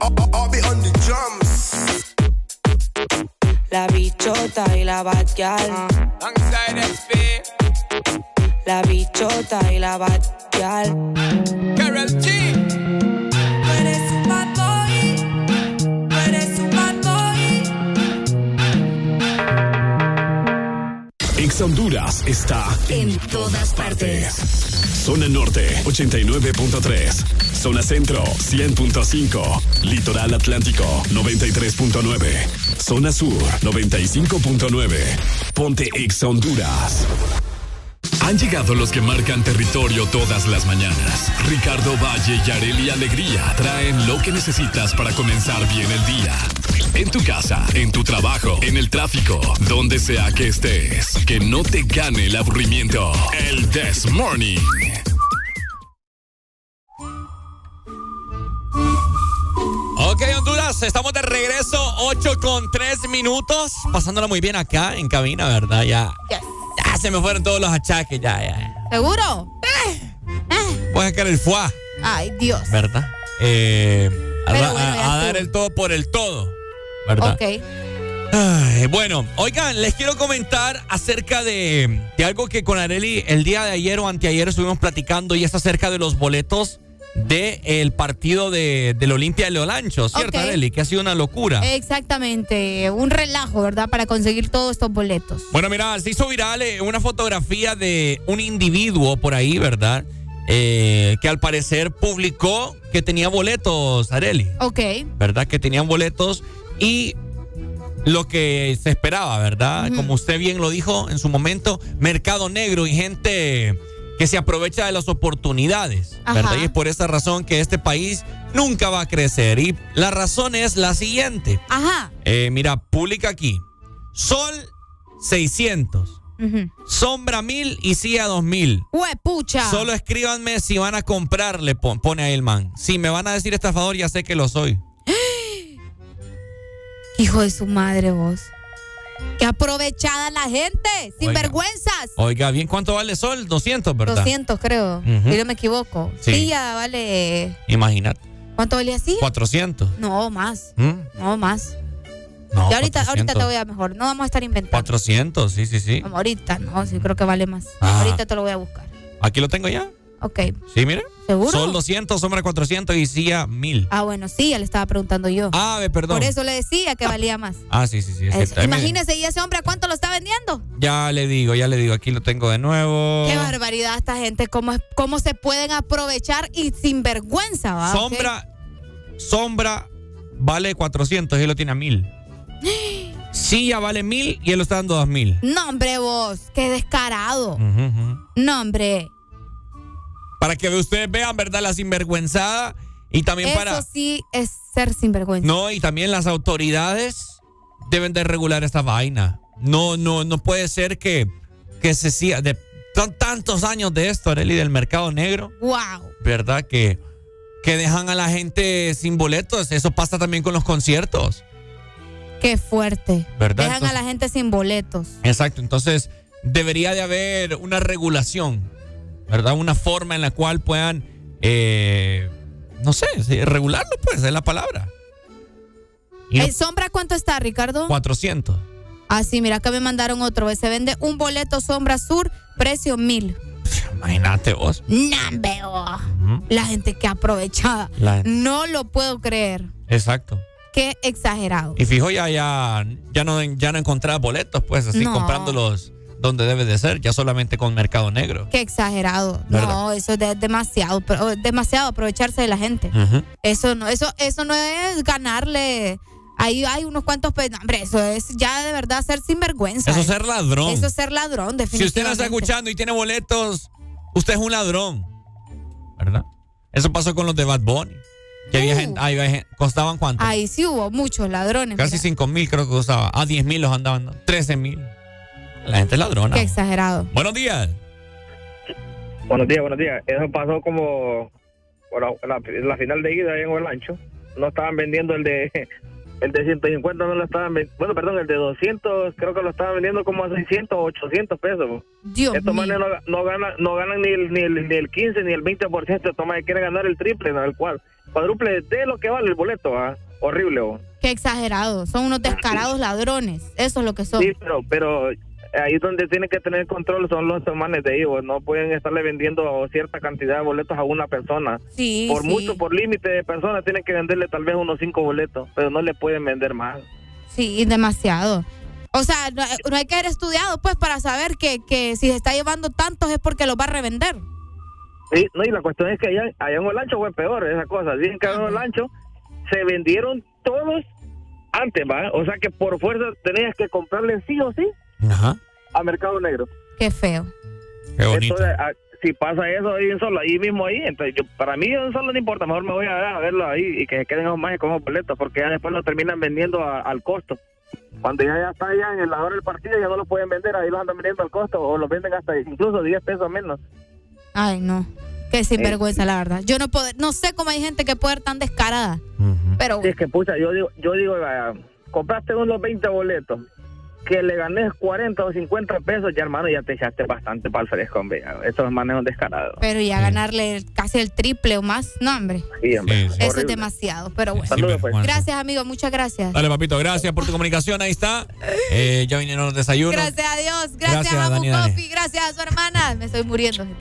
I'll be on the drums. La bichota y la batial. SP. La bichota y la batial. Carol G. Honduras está en todas partes. Zona Norte 89.3. Zona Centro 100.5. Litoral Atlántico 93.9. Zona Sur 95.9. Ponte Ex Honduras. Han llegado los que marcan territorio todas las mañanas. Ricardo Valle y Areli Alegría traen lo que necesitas para comenzar bien el día. En tu casa, en tu trabajo, en el tráfico, donde sea que estés. Que no te gane el aburrimiento. El This Morning. Ok, Honduras, estamos de regreso, 8 con 3 minutos. Pasándola muy bien acá en cabina, ¿verdad? Ya, ya se me fueron todos los achaques, ya, ya. ¿Seguro? Voy a sacar el fuá, Ay, Dios. ¿verdad? Eh, a, dar el todo por el todo, ¿verdad? Ok. Ay, bueno, oigan, les quiero comentar acerca de, de algo que con Areli el día de ayer o anteayer estuvimos platicando y es acerca de los boletos de el partido de, del Olimpia de Leolancho, ¿cierto, Ok. Arely? Que ha sido una locura. Exactamente, un relajo, ¿verdad? Para conseguir todos estos boletos. Bueno, mira, se hizo viral eh, una fotografía de un individuo por ahí, ¿verdad? Eh, que al parecer publicó que tenía boletos, Areli. Ok. ¿Verdad? Que tenían boletos y lo que se esperaba, ¿verdad? Como usted bien lo dijo en su momento, mercado negro y gente que se aprovecha de las oportunidades, ¿verdad? Y es por esa razón que este país nunca va a crecer. Y la razón es la siguiente. Ajá. Eh, mira, publica aquí. Sol 600. Ujú. Sombra 1000 y CIA 2000. Huepucha. Solo escríbanme si van a comprarle, pon- pone ahí el man. Si me van a decir estafador, ya sé que lo soy. (gasps) Hijo de su madre, vos. Qué aprovechada la gente, sin Oiga. vergüenzas. Oiga, bien, ¿cuánto vale Sol? 200, ¿verdad? 200 creo, si no me equivoco. Sí. Ya vale. Imagínate. ¿Cuánto valía así? 400. No, más. ¿Mm? No, más. No, y ahorita, 400. ahorita te voy a mejor. No vamos a estar inventando. 400, sí, sí, sí. Ahorita, no, sí creo que vale más. Ah. Ahorita te lo voy a buscar. Aquí lo tengo ya. Ok. Sí, mire. ¿Seguro? Sol 200, Sombra 400 y CIA 1000. Ah, bueno, sí, ya le estaba preguntando yo. Ah, perdón. Por eso le decía que valía más. Ah, sí, sí, sí. es imagínese, ¿y ese hombre a cuánto lo está vendiendo? Ya le digo, ya le digo. Aquí lo tengo de nuevo. Qué barbaridad esta gente, cómo, cómo se pueden aprovechar y sin vergüenza, ¿va? Sombra, sombra vale 400 y él lo tiene a 1000. (gasps) Sí, ya vale 1000 y él lo está dando a 2000. No, hombre, vos, qué descarado. No, hombre, Para que ustedes vean, ¿verdad? La sinvergüenzada y también eso para. sí es ser sinvergüenza. No, y también las autoridades deben de regular esta vaina. No, no, no puede ser que, que se siga. De, son tantos años de esto, Arely, del mercado negro. Wow. ¿verdad? Que, que dejan a la gente sin boletos. Eso pasa también con los conciertos. Qué fuerte. ¿Verdad? Dejan a la gente sin boletos. Exacto. Entonces, debería de haber una regulación, ¿verdad? Una forma en la cual puedan, eh, no sé, regularlo, pues, es la palabra. No- ¿El sombra cuánto está, Ricardo? 400. Ah, sí, mira, acá me mandaron otro. Se vende un boleto sombra sur, precio mil. Imagínate vos. Nambe, oh. La gente que aprovechada. La- No lo puedo creer. Exacto. Qué exagerado. Y fijo, ya, ya, ya no, ya no encontrar boletos, pues, así No. comprándolos donde debe de ser, ya solamente con Mercado Negro. Qué exagerado. ¿Verdad? No, eso es de- demasiado, pero- demasiado aprovecharse de la gente. Eso no, eso, eso no es ganarle. Ahí hay unos cuantos hombre, eso es ya de verdad ser sinvergüenza. Eso es ser ladrón. Eso es ser ladrón, Si definitivamente. usted no está escuchando y tiene boletos, usted es un ladrón. ¿Verdad? Eso pasó con los de Bad Bunny. Que había gente, había gente- costaban cuánto? Ahí sí hubo muchos ladrones. Casi mira. 5 mil creo que costaba. A 10 mil los andaban. dando. 13 mil. La gente es ladrona. Qué exagerado. Buenos días. Buenos días, buenos días. Eso pasó como por la, final de ida ahí en Olancho. No estaban vendiendo el de el de 150, no lo estaban vendiendo. Bueno, perdón, el de 200 creo que lo estaban vendiendo como a 600 o 800 pesos. Dios Estos mío. manes no, no ganan, no ganan ni el, ni, el, ni el 15 ni el 20%. Estos manes quieren ganar el triple, ¿no? el cual, cuádruple de lo que vale el boleto. ¿ah? Horrible. ¿o? Qué exagerado. Son unos descarados ladrones. Eso es lo que son. Sí, pero, pero ahí donde tienen que tener control son los manes de ellos. No pueden estarle vendiendo cierta cantidad de boletos a una persona. Sí, por sí. mucho, por límite de personas, tienen que venderle tal vez unos cinco boletos, pero no le pueden vender más. Sí, demasiado. O sea, no, no hay que haber estudiado, pues, para saber que, que si se está llevando tantos es porque los va a revender. Sí, no, y la cuestión es que allá, allá en Olancho fue peor esa cosa. Dicen que en Olancho se vendieron todos antes, ¿va? O sea que por fuerza tenías que comprarle sí o sí Ajá. a Mercado Negro. Qué feo. Qué bonito. Entonces, a- si pasa eso ahí en solo, ahí mismo ahí, entonces yo, para mí en solo no importa, mejor me voy a, a verlo ahí y que se queden esos más con esos boletos, porque ya después lo terminan vendiendo a- al costo. Cuando ya, ya está ya en el lado del partido, ya no lo pueden vender, ahí los andan vendiendo al costo o los venden hasta incluso 10 pesos menos. Ay, no. Qué sinvergüenza, la verdad. Yo no puedo, no sé cómo hay gente que puede ser tan descarada. Pero Sí, es que pucha, yo digo, yo digo, vaya, compraste unos 20 boletos, que le ganes 40 o 50 pesos, ya hermano, ya te echaste bastante para el fresco, hombre. ya. Esos manejos descarados. pero ya ganarle casi el triple o más, no, hombre. Sí, hombre. Eso es demasiado, pero bueno. Saludos, pues. Gracias, amigo, muchas gracias. Dale, papito, gracias por tu comunicación. Ahí está. Eh, ya vinieron los desayunos. Gracias a Dios, gracias, Gracias, a Dani. gracias a su hermana. Me estoy muriendo. (laughs)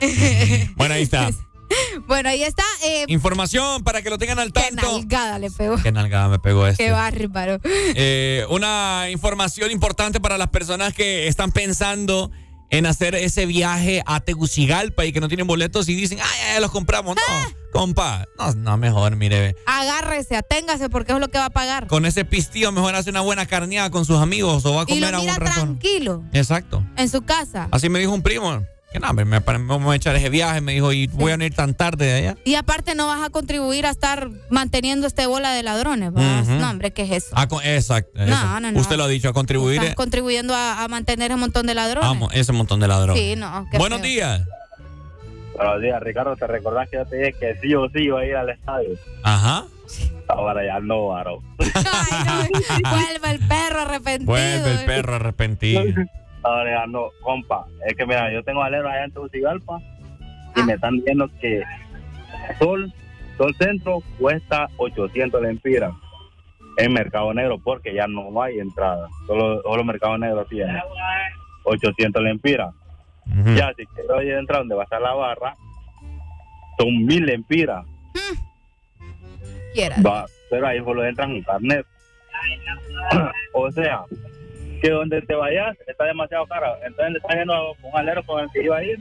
(laughs) Bueno, ahí está. (laughs) bueno, ahí está. Eh, Información para que lo tengan al qué tanto. nalgada le pegó. Qué nalgada me pegó este. Qué bárbaro. Eh, una información importante para las personas que están pensando en hacer ese viaje a Tegucigalpa y que no tienen boletos y dicen, ay, ya los compramos. No, Ah. compa. No, no, mejor, mire. Agárrese, aténgase porque es lo que va a pagar. Con ese pistillo mejor hace una buena carneada con sus amigos o va a Y comer lo a un mira tranquilo Exacto. en su casa. Así me dijo un primo. Que no, hombre, me, me, me voy a echar ese viaje. Me dijo, y voy a venir tan tarde de allá. Y aparte no vas a contribuir a estar manteniendo este bola de ladrones. Ujú. No, hombre, ¿qué es eso? Ah, con- exacto. eso. no, no. Usted lo ha dicho, a contribuir Estás contribuyendo a, a mantener ese montón de ladrones. Vamos, ese montón de ladrones. Sí, no. qué Buenos feo. días. Buenos días, Ricardo. ¿Te recordás que yo te dije que sí o sí iba a ir al estadio? Ajá. Ahora (laughs) ya no, varón. Vuelve el perro arrepentido. Vuelve el perro arrepentido. Ahora ya no, compa. Es que mira, yo tengo alero allá en Tegucigalpa y me están diciendo que Sol, Sol Centro cuesta 800 lempiras en Mercado Negro porque ya no hay entrada. Solo, solo Mercado Negro tiene 800 lempiras. Ya, si quiero ir a entrar donde va a estar la barra, son mil lempiras. Va, pero ahí solo entran un carnet. (clears throat) o sea, que donde te vayas está demasiado caro. Entonces le está yendo a un alero con el que iba a ir,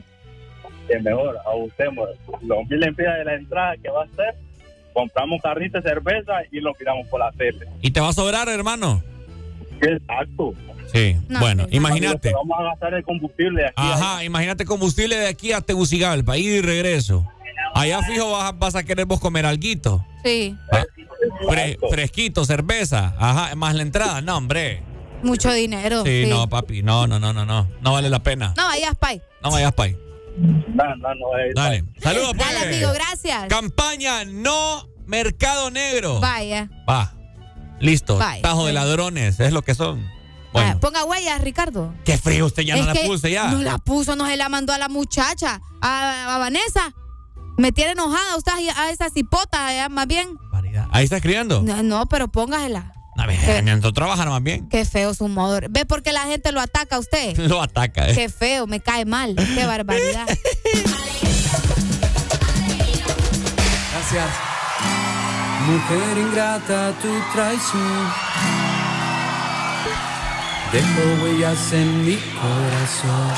que mejor, abusemos. Los mil lempiras de la entrada que va a ser, compramos carrito de cerveza y lo tiramos por la tele. ¿Y te va a sobrar, hermano? Exacto. Sí. bueno, imagínate. Vamos a gastar el combustible aquí. Ajá, imagínate combustible de aquí a Tegucigalpa, ida y regreso. Allá fijo vas, a- vas a querer vos comer alguito. Sí, Fre- fresquito, cerveza, ajá, más la entrada. No, hombre. Mucho dinero. Sí, sí. no, papi, no, no, no, no, no. No vale la pena. No vayas, Pai. No vayas ahí. No, no, no. Dale. Saludos, pues. Dale, amigo, gracias. Campaña no mercado negro. Vaya. Va. Listo. Vaya. Tajo de ladrones, es lo que son. Vaya, Bueno, Ponga huellas, Ricardo. qué frío, usted ya Es no la puse ya. No la puso, no se la mandó a la muchacha, a, a Vanessa. Me tiene enojada usted a esa cipota, eh, más bien. Ahí está escribiendo. No, no, pero póngasela. A ver, no trabajar más bien. Qué feo su modo. ¿Ve por qué la gente lo ataca a usted? (laughs) Lo ataca, eh. Qué feo, me cae mal. Qué barbaridad. Gracias. Mujer ingrata, tu traición dejó huellas en mi corazón.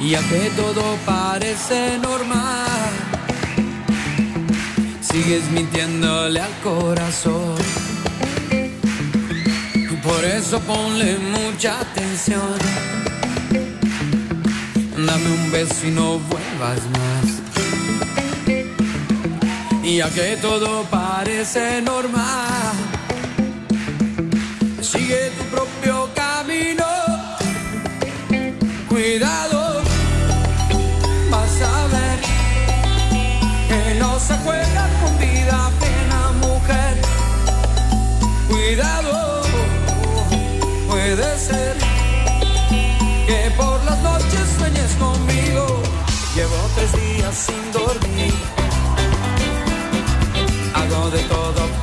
Y ya que todo parece normal, sigues mintiéndole al corazón. Por eso ponle mucha atención. Dame un beso y no vuelvas más. Y ya que todo parece normal, sigue tu propio camino. Cuidado, vas a ver que no se juega Cuidado, puede ser que por las noches sueñes conmigo. Llevo tres días sin dormir. Hago de todo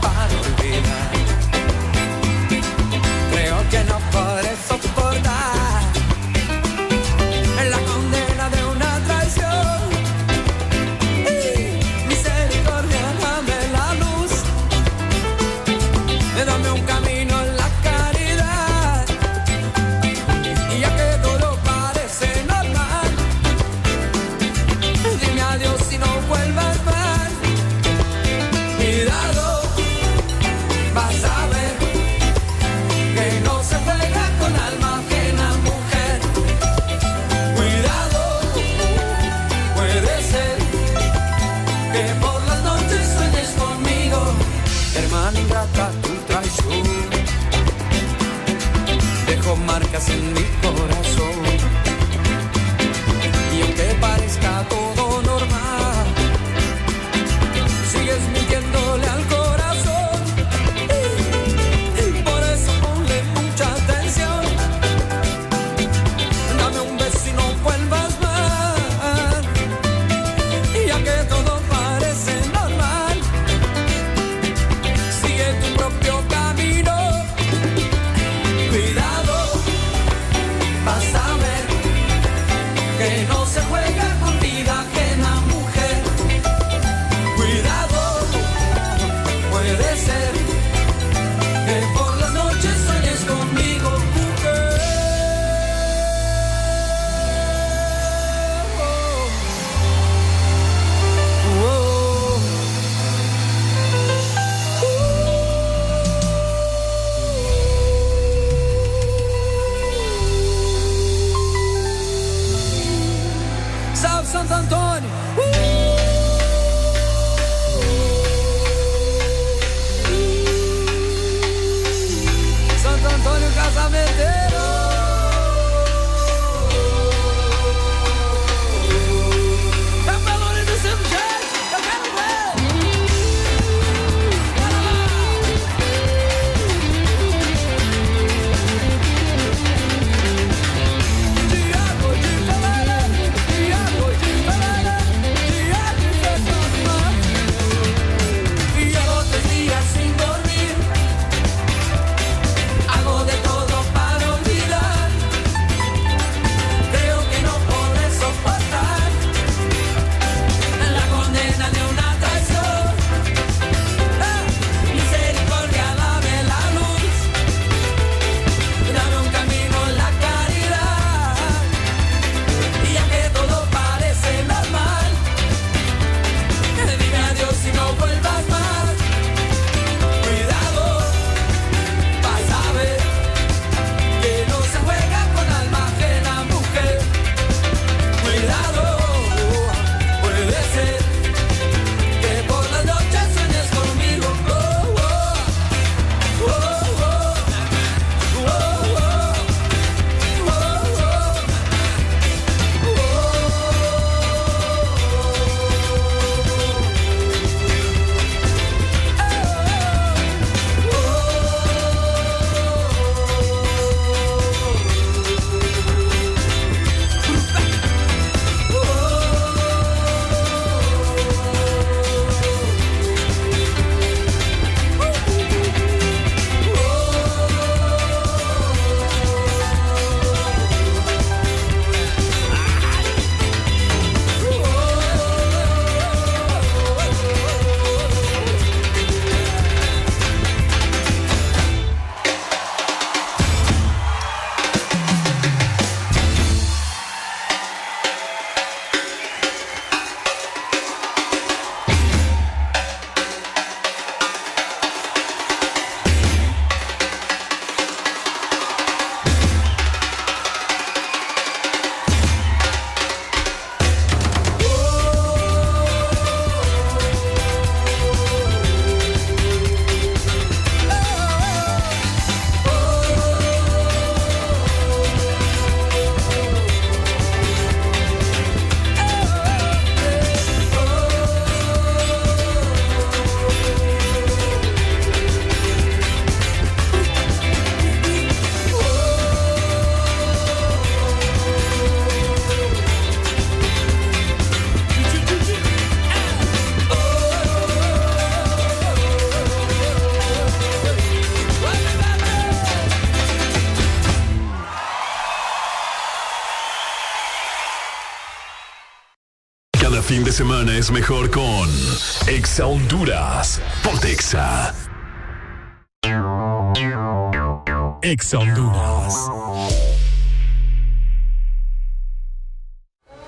semana es mejor con Exa Honduras. Ponte Exa. Exa Honduras.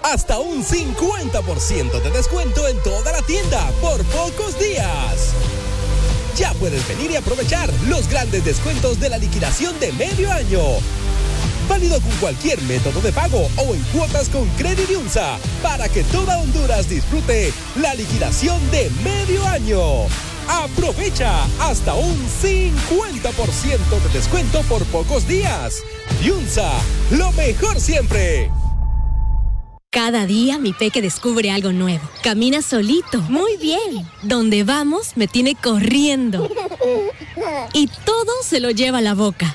Hasta un 50% de descuento en toda la tienda por pocos días. Ya puedes venir y aprovechar los grandes descuentos de la liquidación de medio año. Válido con cualquier método de pago o en cuotas con Credit Unsa para que toda Honduras disfrute la liquidación de medio año. Aprovecha hasta un 50% de descuento por pocos días. Yunza, lo mejor siempre. Cada día mi peque descubre algo nuevo. Camina solito. Muy bien. Donde vamos me tiene corriendo. (laughs) Y todo se lo lleva a la boca.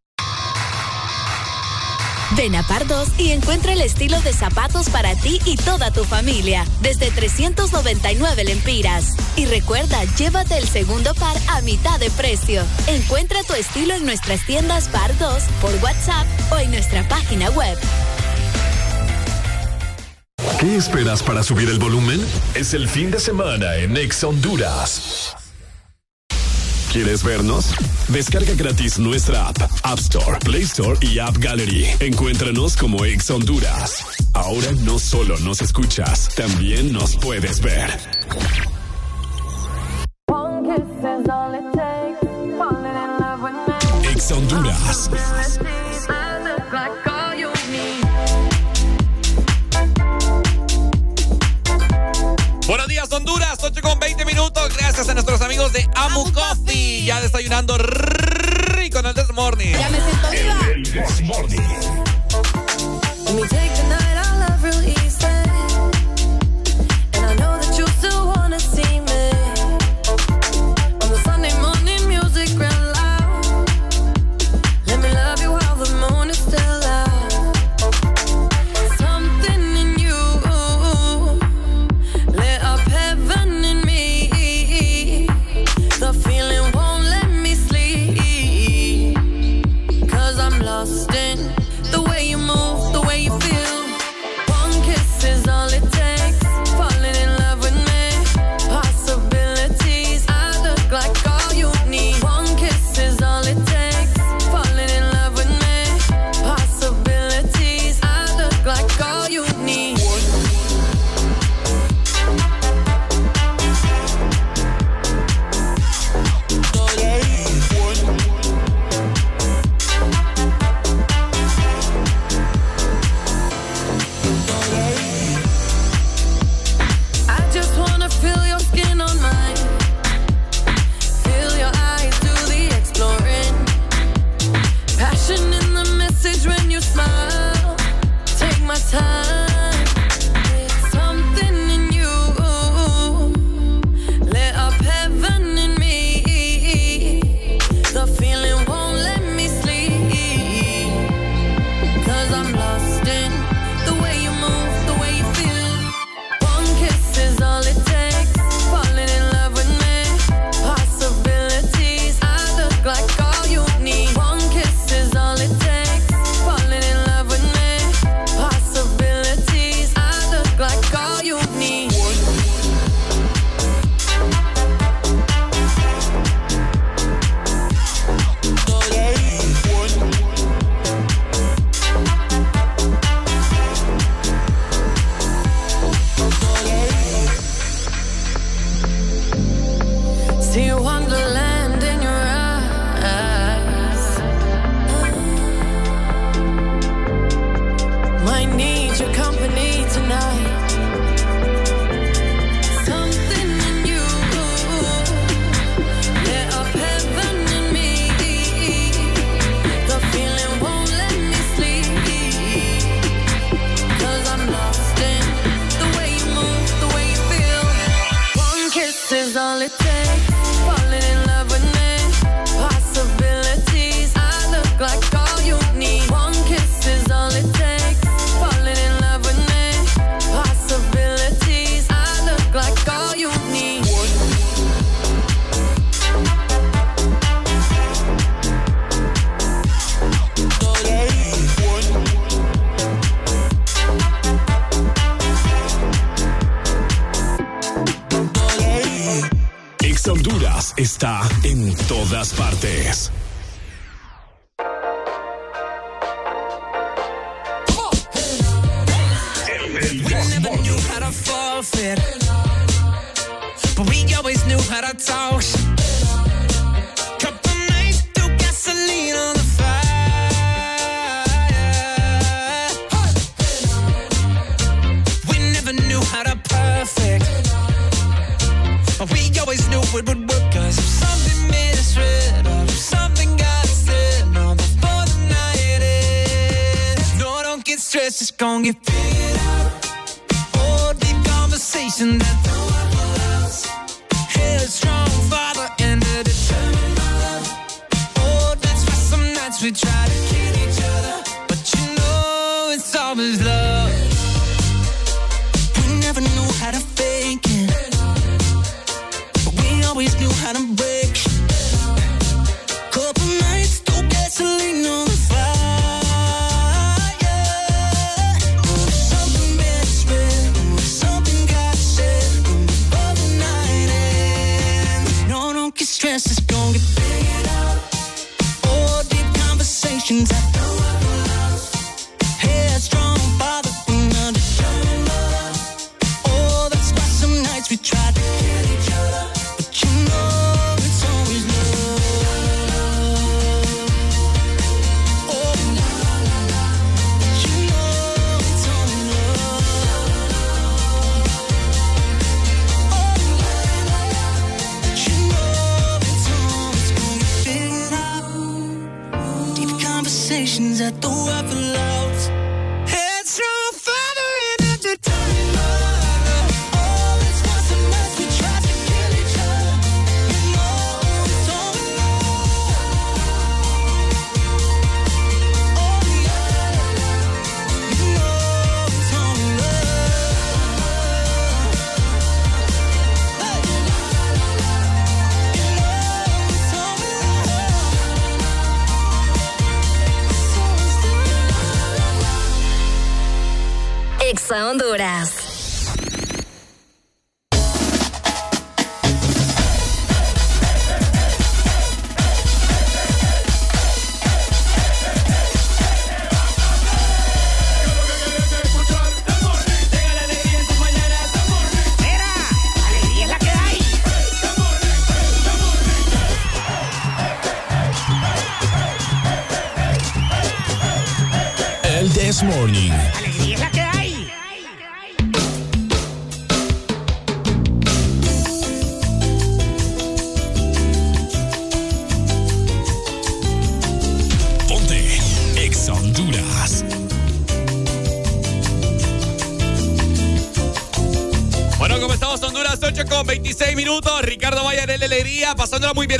Ven a Pardos y encuentra el estilo de zapatos para ti y toda tu familia, desde 399 lempiras. Y recuerda, llévate el segundo par a mitad de precio. Encuentra tu estilo en nuestras tiendas Pardos, por WhatsApp o en nuestra página web. ¿Qué esperas para subir el volumen? Es el fin de semana en Exa Honduras. ¿Quieres vernos? Descarga gratis nuestra app, App Store, Play Store y App Gallery. Encuéntranos como Ex Honduras. Ahora no solo nos escuchas, también nos puedes ver. Ex Honduras. Honduras, 8 con 20 minutos. Gracias a nuestros amigos de Amu, Coffee. Ya desayunando rico en el Desmorning. Ya me siento viva. El Desmorning.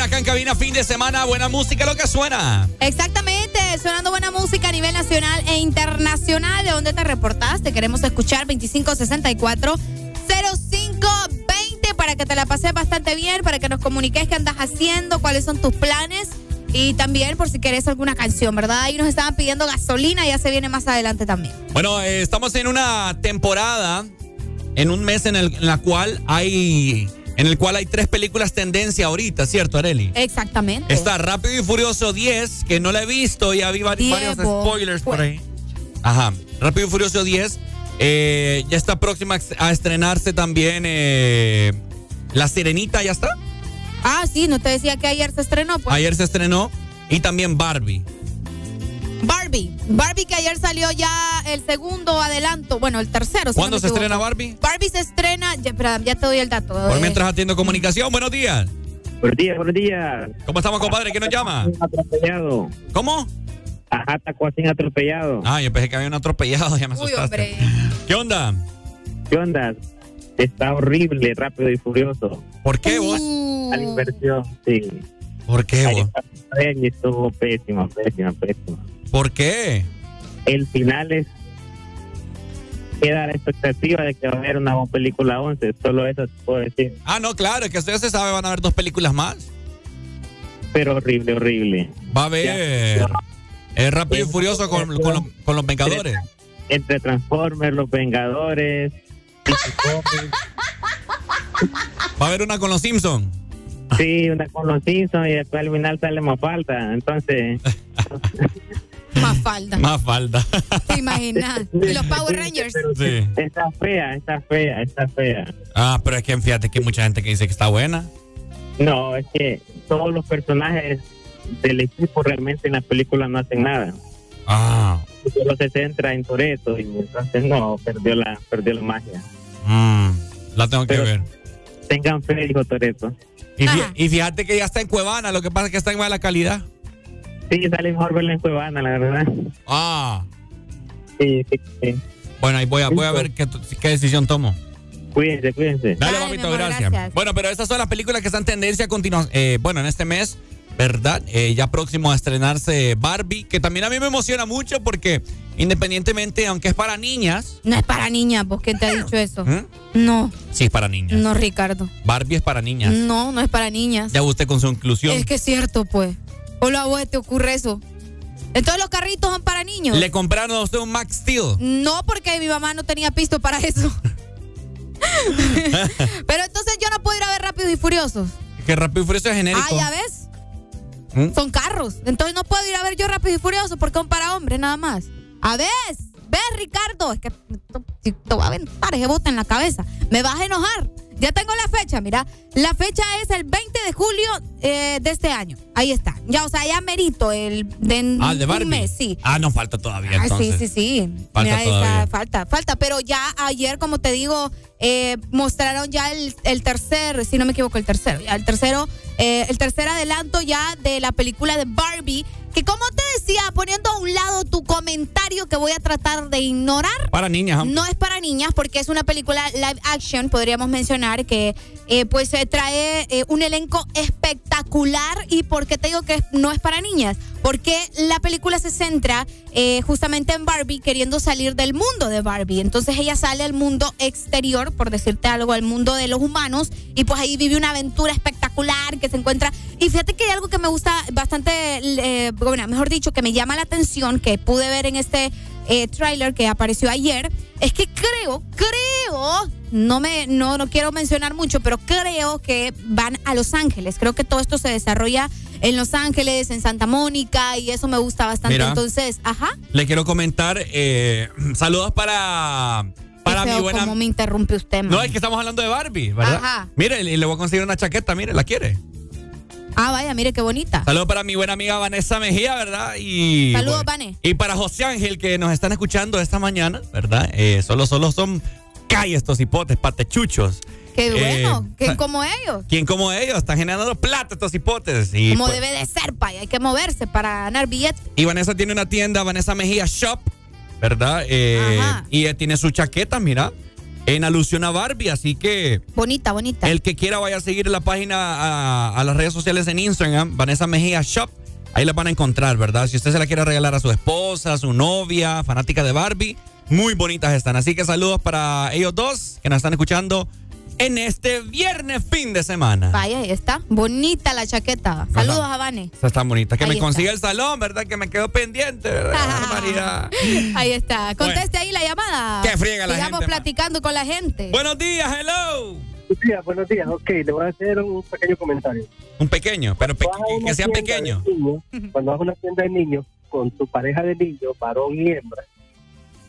Acá en cabina, fin de semana. Buena música, lo que suena. Exactamente, sonando buena música a nivel nacional e internacional. ¿De dónde te reportaste? Te queremos escuchar 2564 0520 para que te la pases bastante bien, para que nos comuniques qué andas haciendo, cuáles son tus planes. Y también por si querés alguna canción, ¿verdad? Ahí nos estaban pidiendo gasolina, ya se viene más adelante también. Bueno, eh, estamos en una temporada, en un mes en el en la cual hay, en el cual hay tres películas tendencia ahorita, ¿cierto, Areli? Exactamente. Está Rápido y Furioso 10, que no la he visto, ya vi vari- varios spoilers por ahí. Ajá, Rápido y Furioso 10. eh, ya está próxima a estrenarse también eh, La Sirenita, ¿ya está? Ah, sí, no te decía que ayer se estrenó, pues. Ayer se estrenó. Y también Barbie. Barbie. Barbie que ayer salió ya el segundo adelanto, bueno, el tercero. si ¿Cuándo no se estrena. Barbie? Barbie se estrena, ya, espera, ya te doy el dato. Por Eh, mientras atiendo comunicación, buenos días. Buenos días, buenos días. ¿Cómo estamos, compadre? ¿Quién nos llama? Atropellado. ¿Cómo? Ajá, Tacuacín atropellado. Ah, yo pensé que había un atropellado, ya me Uy, asustaste. hombre. ¿Qué onda? ¿Qué onda? Está horrible, rápido y furioso. ¿Por qué vos? Uh. A la inversión, sí. ¿Por qué vos? Estuvo pésimo, pésimo, pésimo. ¿Por qué? El final es. Queda la expectativa de que va a haber una película 11. Solo eso te puedo decir. Ah, no, claro, es que usted se sabe, van a haber dos películas más. Pero horrible, horrible. Va a haber. Es rápido y furioso con, con los, con los Vengadores. Entre Transformers, Los Vengadores. Va a haber una con los Simpsons. Sí, una con los Simpsons y después al final sale más falta. Entonces. (laughs) Más falda. Más falta. ¿Te imaginas? (laughs) Y los Power Rangers. Sí. Está fea, está fea, está fea. Ah, pero es que fíjate que hay mucha gente que dice que está buena. No, es que todos los personajes del equipo realmente en la película no hacen nada. Ah. Solo se centra en Toreto y entonces no, perdió la, perdió la magia. Mm, la tengo que Pero- ver. Tengan fe, dijo Toreto. Y fíjate que ya está en Cuevana, lo que pasa es que está en mala calidad. Sí, sale mejor verla en Cuevana, la verdad. Ah. Sí, sí, sí. Bueno, ahí voy a, voy a ver qué, qué decisión tomo. Cuídense, cuídense. Dale, Dale, papito, mi amor, gracias. gracias. Bueno, pero esas son las películas que están tendencia a continuar. eh, bueno, en este mes, ¿verdad? Eh, ya próximo a estrenarse Barbie, que también a mí me emociona mucho porque independientemente, aunque es para niñas, No es para niñas, ¿vos quién te ha dicho eso? ¿Mm? No, sí es para niñas. no, Ricardo. Barbie es para niñas. No, no es para niñas. Ya usted con su inclusión. Es que es cierto, pues. ¿O a vos te ocurre eso? Entonces los carritos son para niños. Le compraron a usted un Max Steel. No, porque mi mamá no tenía pisto para eso. (laughs) Pero entonces yo no puedo ir a ver Rápidos y Furiosos. Que Rápido y Furioso es genérico. Ah, ya ves. ¿Mm? Son carros. Entonces no puedo ir a ver yo Rápido y Furioso porque son para hombres nada más. A ver, ves, Ricardo. Es que si te voy a aventar ese bote en la cabeza. Me vas a enojar. Ya tengo la fecha, mira. La fecha es el 20 de julio eh, de este año. Ahí está. Ya, o sea, ya merito el de, Ah, de Barbie. un mes, sí. Ah, no falta todavía Ah, entonces. sí, sí, sí. Falta Mira, todavía. falta, falta. Pero ya ayer, como te digo, eh, mostraron ya el, el tercer, si no me equivoco, el tercero. Ya el tercero, eh, el tercer adelanto ya de la película de Barbie. Que como te decía, poniendo a un lado tu comentario que voy a tratar de ignorar. Para niñas. No es para niñas porque es una película live action, podríamos mencionar, que eh, pues eh, trae eh, un elenco espectacular. ¿Y por qué te digo que no es para niñas? Porque la película se centra eh, justamente en Barbie queriendo salir del mundo de Barbie. Entonces ella sale al mundo exterior, por decirte algo, al mundo de los humanos, y pues ahí vive una aventura espectacular que se encuentra. Y fíjate que hay algo que me gusta bastante, eh, bueno, mejor dicho, que me llama la atención, que pude ver en este eh, tráiler que apareció ayer, es que creo, creo, no me, no, no quiero mencionar mucho, pero creo que van a Los Ángeles. Creo que todo esto se desarrolla en Los Ángeles, en Santa Mónica, y eso me gusta bastante. Mira. Entonces, ajá. Le quiero comentar eh, saludos para, para mi buena. cómo me interrumpe usted, man. No, es que estamos hablando de Barbie, ¿verdad? Ajá. Mire, y le voy a conseguir una chaqueta, mire, ¿la quiere? Ah, vaya, mire qué bonita. Saludos para mi buena amiga Vanessa Mejía, ¿verdad? Y, Saludos, bueno, Vane. Y para José Ángel, que nos están escuchando esta mañana, ¿verdad? Eh, solo, solo son calles estos hipotes, patechuchos. Qué Eh, bueno, sa- como ellos. ¿Quién como ellos? Están generando plata estos hipotes. Y, Como pues, debe de ser, pay. Hay que moverse para ganar billetes. y Vanessa tiene una tienda, Vanessa Mejía Shop, ¿verdad? Eh, y tiene su chaqueta, mira, en alusión a Barbie, así que Bonita, bonita. el que quiera vaya a seguir la página a, a las redes sociales en Instagram, Vanessa Mejía Shop. Ahí la van a encontrar, ¿verdad? Si usted se la quiere regalar a su esposa, a su novia, fanática de Barbie, muy bonitas están. Así que saludos para ellos dos que nos están escuchando en este viernes fin de semana. Vaya, ahí está. Bonita la chaqueta. Saludos a Vane. Está bonita. Que Ahí me está. consiga el salón, ¿verdad? Que me quedó pendiente. (laughs) Ahí está. Conteste ahí la llamada. Qué friega la Sigamos gente, ma. platicando con la gente. Buenos días, hello. Buenos días, buenos días. Ok, le voy a hacer un pequeño comentario. Un pequeño, pero pe- que sea pequeño. cuando vas a una tienda de niños con tu pareja de niños, varón y hembra,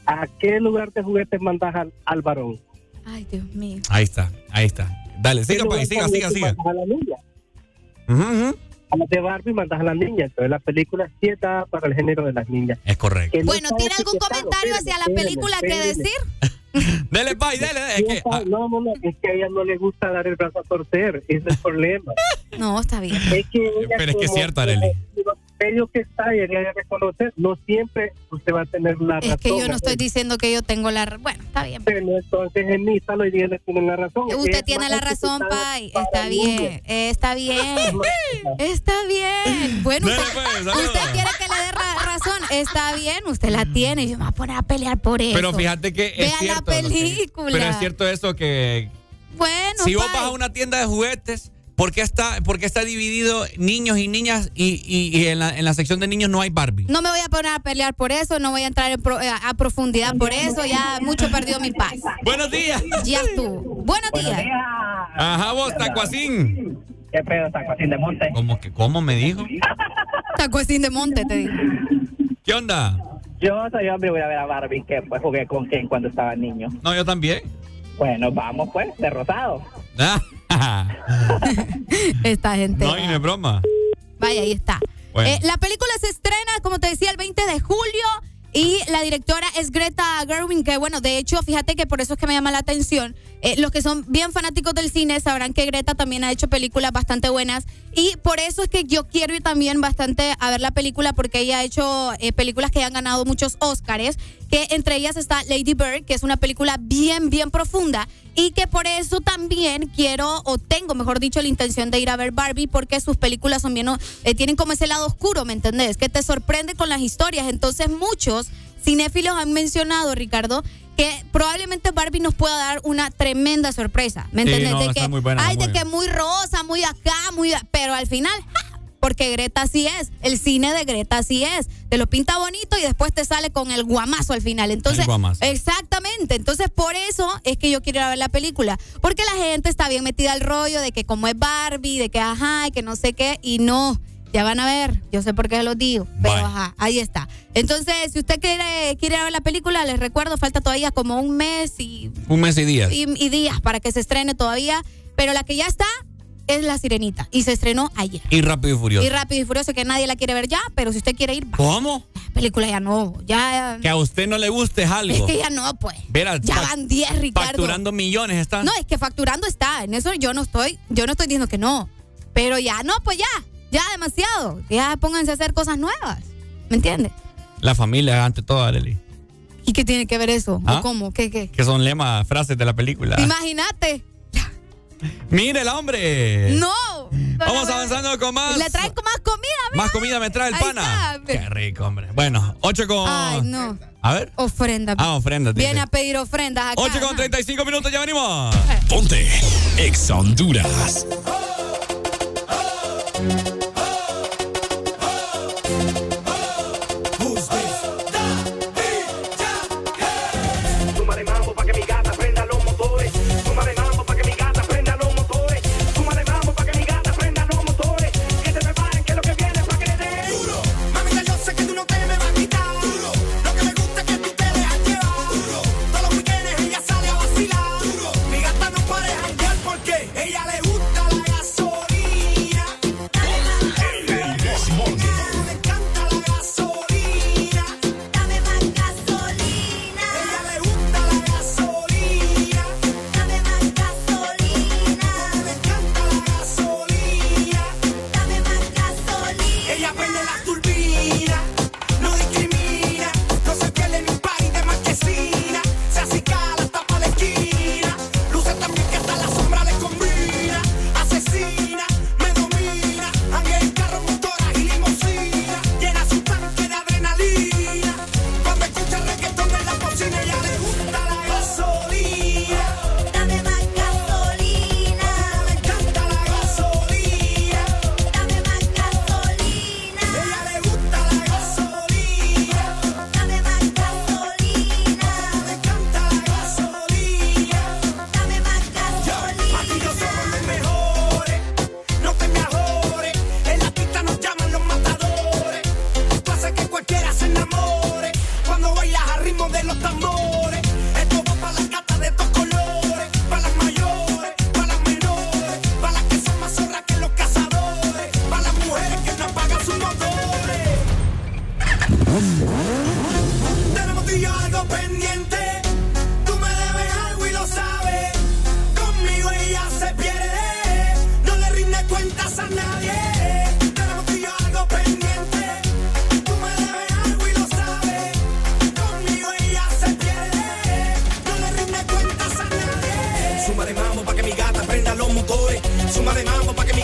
¿a qué lugar de juguetes mandas al, al varón? Ay, Dios mío. Ahí está, ahí está. Dale, siga, ¿Qué país, siga, siga, siga. a la niña? A las de Barbie mandas a la niña. Entonces la película sí está para el género de las niñas. Es correcto. Que Bueno, ¿tiene algún comentario hacia la película que decir? (laughs) Dele, pay, dele. Es que, ah, No, no, no, es que a ella no le gusta dar el brazo a torcer, ese es el problema. (laughs) No, está bien. Es que ella Pero es que es cierto, Arely. Medios que está y ella debe reconocer, no siempre usted va a tener la razón. Es que yo no estoy diciendo que yo tengo la... Bueno, está bien. Pero entonces en Nisa los días tienen la razón. Usted Es tiene la razón, Pai. Está bien, está bien. (laughs) Está bien. Bueno, usted, pues, usted quiere que le dé ra- razón. Está bien, usted la tiene. Yo me voy a poner a pelear por eso. pero fíjate que es Vea la que- película. pero es cierto eso que Bueno, si vos vas a una tienda de juguetes, ¿por qué está, por qué está dividido niños y niñas y, y- y en, la, en la sección de niños no hay Barbie? No me voy a poner a pelear por eso, no voy a entrar en pro- eh, a profundidad por eso, ya mucho perdió mi paz. Buenos días. Ya estuvo. Buenos días. Ajá, vos, Tacuacín. ¿Qué pedo, Tacuacín de Monte? ¿Cómo que cómo me dijo? (laughs) Tacuacín de monte, te digo. ¿Qué onda? Yo soy hombre y voy a ver a Barbie, que pues jugué con Ken cuando estaba niño. No, yo también. Bueno, vamos pues, de rosado. (laughs) Esta gente. no, y no es broma. Vaya, ahí está. Bueno. Eh, la película se estrena, como te decía, el 20 de julio. Y la directora es Greta Gerwig, que bueno, de hecho, fíjate que por eso es que me llama la atención. Eh, los que son bien fanáticos del cine sabrán que Greta también ha hecho películas bastante buenas. Y por eso es que yo quiero ir también bastante a ver la película, porque ella ha hecho eh, películas que han ganado muchos Oscars, que entre ellas está Lady Bird, que es una película bien, bien profunda. Y que por eso también quiero, o tengo, mejor dicho, la intención de ir a ver Barbie, porque sus películas son bien, eh, tienen como ese lado oscuro, ¿me entendés? Que te sorprende con las historias. Entonces muchos cinéfilos han mencionado, Ricardo, que probablemente Barbie nos pueda dar una tremenda sorpresa, ¿me Sí, entendés? no, de que, muy buena, ay, muy de que muy rosa, muy acá, muy, pero al final, ¡ja! Porque Greta sí es, el cine de Greta sí es, te lo pinta bonito y después te sale con el guamazo al final. Entonces, El guamazo. exactamente, entonces por eso es que yo quiero ir a ver la película, porque la gente está bien metida al rollo de que como es Barbie, de que ajá, y que no sé qué, y no. Ya van a ver, yo sé por qué los digo, pero ajá, ahí está. Entonces, si usted quiere, quiere ver la película, les recuerdo, falta todavía como un mes y, Un mes y días. y, y días para que se estrene todavía, pero la que ya está es La Sirenita y se estrenó ayer. Y rápido y furioso. Y Rápido y Furioso que nadie la quiere ver ya, pero si usted quiere ir, va. ¿Cómo? La película ya no, ya... Que a usted no le guste es algo. Es que ya no, pues. Verá, Ya van 10, Ricardo. Facturando millones están. No, es que facturando está. En eso yo no estoy, yo no estoy diciendo que no. Pero ya no, pues ya. Ya demasiado. Ya pónganse a hacer cosas nuevas. ¿Me entiendes? La familia ante todo, Arely. ¿Y qué tiene que ver eso? ¿Ah? ¿O cómo? ¿Qué, qué? Que son lemas, frases de la película. Imagínate. Mire el hombre. No. Vamos avanzando con más. Le traen con más comida, Más comida me trae el Ahí pana. está. Qué rico, hombre. Bueno, 8 con. Ay, no. A ver. Ofrenda. Ah, ofrenda. Viene a pedir ofrendas acá. 8 con 35 minutos, ya venimos. Ponte Ex Honduras. Súmale Súmale mambo pa' que mi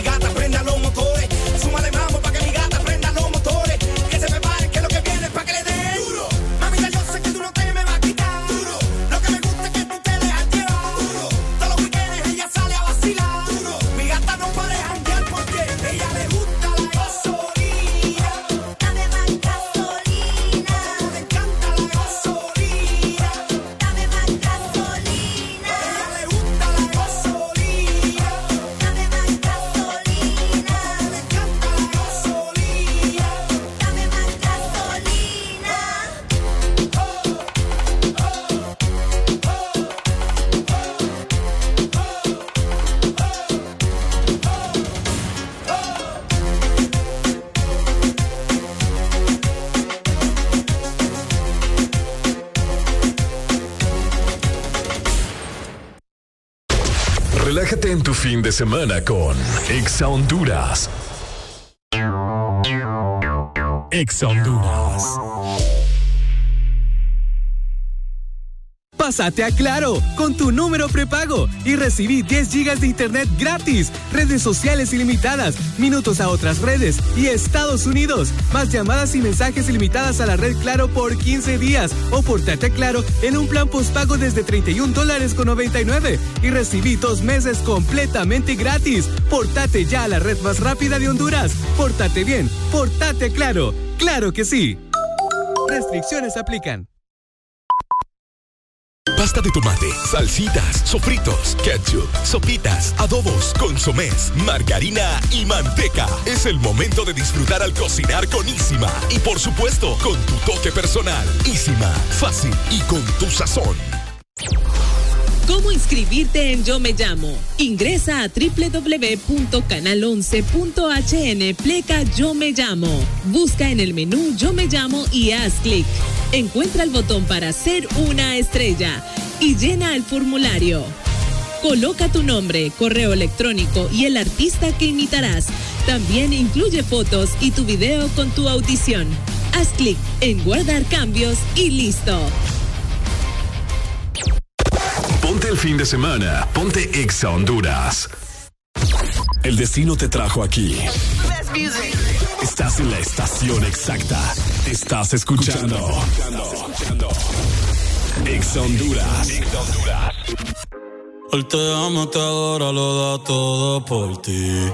fin de semana con Exa Honduras. Exa Honduras. Pásate a Claro con tu número prepago y recibí 10 gigas de internet gratis, redes sociales ilimitadas, minutos a otras redes y Estados Unidos, más llamadas y mensajes ilimitadas a la red Claro por 15 días o portate Claro en un plan postpago desde 31 dólares con 99 y recibí dos meses completamente gratis. Portate ya a la red más rápida de Honduras. Portate bien, portate Claro. Claro que sí. Restricciones aplican. Pasta de tomate, salsitas, sofritos, ketchup, sopitas, adobos, consomés, margarina y manteca. Es el momento de disfrutar al cocinar con Isima. Y por supuesto, con tu toque personal. Isima, fácil y con tu sazón. ¿Cómo inscribirte en Yo Me Llamo? Ingresa a www.canal11.hn pleca Yo Me Llamo. Busca en el menú Yo Me Llamo y haz clic. Encuentra el botón para ser una estrella y llena el formulario. Coloca tu nombre, correo electrónico y el artista que imitarás. También incluye fotos y tu video con tu audición. Haz clic en guardar cambios y listo. Ponte el fin de semana. Ponte Exa Honduras. El destino te trajo aquí. Estás en la estación exacta. Estás escuchando. Exa Honduras. Él te ama, te adora, lo da todo por ti.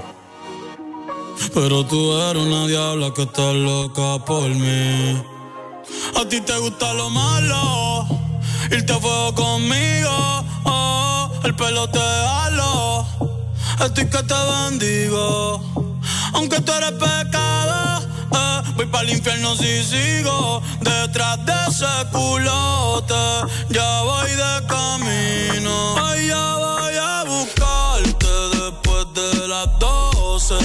Pero tú eres una diabla que está loca por mí. A ti te gusta lo malo, irte a fuego conmigo. Oh, el pelo te halo, estoy que te bendigo. Aunque tú eres pecado, eh, voy para el infierno si sigo. Detrás de ese culote, ya voy de camino. Ay, ya voy a buscarte después de las 12.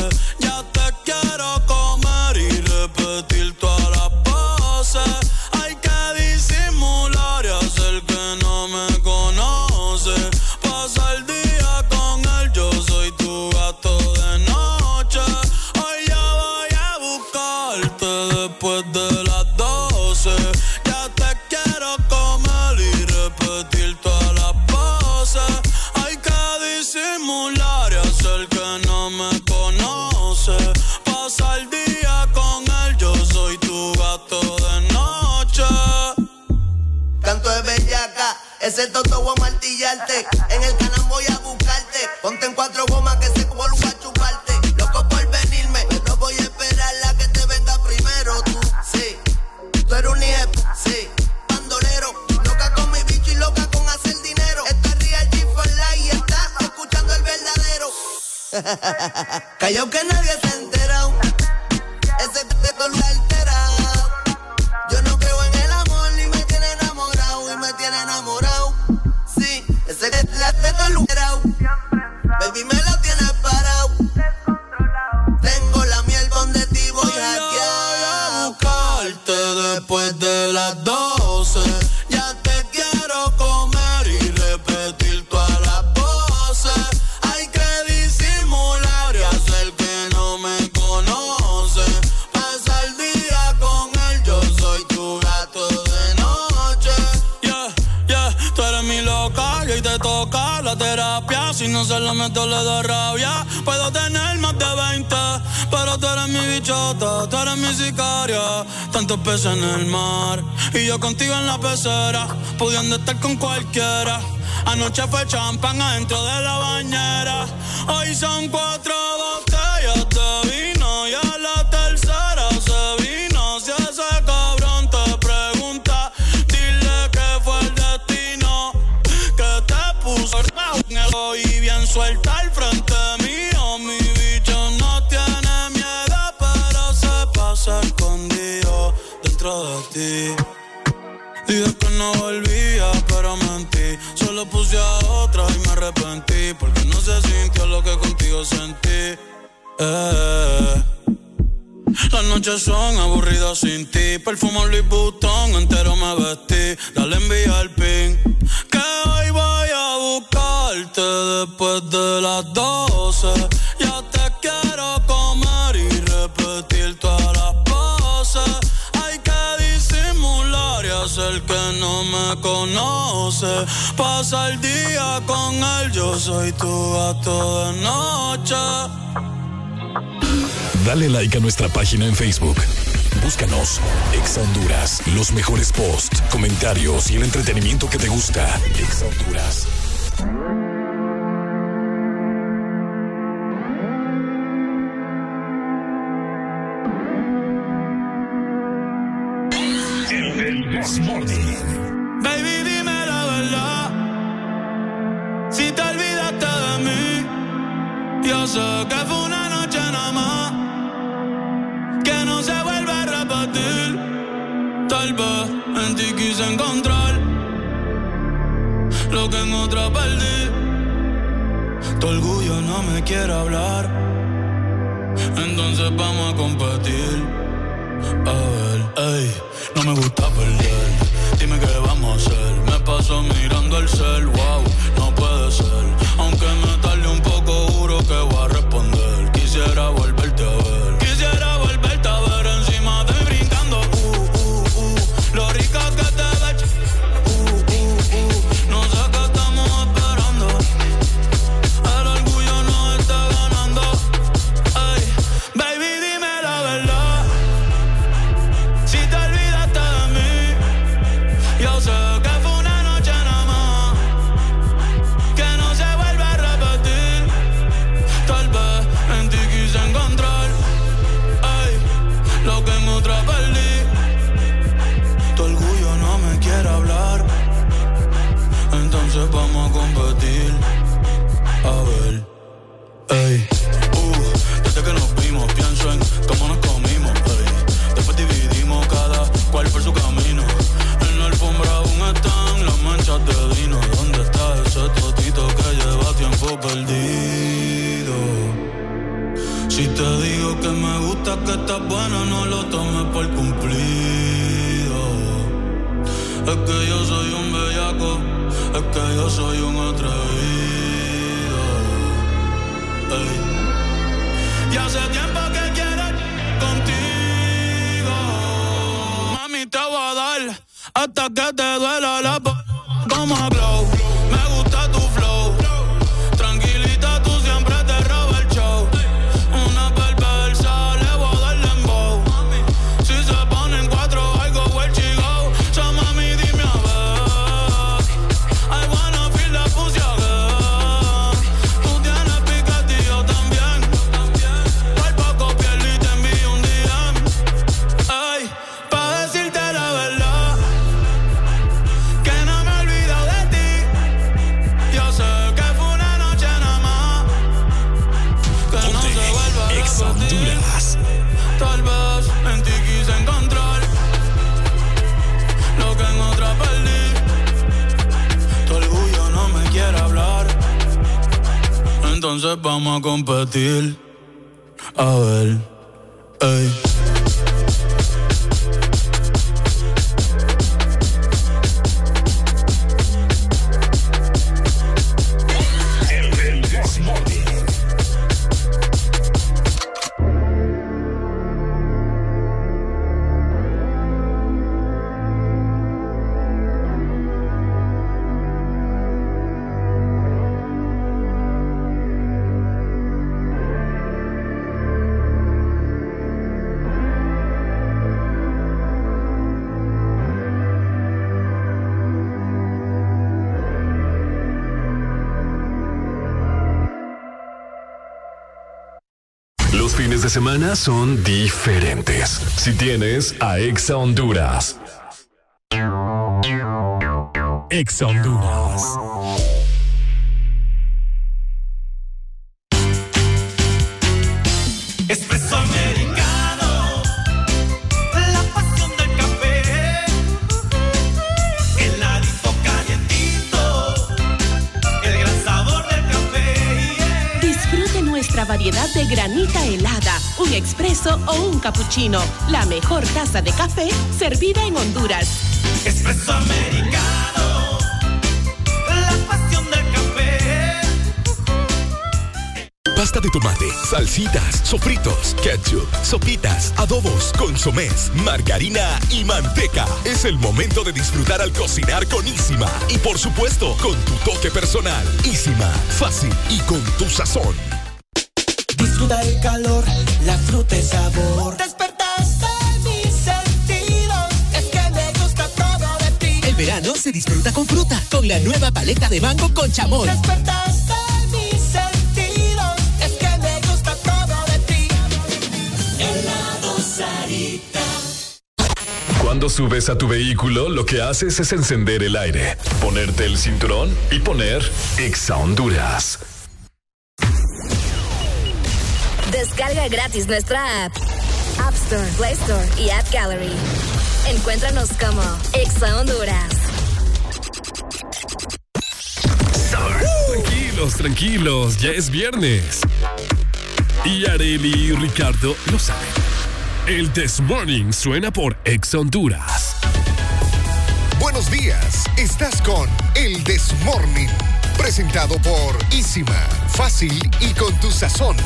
Ese toto voy a martillarte. En el canal voy a buscarte. Ponte en cuatro gomas que se vuelva a chuparte. Loco por venirme, pero voy a esperar la que te venga primero. Tú, sí. Tú eres un hijo, sí. Bandolero, loca con mi bicho y loca con hacer dinero. Esta es Real G for Life y está escuchando el verdadero. (laughs) Callao que nadie se se lo meto, le da rabia. Puedo tener más de 20, pero tú eres mi bichota, tú eres mi sicaria. Tantos peces en el mar y yo contigo en la pecera, pudiendo estar con cualquiera. Anoche fue champán adentro de la bañera. Hoy son cuatro suelta al frente mío. Mi bicho no tiene miedo, pero se pasa escondido dentro de ti. Dije que no volvía, pero mentí. Solo puse a otra y me arrepentí. Porque no se sintió lo que contigo sentí. Eh. Las noches son aburridas sin ti. Perfumo Louis Vuitton, entero me vestí. Dale envía el pin. Después de las 12. Ya te quiero comer y repetir todas las poses. Hay que disimular y hacer que no me conoce. Pasa el día con él, yo soy tu gato de noche. Dale like a nuestra página en Facebook. Búscanos, Exa Honduras. Los mejores posts, comentarios y el entretenimiento que te gusta. Exa Honduras. Baby, dime la verdad. Si te olvidaste de mí, yo sé que fue una noche nada más. Que no se vuelva a repetir. Tal vez en ti quise encontrar lo que en otra perdí. Tu orgullo no me quiere hablar. Entonces vamos a competir. A ver, ey no me gusta perder. Dime qué vamos a hacer. Me paso mirando el cel, wow, no puede ser. Semana son diferentes. Si tienes a Exa Honduras. Exa Honduras. Cappuccino. La mejor taza de café servida en Honduras. Espresso americano, la pasión del café. Pasta de tomate, salsitas, sofritos, ketchup, sopitas, adobos, consomés, margarina y manteca. Es el momento de disfrutar al cocinar con Isima. Y por supuesto, con tu toque personal. Isima, fácil y con tu sazón. Disfruta el calor, la fruta y sabor. Despertaste mis sentidos, es que me gusta todo de ti. El verano se disfruta con fruta, con la nueva paleta de mango con chamoy. Despertaste mis sentidos, es que me gusta todo de ti. Helado Sarita. Cuando subes a tu vehículo, lo que haces es encender el aire, ponerte el cinturón y poner Exa Honduras. Descarga gratis nuestra app. App Store, Play Store y App Gallery. Encuéntranos como Exa Honduras. Tranquilos, tranquilos, ya es viernes. Y Areli y Ricardo lo saben. El This Morning suena por Ex Honduras. Buenos días, estás con El Desmorning, presentado por Isima, fácil y con tu sazón.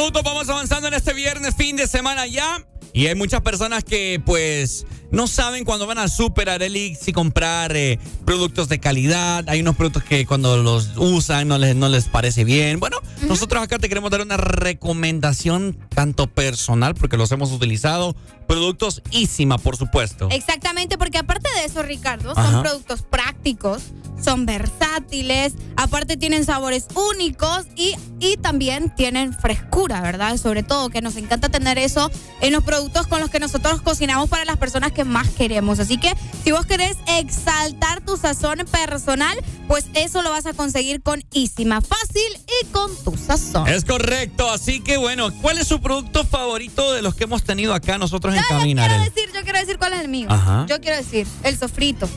Minutos, vamos avanzando en este viernes, fin de semana ya. Y hay muchas personas que pues no saben cuando van al super Areli si comprar eh, productos de calidad. Hay unos productos que cuando los usan no les, no les parece bien. Bueno, nosotros acá te queremos dar una recomendación tanto personal porque los hemos utilizado. Productos Isima, por supuesto. Exactamente, porque aparte de eso, Ricardo, son Ajá. productos prácticos, son versátiles, aparte tienen sabores únicos y, y también tienen frescura, ¿verdad? Sobre todo, que nos encanta tener eso en los productos con los que nosotros cocinamos para las personas que más queremos. Así que si vos querés exaltar tu sazón personal, pues eso lo vas a conseguir con Isima, fácil y con tu sazón. Es correcto, así que bueno, ¿cuál es su producto favorito de los que hemos tenido acá nosotros en Yo Cabina? quiero Arely? decir, yo quiero decir cuál es el mío. Ajá. Yo quiero decir el sofrito.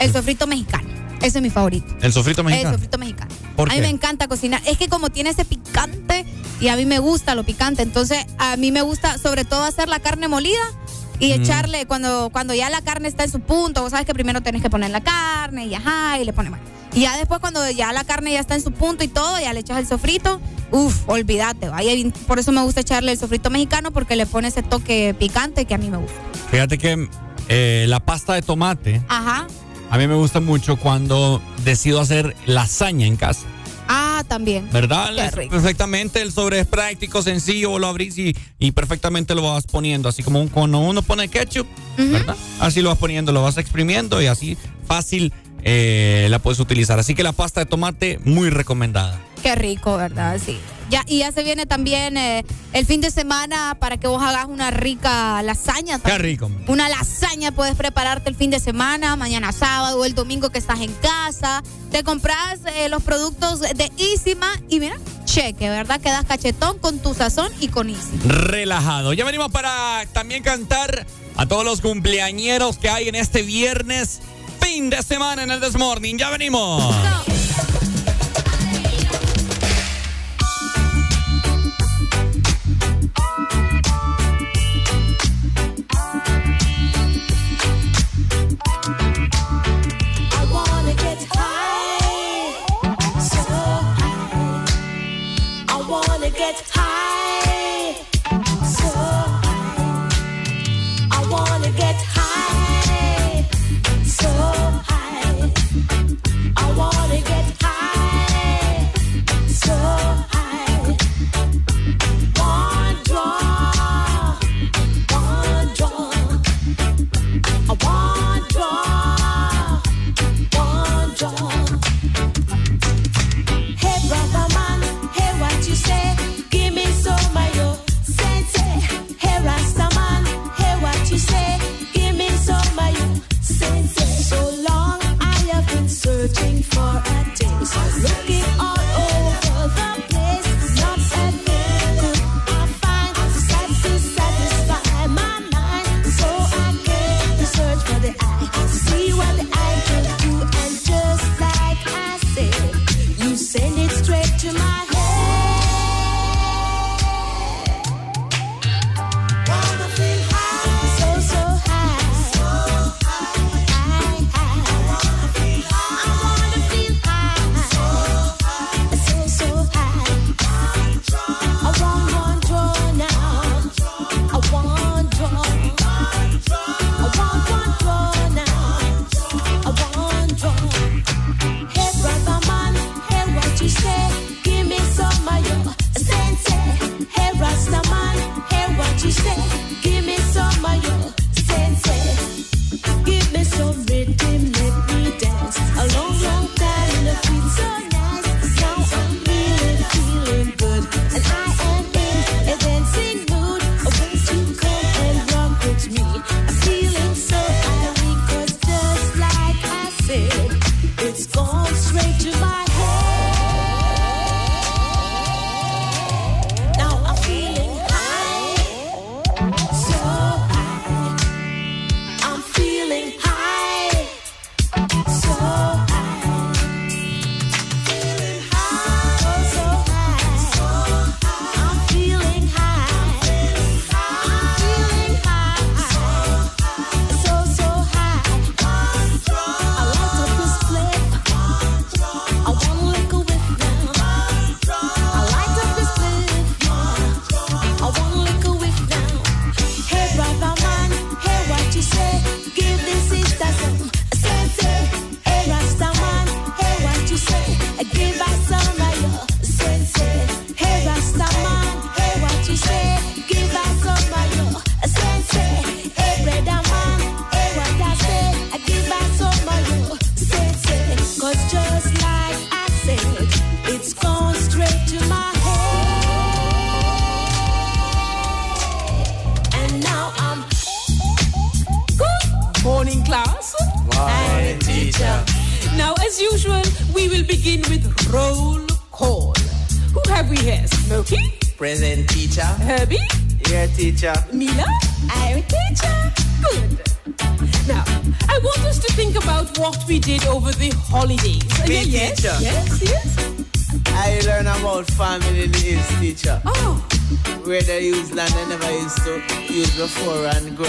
El sofrito mexicano. Ese es mi favorito. El sofrito mexicano. El sofrito mexicano. ¿Por a mí me encanta cocinar. Es que como tiene ese picante y a mí me gusta lo picante, entonces a mí me gusta sobre todo hacer la carne molida y Mm. echarle cuando cuando ya la carne está en su punto, vos sabes que primero tenés que poner la carne y ajá y le pones más. Y ya después cuando ya la carne ya está en su punto y todo, ya le echas el sofrito, uf, olvídate. Y por eso me gusta echarle el sofrito mexicano porque le pone ese toque picante que a mí me gusta. Fíjate que eh, la pasta de tomate Ajá. a mí me gusta mucho cuando decido hacer lasaña en casa. Ah, también. ¿Verdad? Perfectamente, el sobre es práctico, sencillo, lo abrís y, y perfectamente lo vas poniendo. Así como un- cuando uno pone ketchup, ¿verdad? Así lo vas poniendo, lo vas exprimiendo y así fácil eh, la puedes utilizar. Así que la pasta de tomate, muy recomendada. Qué rico, ¿verdad? Sí. Ya, y ya se viene también eh, el fin de semana para que vos hagas una rica lasaña. Qué rico. Una lasaña puedes prepararte el fin de semana, mañana sábado o el domingo que estás en casa. Te compras eh, los productos de Isima y mira, cheque, ¿verdad? Quedas cachetón con tu sazón y con Isima. relajado. Ya venimos para también cantar a todos los cumpleañeros que hay en este viernes, fin de semana en el Desmorning. Ya venimos.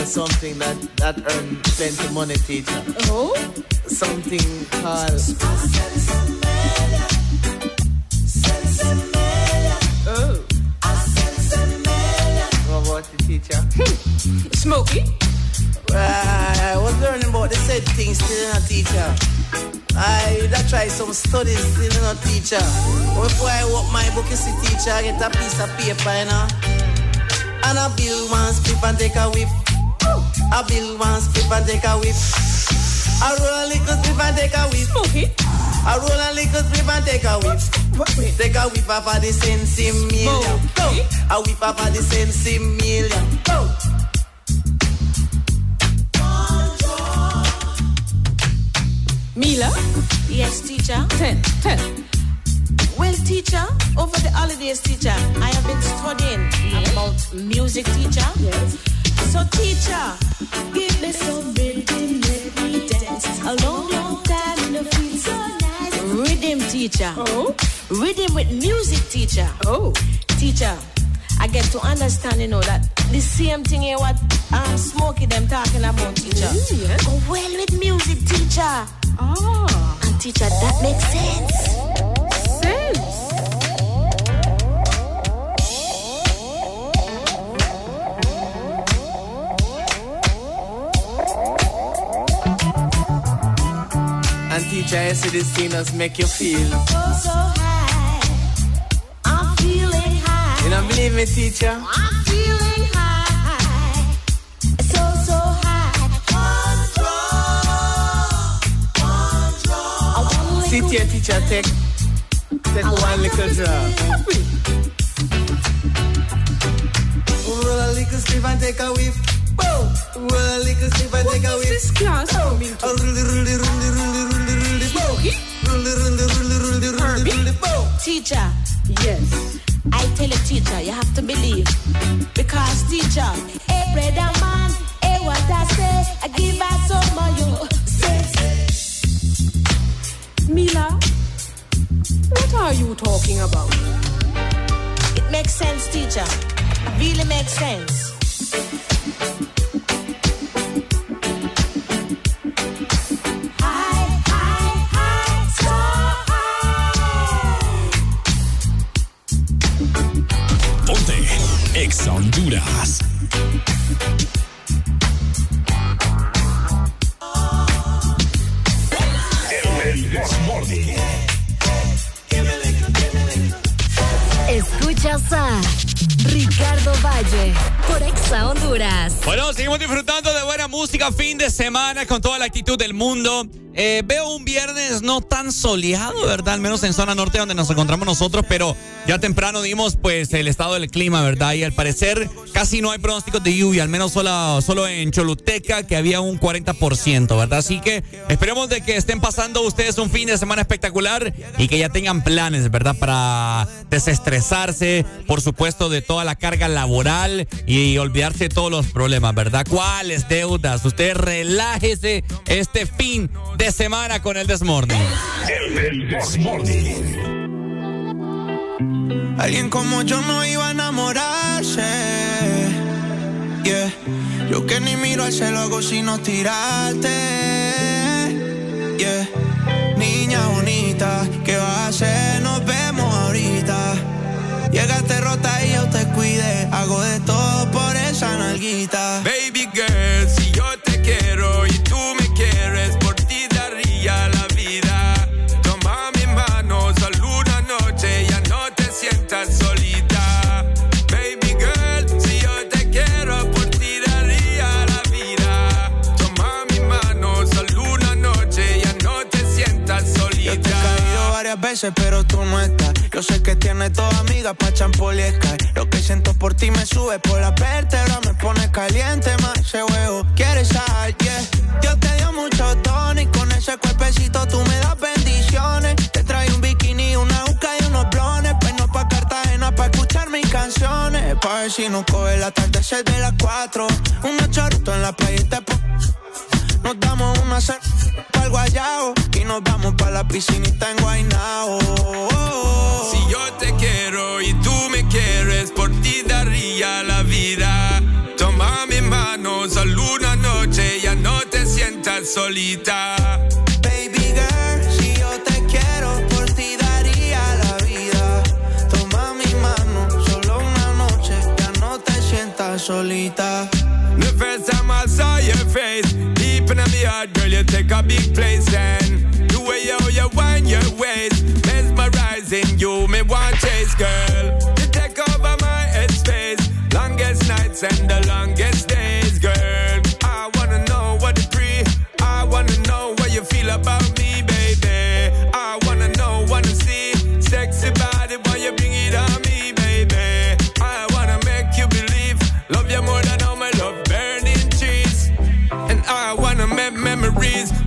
Something that, that earn plenty money, teacher. Oh? Something called... Oh. What about the teacher? Hmm. Smokey? I was learning about the said things still in a teacher. I that try some studies still in a teacher. Before I walk my book, you see teacher, I get a piece of paper, you know. And I build one split and take a whiff. I build one split and take a whiff. I roll a little split and take a whiff. Okay. I roll a little split and take a whiff. Take a whiff off of the sensi million. A whiff off of the sensi million. está soleado, ¿verdad? Al menos en zona norte donde nos encontramos nosotros, pero ya temprano dimos pues el estado del clima, ¿verdad? Y al parecer casi no hay pronósticos de lluvia, al menos solo, solo en Choluteca que había un 40%, ¿verdad? Así que esperemos de que estén pasando ustedes un fin de semana espectacular y que ya tengan planes, ¿verdad? Para desestresarse, por supuesto, de toda la carga laboral y olvidarse de todos los problemas, ¿verdad? ¿Cuáles deudas? Usted relájese este fin de semana con el Desmorning. El Desmorning. Alguien como yo no iba a enamorarse. Yeah. Yo que ni miro al cielo hago sino tirarte. Yeah. Niña bonita, ¿qué vas a hacer? Nos vemos ahorita. Llegaste rota y yo te cuide. Hago de todo por esa nalguita. Baby girl, pero tú no estás. Yo sé que tienes dos amigas pa' champoliescar. Lo que siento por ti me sube por la vértebra, me pone caliente más ese huevo. ¿Quieres sal? Yeah. Dios te dio mucho tono y con ese cuerpecito tú me das bendiciones. Te trae un bikini, una uca y unos blones. Pero pa' Cartagena pa' escuchar mis canciones. Pa' ver si nos coge la tarde, de las cuatro. Un chorrito en la playa y te Nos damos una sal pa'l guayao nos vamos pa' la piscinita en Guaynao. Si yo te quiero y tú me quieres, por ti daría la vida. Toma mi mano, solo una noche, ya no te sientas solita. Baby girl, si yo te quiero, por ti daría la vida. Toma mi mano, solo una noche, ya no te sientas solita. The first time I saw your face, deep in my heart, girl, you take a big place. And your waist, mesmerizing you, me want chase, girl. You take over my headspace, longest nights and the longest days, girl. I wanna know what the pre, I wanna know what you feel about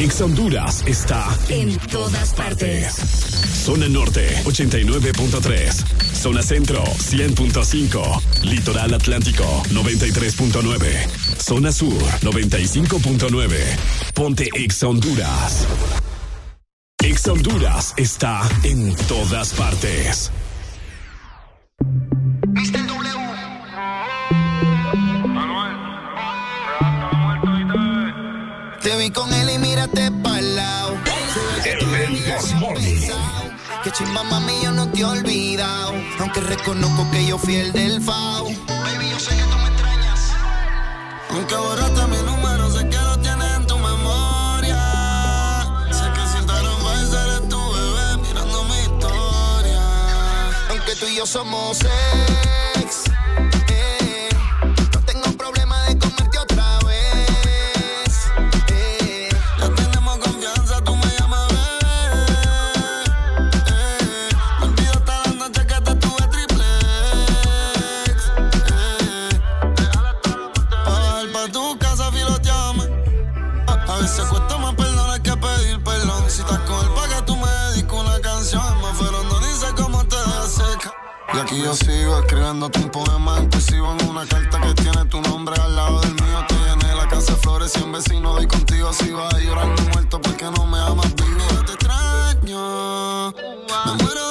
Ex Honduras está En todas partes. Zona Norte 89.3. Zona Centro 100.5. Litoral Atlántico 93.9. Zona Sur 95.9. Ponte Ex Honduras. Ex Honduras está en todas partes. Chimba mami yo no te he olvidado. Aunque reconozco que yo fui el del FAO. Baby, yo sé que tú me extrañas. Aunque borraste mi número, sé que lo tienes en tu memoria. Sé que si a ser eres tu bebé mirando mi historia. Aunque tú y yo somos ex. Aquí yo sigo escribiéndote un poema inclusivo en una carta que tiene tu nombre al lado del mío. Te llené la casa de flores y un vecino doy contigo. Si vas llorando muerto porque no me amas vivo. Te extraño. Me muero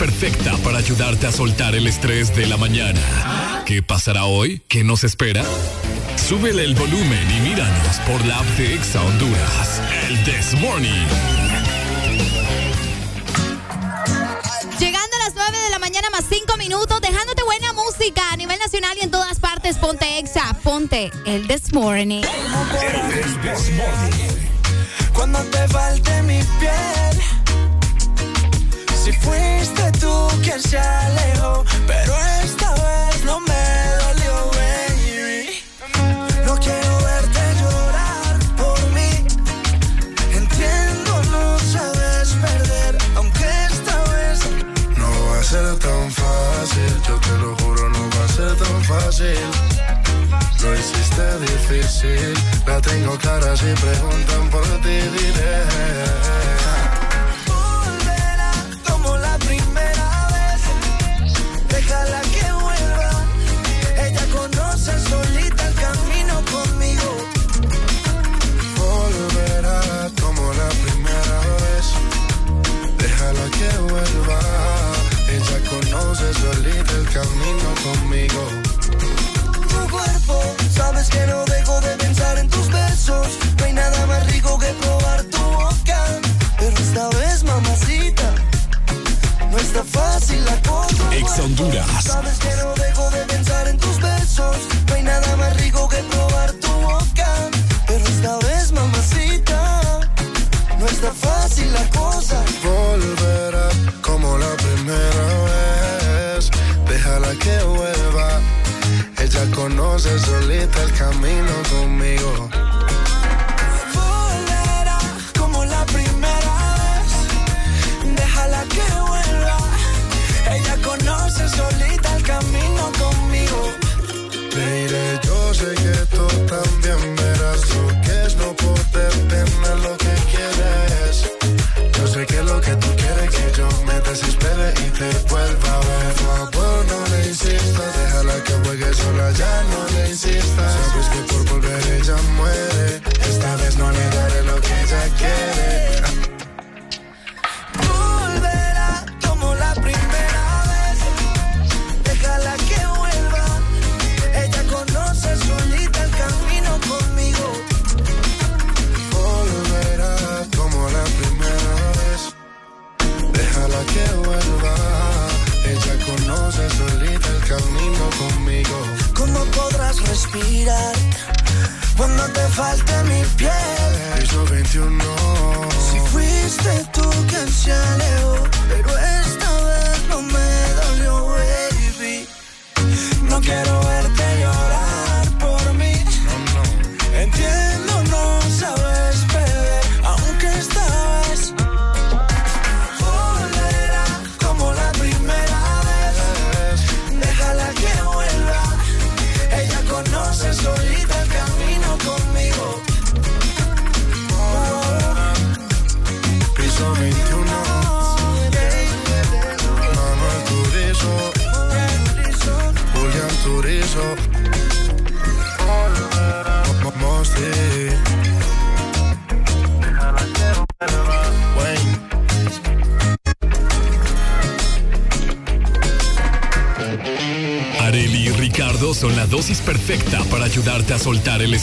perfecta para ayudarte a soltar el estrés de la mañana. ¿Qué pasará hoy? ¿Qué nos espera? Súbele el volumen y míranos por la app de Exa Honduras. El This Morning. Llegando a las 9 de la mañana más 5 minutos, dejándote buena música a nivel nacional y en todas partes. Ponte Exa, ponte el This Morning. Cuando te falte se pero esta vez no me dolió, baby. No quiero verte llorar por mí. Entiendo, no sabes perder, aunque esta vez No va a ser tan fácil, yo te lo juro, no va a ser tan fácil. Lo hiciste difícil, la tengo clara si preguntan por ti diré. Ex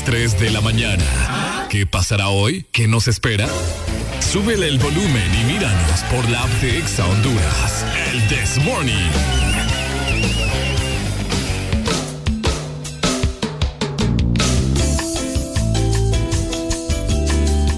3 de la mañana. ¿Qué pasará hoy? ¿Qué nos espera? Súbele el volumen y míranos por la app de Exa Honduras. El This Morning.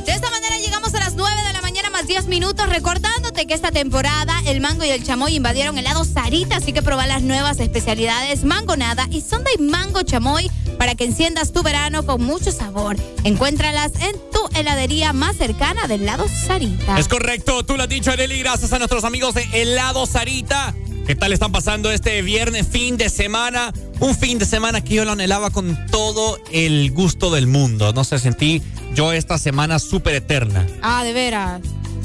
De esta manera llegamos a las 9 de la mañana más 10 minutos recordándote que esta temporada el mango y el chamoy invadieron el lado Sarita, así que proba las nuevas especialidades mangonada y Sunday mango chamoy que enciendas tu verano con mucho sabor. Encuéntralas en tu heladería más cercana del lado Sarita. Es correcto, tú lo has dicho, Areli, gracias a nuestros amigos de Helado Sarita. ¿Qué tal están pasando este viernes, fin de semana? Un fin de semana que yo lo anhelaba con todo el gusto del mundo. No sé, sentí yo esta semana súper eterna. Ah, de veras.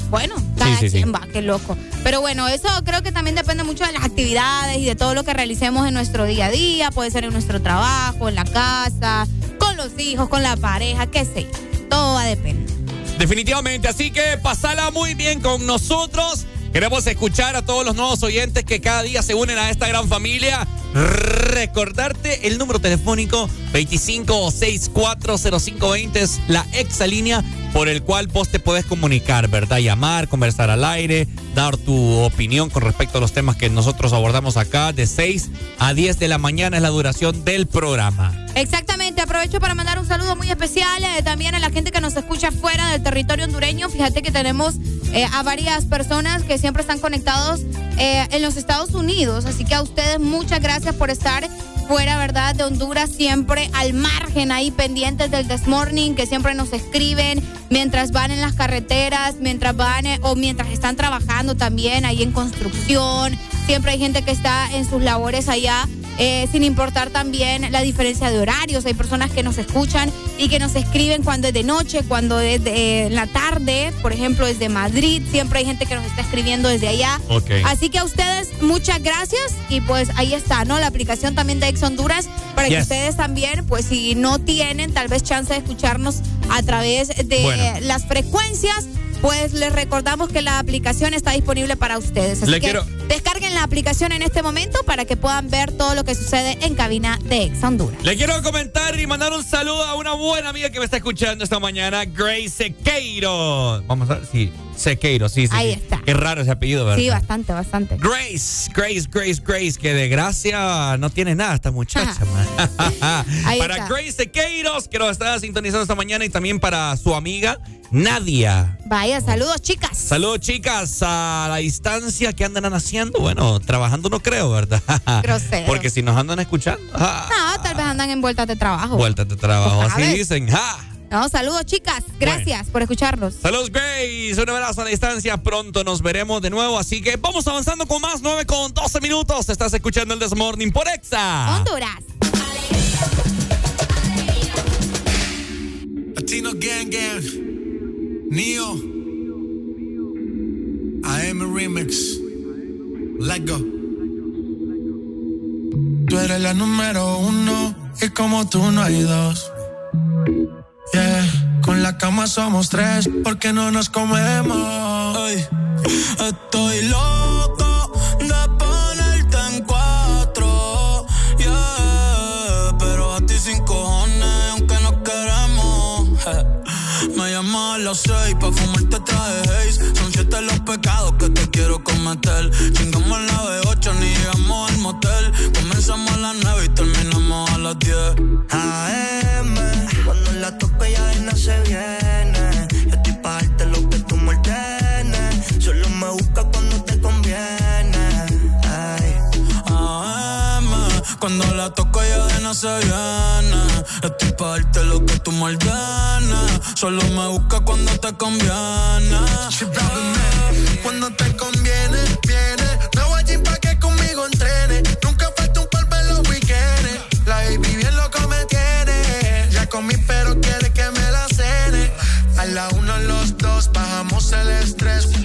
Bueno, cada sí, sí. quien va, qué loco. Pero bueno, eso creo que también depende mucho de las actividades y de todo lo que realicemos en nuestro día a día. Puede ser en nuestro trabajo, en la casa, con los hijos, con la pareja, qué sé yo. Todo va a depender. Definitivamente, así que pasala muy bien con nosotros. Queremos escuchar a todos los nuevos oyentes que cada día se unen a esta gran familia. Recordarte el número telefónico 25640520 es la exalínea por el cual vos te puedes comunicar, ¿verdad? Llamar, conversar al aire, dar tu opinión con respecto a los temas que nosotros abordamos acá. De 6 a 10 de la mañana es la duración del programa. Exactamente, aprovecho para mandar un saludo muy especial eh, también a la gente que nos escucha fuera del territorio hondureño. Fíjate que tenemos eh, a varias personas que siempre están conectados eh, en los Estados Unidos, así que a ustedes muchas gracias por estar fuera, ¿verdad? De Honduras, siempre al margen ahí pendientes del This Morning, que siempre nos escriben mientras van en las carreteras, mientras van eh, o mientras están trabajando también ahí en construcción. Siempre hay gente que está en sus labores allá eh, sin importar también la diferencia de horarios. Hay personas que nos escuchan y que nos escriben cuando es de noche, cuando es de eh, la tarde, por ejemplo, desde Madrid. Siempre hay gente que nos está escribiendo desde allá. Así que a ustedes muchas gracias y pues ahí está, ¿no? La aplicación también de Ex Honduras para que ustedes también, pues si no tienen tal vez chance de escucharnos a través de Bueno. las frecuencias. Pues les recordamos que la aplicación está disponible para ustedes. Así Le que quiero- la aplicación en este momento para que puedan ver todo lo que sucede en cabina de Ex Honduras. Le quiero comentar y mandar un saludo a una buena amiga que me está escuchando esta mañana, Grace Sequeiro. Vamos a ver, sí, Sequeiro, sí, sí. Ahí sí. está. Qué raro ese apellido, ¿verdad? Sí, bastante, bastante. Grace, Grace, Grace, Grace, que de gracia no tiene nada esta muchacha, (laughs) man. (laughs) Para está. Grace Sequeiros, que nos está sintonizando esta mañana, y también para su amiga Nadia. Vaya, saludos, chicas. Saludos, chicas, a la distancia que andan haciendo. Bueno, trabajando no creo, ¿verdad? (laughs) Grosero. Porque si nos andan escuchando, ah, No, tal vez andan en vueltas de trabajo. vueltas de trabajo, así dicen. ¡Ja! No, saludos, chicas. Gracias por escucharnos. Saludos, Grace. Un abrazo a la distancia. Pronto nos veremos de nuevo. Así que vamos avanzando con más. 9 con 12 minutos. Estás escuchando el This Morning por Exa. Honduras. Latino Gang Gang, Neo, AM Remix, Let Go. Tú eres la número uno y como tú no hay dos. Yeah, con la cama somos tres porque no nos comemos. Estoy loco fumarte traje haze. Son siete los pecados que te quiero cometer. Chingamos la B8, ni llegamos al motel. Comenzamos a las nueve y terminamos a las diez. AM, cuando Estoy pa' darte lo que tú me ordenes. Solo me busca cuando te conviene. Cuando te conviene, viene. Me voy a pa' que conmigo entrene. Nunca falta un par en los weekends. La baby bien loco me tiene. Ya comí, pero quiere que me la cene. A la uno, los dos, bajamos el estrés.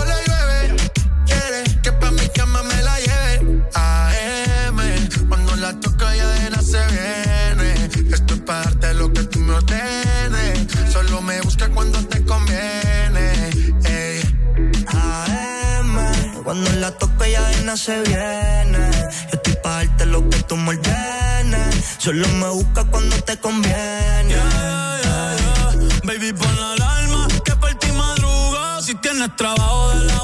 la toca ya de nada se viene. Esto es para darte lo que tú me ordenes. Solo me busca cuando te conviene. Ey. AM, cuando la toque ya de no se viene. Yo estoy pa' darte lo que tú me ordenes. Solo me busca cuando te conviene. Baby, pon la alarma que por ti madruga. Si tienes trabajo de la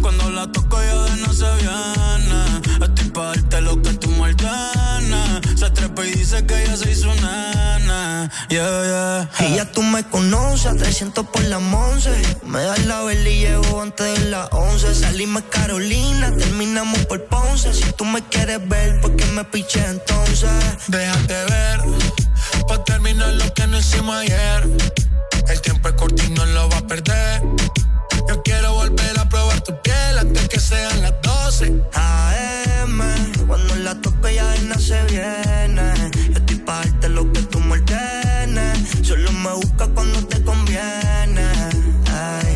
Cuando la toco ya de no se viene. Estoy pa' darte lo que tú me. Se trepa y dice que ella se hizo nana. Yeah, yeah. Y ya tú me conoces, a 300 por la 11. Me das la vela y llego antes de las 11. Salimos Carolina, terminamos por Ponce. Si tú me quieres ver, ¿por qué me piché entonces? Déjate ver, pa' terminar lo que no hicimos ayer. El tiempo es corto y no lo va a perder. Yo quiero sean las 12. AM, cuando la toco ya no se viene. Yo estoy pa' darte lo que tú me. Solo me busca cuando te conviene. Ay.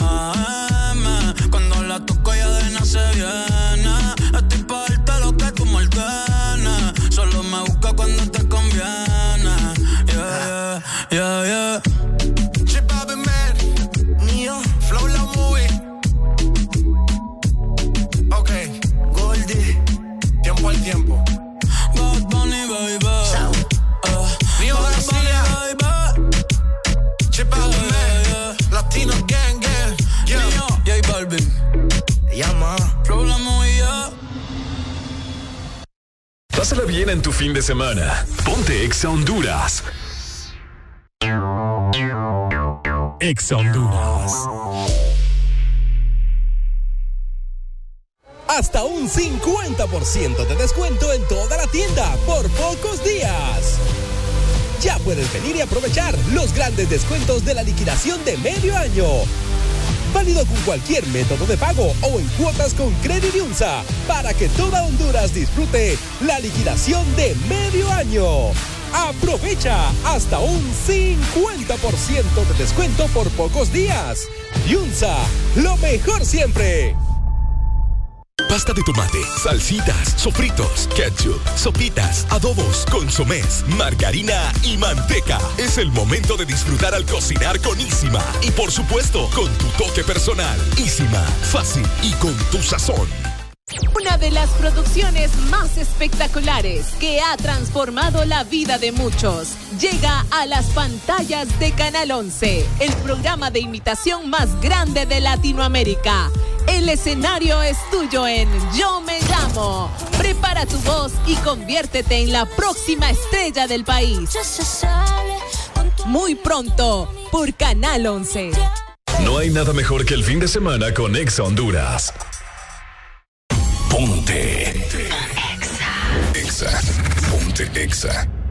AM, cuando la toco ya de no se viene. Estoy pa' darte lo que tú me. Solo me busca cuando te conviene. Yeah, yeah, yeah, yeah. Pásala bien en tu fin de semana. Ponte Exa Honduras. Exa Honduras. Hasta un 50% de descuento en toda la tienda por pocos días. Ya puedes venir y aprovechar los grandes descuentos de la liquidación de medio año. Válido con cualquier método de pago o en cuotas con Credit Unsa para que toda Honduras disfrute la liquidación de medio año. Aprovecha hasta un 50% de descuento por pocos días. Yunza, lo mejor siempre. Pasta de tomate, salsitas, sofritos, ketchup, sopitas, adobos, consomés, margarina y manteca. Es el momento de disfrutar al cocinar con Isima. Y por supuesto, con tu toque personal. Isima, fácil y con tu sazón. Una de las producciones más espectaculares que ha transformado la vida de muchos llega a las pantallas de Canal 11, el programa de imitación más grande de Latinoamérica. El escenario es tuyo en Yo Me Llamo. Prepara tu voz y conviértete en la próxima estrella del país. Muy pronto por Canal 11. No hay nada mejor que el fin de semana con Exa Honduras. Ponte. Exa. Ponte Exa.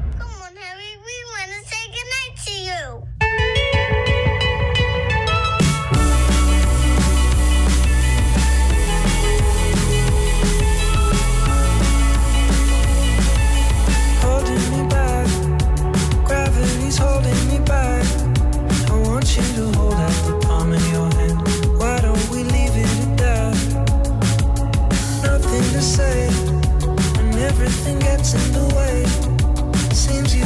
Everything gets in the way. Seems you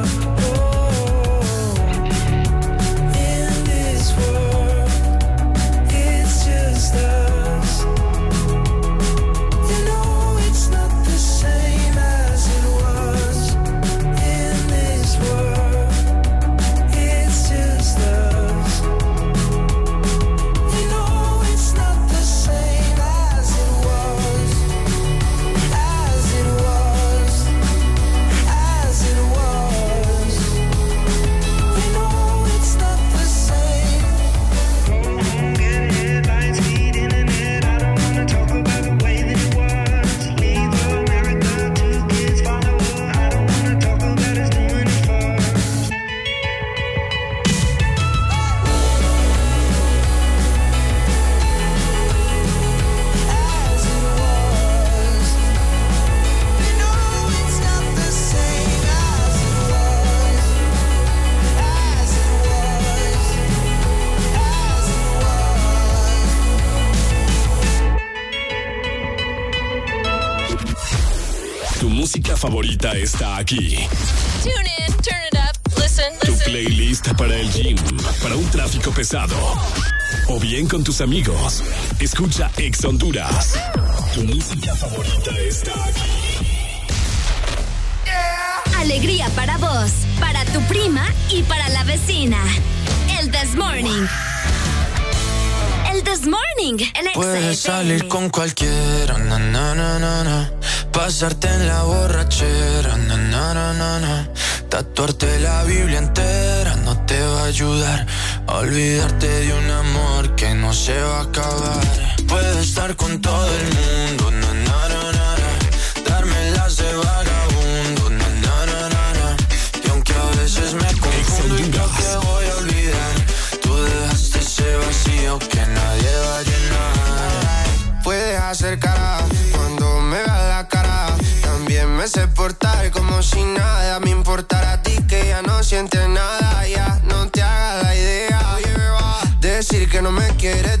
Está aquí. Tune in, turn it up, listen, Tu playlist para el gym, para un tráfico pesado. O bien con tus amigos. Escucha Ex Honduras. Tu música favorita está aquí. Alegría para vos, para tu prima y para la vecina. El This Morning. El This Morning. El Puedes salir con cualquiera, na, na, na. Pasarte en la borrachera, na, na, na, na, tatuarte la Biblia entera no te va a ayudar olvidarte de un amor que no se va a acabar. Puedes estar con todo el mundo, na, Sé portar como si nada me importara a ti que ya no sientes nada. Ya no te hagas la idea. Decir que no me quieres,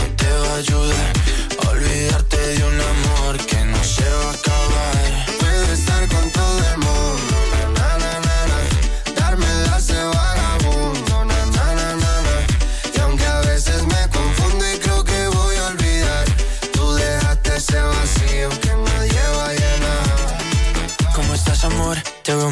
olvidarte de un amor que no se va a acabar. Puedes estar con todo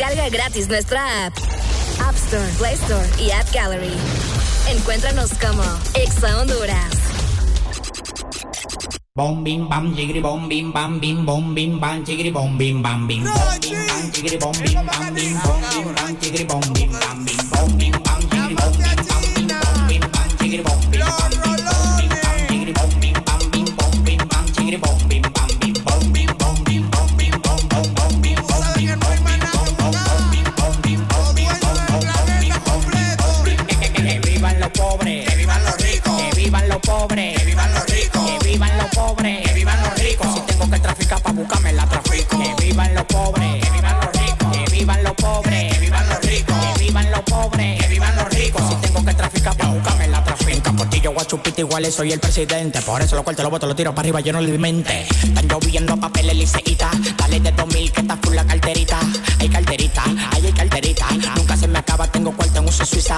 Descarga gratis nuestra app. App Store, Play Store y App Gallery. Encuéntranos como Exa Honduras. Bom bim bam jigri bom bim bam bim bom bim bam jigri bom bim bam bim bom bim bam jigri bom bim bam bim bom bim bam jigri bom bim bam bim nunca la trafico. Que vivan los pobres, que vivan los ricos. Que vivan los pobres, que vivan los ricos. Que vivan los pobres, que vivan los ricos. Si tengo que traficar, pues pa' buscarme la trafica. Portillo, guachupita, igual soy el presidente. Por eso lo corto, lo boto, lo tiro para arriba, yo no mente. Están lloviendo papeles liceíta. Dale de 2000 que está full la carterita. Hay carterita, hay, carterita. Nunca se me acaba, tengo cuarto en uso suiza.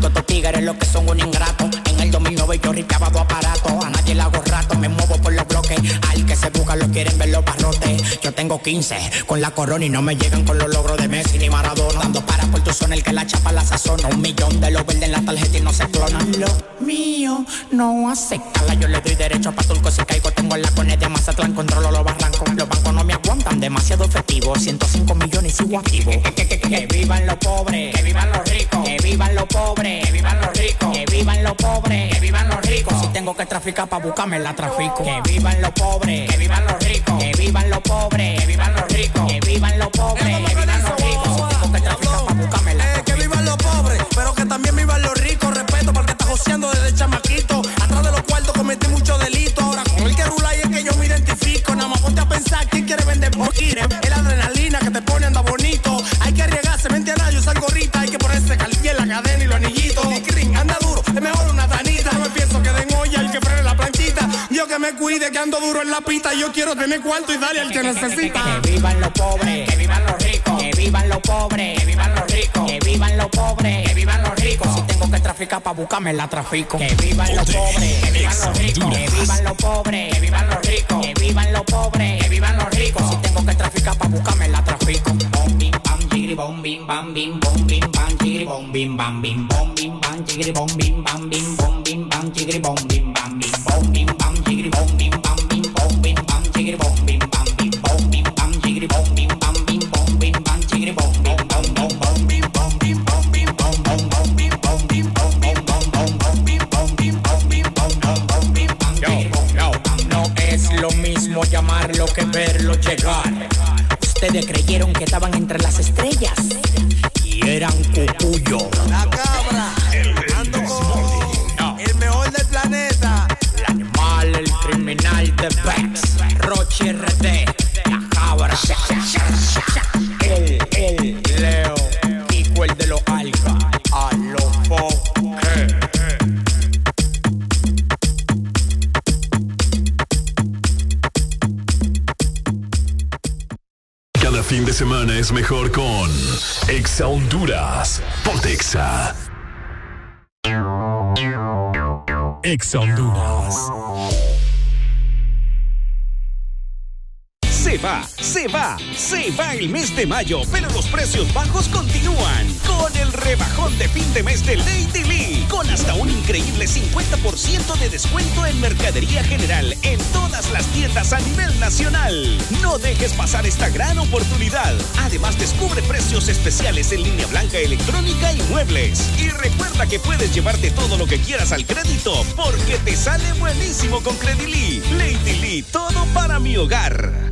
Con Todos tigres los que son un ingrato. En el 2009 yo ripeaba dos aparatos. A nadie le hago se busca lo quieren ver los barrotes. Yo tengo 15 con la corona y no me llegan con los logros de Messi ni Maradona. Dando para por tu zona, el que la chapa la sazona. Un millón de los verdes en la tarjeta y no se clonan. Lo mío no acepta. Yo le doy derecho a Patulco si caigo. Tengo la cone de Mazatlán, controlo los barrancos. Los bancos no me aguantan, demasiado efectivo. 105 millones sigo activo. Que, que, vivan los pobres, que vivan los ricos. Que vivan los pobres, que vivan los ricos. Que vivan los pobres, que vivan los ricos. Si tengo que traficar para buscarme la trafico. Que vivan los pobres, que vivan los ricos. Que vivan los pobres, que vivan los ricos. Que vivan los pobres, que vivan los ricos. Que Eh, que vivan los pobres, pero que también vivan los ricos. Respeto para el que está joseando desde chamaquito. Atrás de los cuartos cometí muchos delitos. Ahora con el que rula y es que yo me identifico. Nada más ponte a pensar quién quiere vender porquines. Es la adrenalina que te pone anda bonito. Hay que arriesgarse, mente a nadie, usar gorrita. Que me cuide, que ando duro en la pista. Yo quiero tener cuarto y darle al que necesita. Que vivan los pobres, que vivan los ricos, que vivan los pobres, que vivan los ricos, que vivan los pobres, que vivan los ricos. Si tengo que traficar para buscarme la trafico. Que vivan los pobres, que vivan los ricos, que vivan los pobres, que vivan los ricos, que vivan los pobres, que vivan los ricos. Si tengo que traficar para buscarme la trafico. Bom bim bam bim bam bim bom bim bam chigri bom bim bam bim bom bim bam chigri bom bim bam bim bom bim bam chigri bom bim creyeron que estaban entre las estrellas y eran cucuyo. La cabra, Roche RD, la cabra. El, el, Leo, Kiko el de los alfa, a los. Cada fin de semana es mejor con Exa Honduras. Ponte Exa. Exa Honduras. Se va, se va, se va el mes de mayo, pero los precios bajos continúan con el rebajón de fin de mes de Lady Lee, con hasta un increíble 50% de descuento en mercadería general en todas las tiendas a nivel nacional. No dejes pasar esta gran oportunidad. Además, descubre precios especiales en línea blanca electrónica y muebles. Y recuerda que puedes llevarte todo lo que quieras al crédito porque te sale buenísimo con Credili. Lady Lee, todo para mi hogar.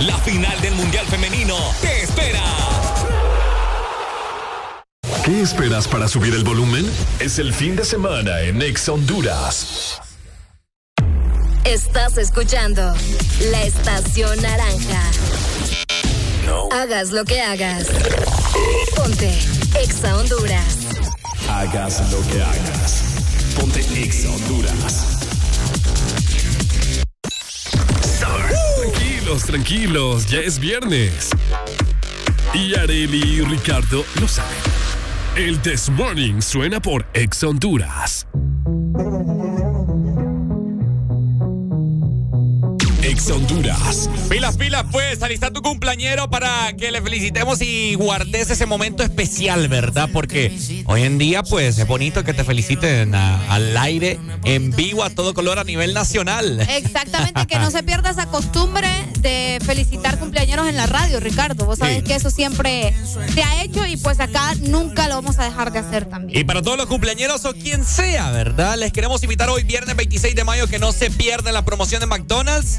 la final del Mundial Femenino te espera. ¿Qué esperas para subir el volumen? Es el fin de semana en Exa Honduras. Estás escuchando la estación naranja. Hagas lo que hagas. Ponte Exa Honduras. Hagas lo que hagas. Ponte Exa Honduras. Tranquilos, ya es viernes. Y Areli y Ricardo lo saben. El This Morning suena por Ex Honduras. Ex Honduras. Pilas, pilas, pues, alista tu cumpleañero para que le felicitemos y guardes ese momento especial, ¿verdad? Porque hoy en día, pues, es bonito que te feliciten a- al aire, en vivo, a todo color, a nivel nacional. Exactamente, que no se pierda esa costumbre de felicitar cumpleañeros en la radio, Ricardo. Vos sabés Sí. que eso siempre se ha hecho y pues acá nunca lo vamos a dejar de hacer también. Y para todos los cumpleañeros o quien sea, ¿verdad? Les queremos invitar hoy, viernes 26 de mayo, que no se pierdan la promoción de McDonald's.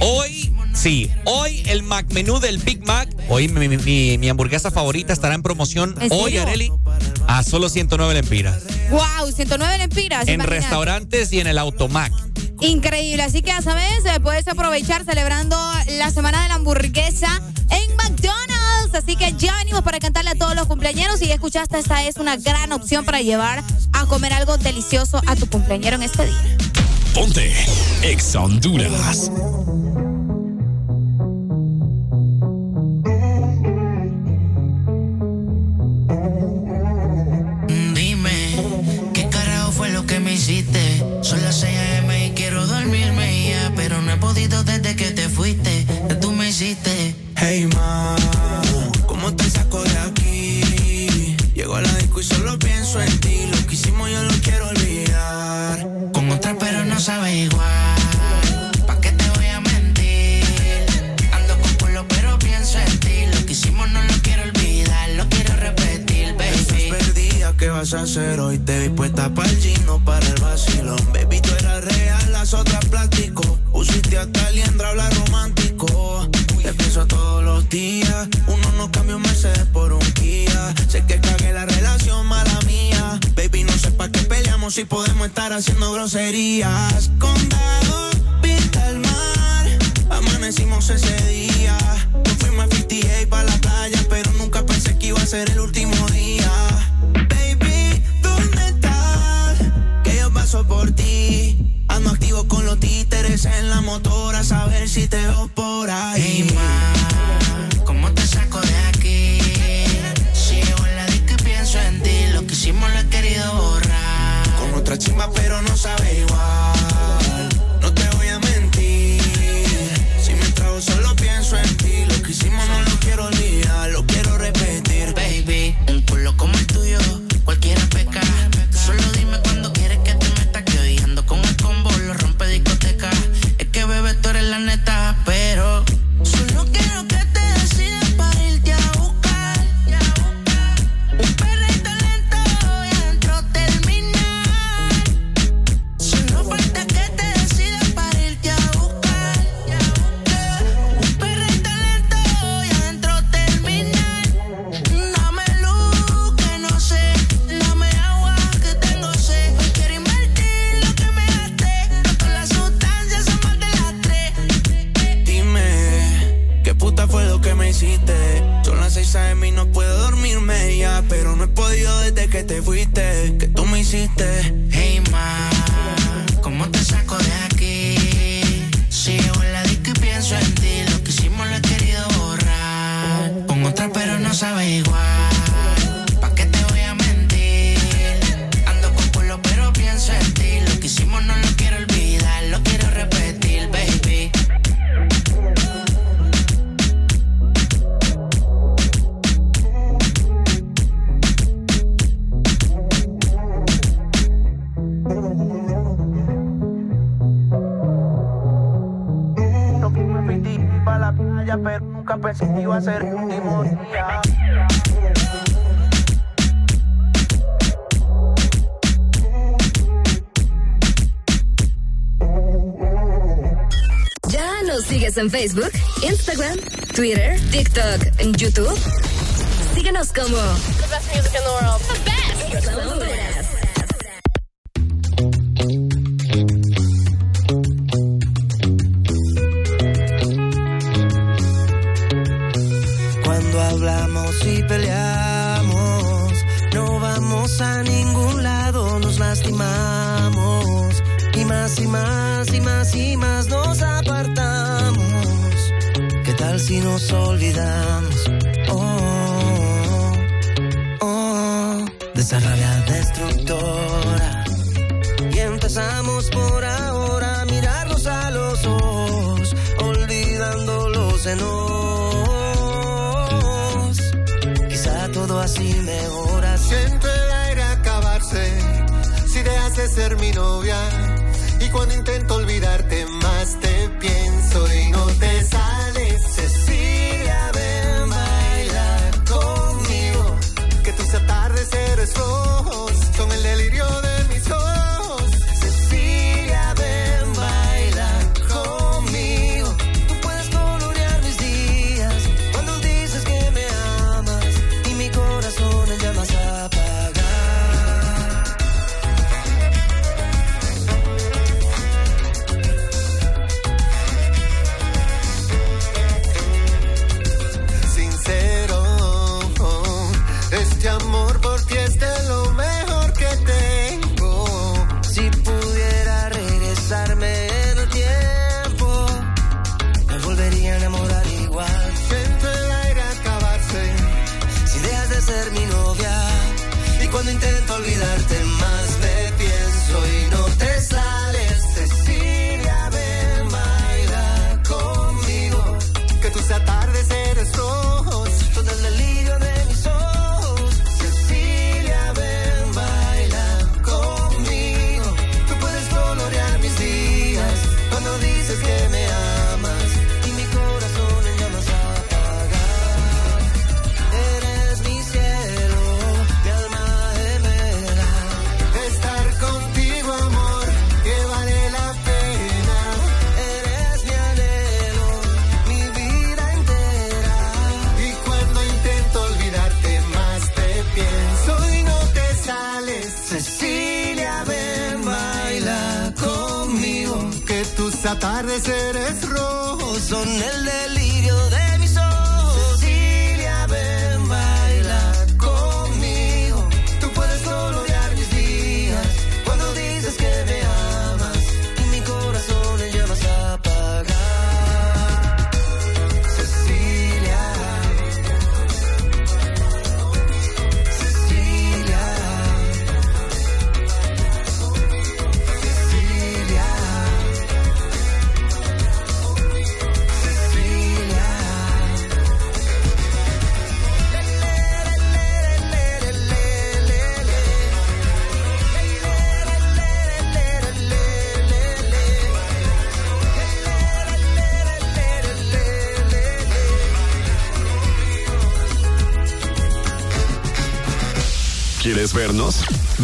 Hoy, sí, hoy el Mac menú del Big Mac. Hoy mi, mi- mi- mi hamburguesa favorita estará en promoción. ¿En Hoy? Areli, a solo 109 lempiras. Wow, 109 lempiras. En imagínate. restaurantes y en el automac. Increíble, así que ya sabes, eh, puedes aprovechar celebrando la semana de la hamburguesa en McDonald's. Así que ya venimos para cantarle a todos los cumpleaños y ya escuchaste, esta es una gran opción para llevar a comer algo delicioso a tu cumpleañero en este día. Ponte Ex Honduras. Dime, ¿qué carajo fue lo que me hiciste? Son las 6 a.m. y quiero dormirme ya, pero no he podido desde que te fuiste, que tú me hiciste. Hey ma, ¿cómo te saco de aquí? Llego a la disco y solo pienso en ti. Perdida, ¿qué vas a hacer hoy? Te vi puesta para el gino, para el vacilón. Baby, tú eras real, las otras plástico. Usiste hasta liendra, habla romántico. Te pienso todos los días. Uno no cambia un Mercedes por un Kia. Sé que cagué la relación, mala mía. Baby, no sé pa' qué peleamos si podemos estar haciendo groserías. Condado, vista al mar. Amanecimos ese día. Nos fuimos a 58 para la playa, pero nunca pensé que iba a ser el último día. Paso por ti. Ando activo con los títeres en la motora, a saber si te veo por ahí. Hey, ma, ¿cómo te saco de aquí? Si en la y pienso en ti, lo que hicimos lo he querido borrar. Con otra chimba, pero no sabe igual. Sabe igual. ¿Pa' qué te voy a mentir? Ando con culo pero pienso en ti, lo que hicimos no lo quiero olvidar, lo quiero repetir, baby. No fuimos a 50 para la playa, pero nunca pensé que iba a ser el último día. Sigues en Facebook, Instagram, Twitter, TikTok, YouTube? Síguenos como The best music in the world. Y cuando intento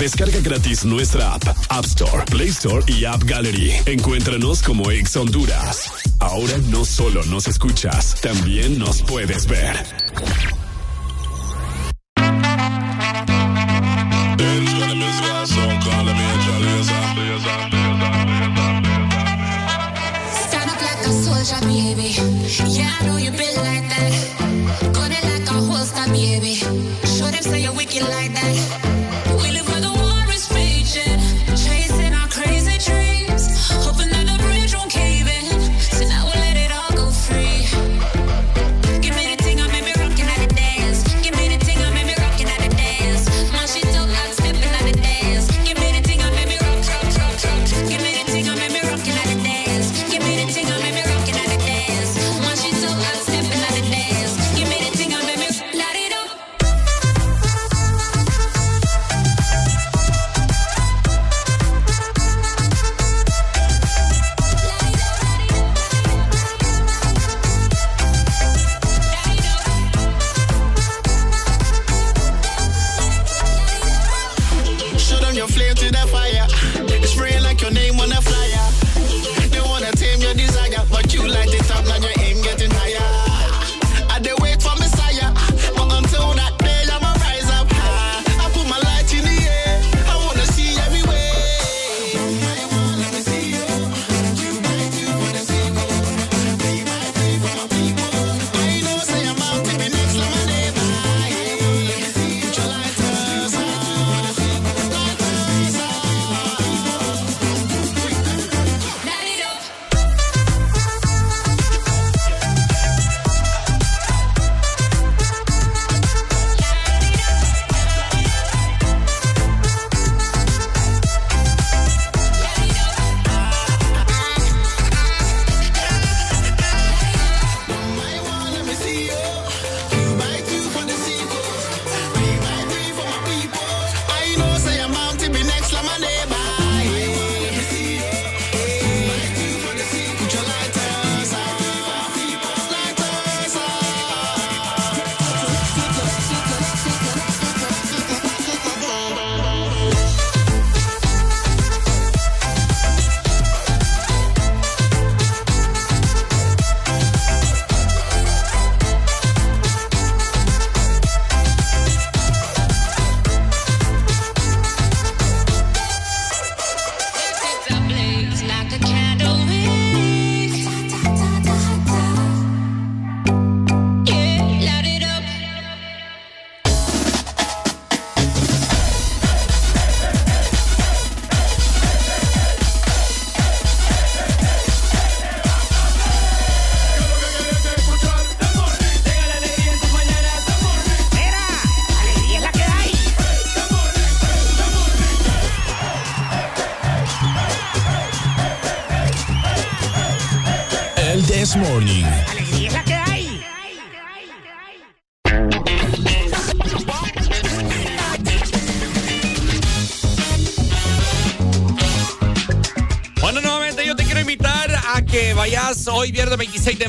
Descarga gratis nuestra app, App Store, Play Store y App Gallery. Encuéntranos como Ex Honduras. Ahora no solo nos escuchas, también nos puedes ver.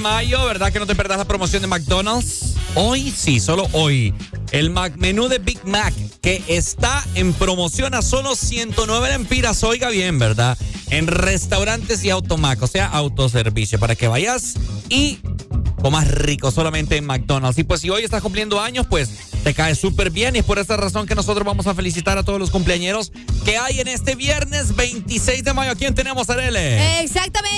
Mayo, ¿verdad que no te perdás la promoción de McDonald's? Hoy sí, solo hoy. El Mac menú de Big Mac que está en promoción a solo 109 lempiras. Oiga bien, ¿verdad? En restaurantes y automac, o sea, autoservicio, para que vayas y comas rico solamente en McDonald's. Y pues si hoy estás cumpliendo años, pues te cae súper bien y es por esa razón que nosotros vamos a felicitar a todos los cumpleañeros que hay en este viernes 26 de mayo. ¿A quién tenemos, Arele? Exactamente,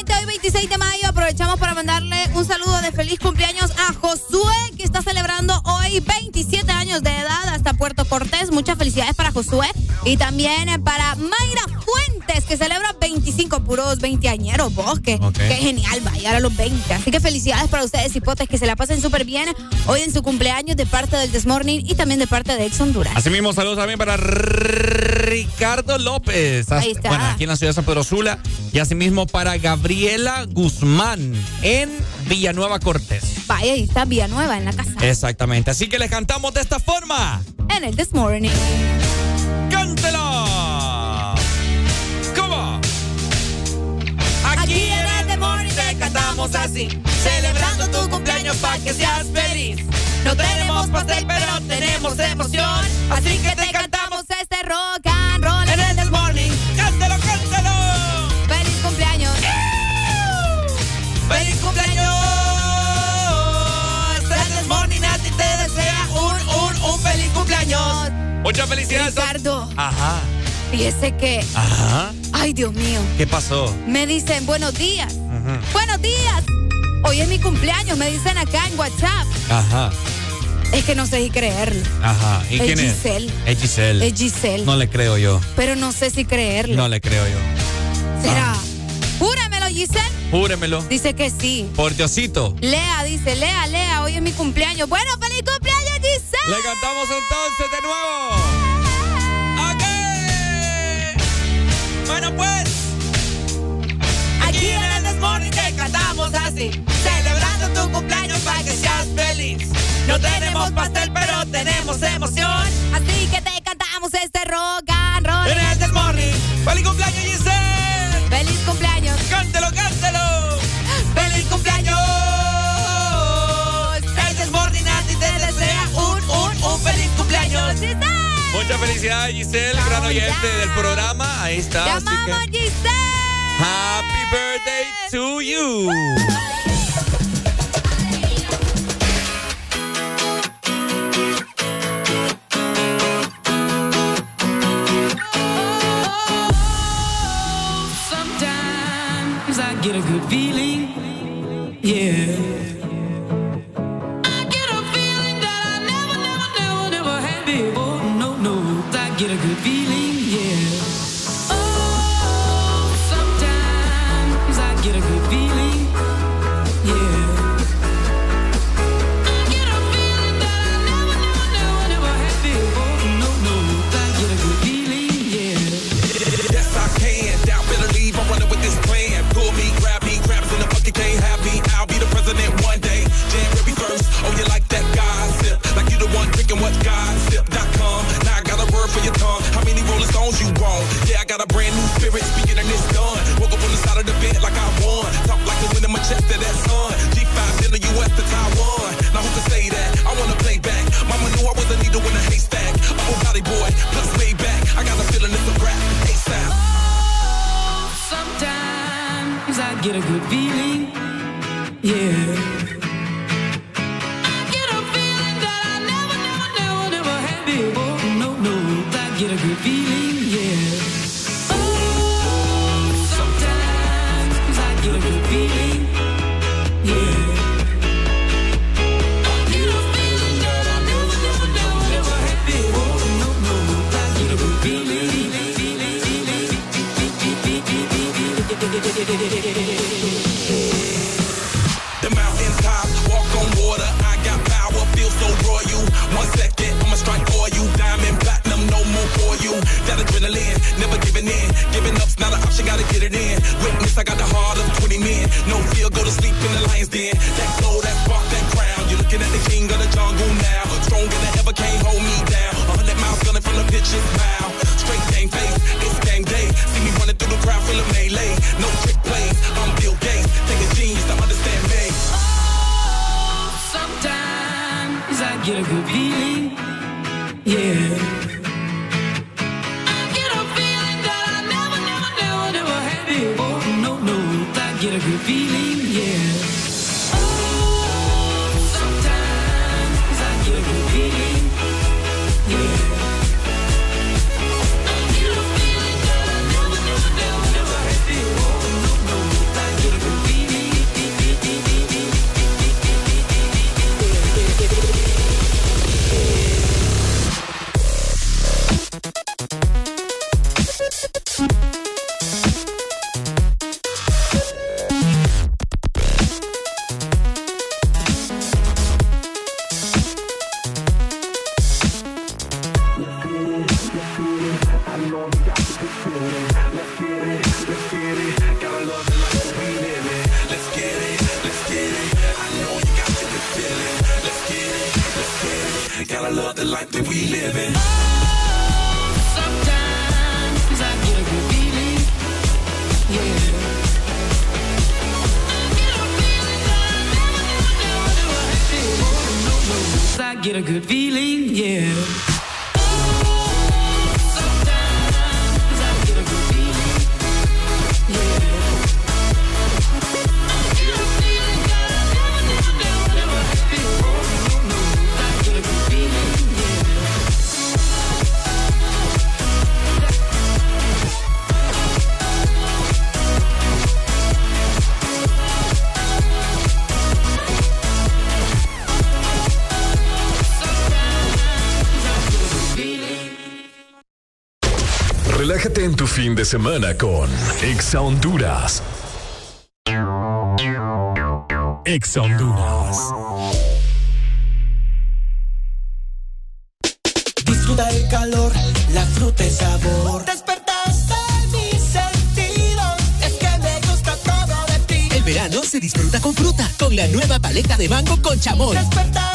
26 de mayo aprovechamos para mandarle un saludo de feliz cumpleaños a Josué, que está celebrando hoy 27 años de edad hasta Puerto Cortés. Muchas felicidades para Josué y también para Mayra Fuentes, que celebra 25 puros 20 añeros, vos, que, que genial, vaya a los 20. Así que felicidades para ustedes, hipotes, que se la pasen súper bien hoy en su cumpleaños de parte del Desmorning y también de parte de Ex Honduras. Asimismo, saludos también para Ricardo López. Ahí está. Bueno, aquí en la ciudad de San Pedro Sula. Y asimismo para Gabriela Guzmán en Villanueva Cortés. Vaya, ahí está Villanueva en la casa. Exactamente. Así que les cantamos de esta forma. En el This Morning. ¡Cántelo! ¿Cómo? Aquí en el This Morning te cantamos así. Celebrando tu cumpleaños para que seas feliz. No tenemos pastel, pero tenemos emoción. Así que te cantamos Muchas felicidades. Ricardo, Ajá. fíjese que. Ajá. Ay, Dios mío. ¿Qué pasó? Me dicen buenos días. Buenos días. Hoy es mi cumpleaños, me dicen acá en WhatsApp. Ajá. Es que no sé si creerlo. Ajá. ¿Y Es quién Giselle. es? Es Giselle. Es Giselle. No le creo yo. Pero no sé si creerlo. No le creo yo. ¿Será? Júramelo, Giselle. Júremelo. Dice que sí. Por Diosito. Lea, dice, Lea, Lea, hoy es mi cumpleaños. Bueno, feliz cumpleaños, Giselle. Le cantamos entonces de nuevo. Así. Celebrando tu cumpleaños para que seas feliz. No tenemos pastel, pero tenemos emoción. Así que te cantamos este rock and roll. En This Morning. ¡Feliz cumpleaños, Giselle! Feliz cumpleaños. ¡Cántelo, cántelo! ¡Feliz cumpleaños! El This Morning a ti te desea un, un, un feliz cumpleaños. ¡Giselle! Muchas felicidades, Giselle, gran oyente del programa. Ahí está. ¡Te amamos, Giselle! Happy birthday to you. Fin de semana con Exa Honduras. Exa Honduras. Disfruta el calor, la fruta y sabor. Despertaste mis sentidos, es que me gusta todo de ti. El verano se disfruta con fruta, con la nueva paleta de mango con chamoy. Despertaste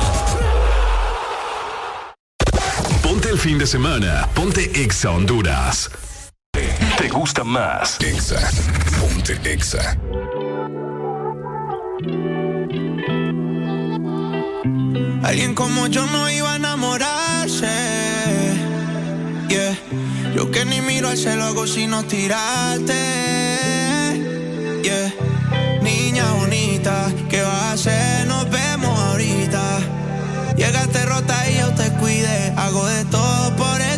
Fin de semana. Ponte Exa Honduras. ¿Te gusta más? Exa. Ponte Exa. Alguien como yo no iba a enamorarse. Yeah. Yo que ni miro al cielo hago sino tirarte. Yeah. Niña bonita, ¿qué vas a hacer? Nos vemos ahorita. Llegaste rota y yo te cuide. Hago de todo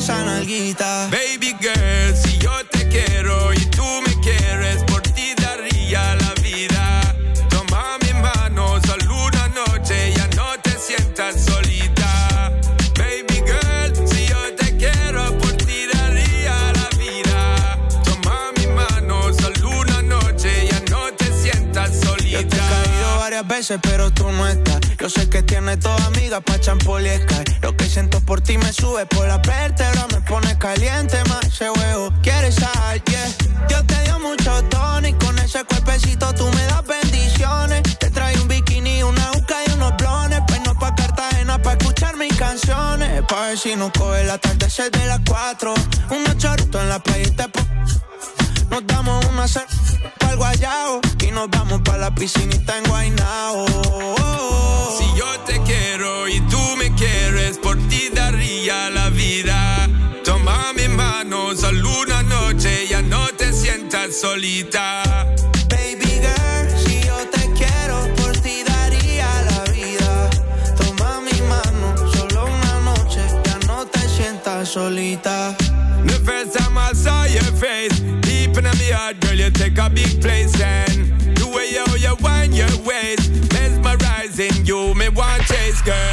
esa nalguita. Baby girl, si yo te quiero y tú me quieres, por ti daría la vida. Toma mi mano, solo una noche, ya no te sientas solita. Baby girl, si yo te quiero, por ti daría la vida. Toma mi mano, solo una noche, ya no te sientas solita. Yo te he caído varias veces, pero tú no estás. Yo sé que tienes toda amiga pa' champol y Sky. Lo que siento por ti me sube por la vértebra, me pone caliente más ese huevo. ¿Quieres sal? Yeah. Dios te dio mucho tono y con ese cuerpecito tú me das bendiciones. Te trae un bikini, una uca y unos blones. Pues no pa' Cartagena pa' escuchar mis canciones. Pa' ver si nos coge el atardecer de las cuatro. Unos choritos en la playa y te nos damos una cer pa'l guayao y nos vamos pa' la piscinita en Guaynao. Si yo te quiero y tú me quieres, por ti daría la vida. Toma mi mano, solo una noche, ya no te sientas solita. Baby girl, si yo te quiero, por ti daría la vida. Toma mi mano, solo una noche, ya no te sientas solita. The first time I face, heart, girl, you take a big place. And the way you, you wind your waist, mesmerizing you, me want chase, girl.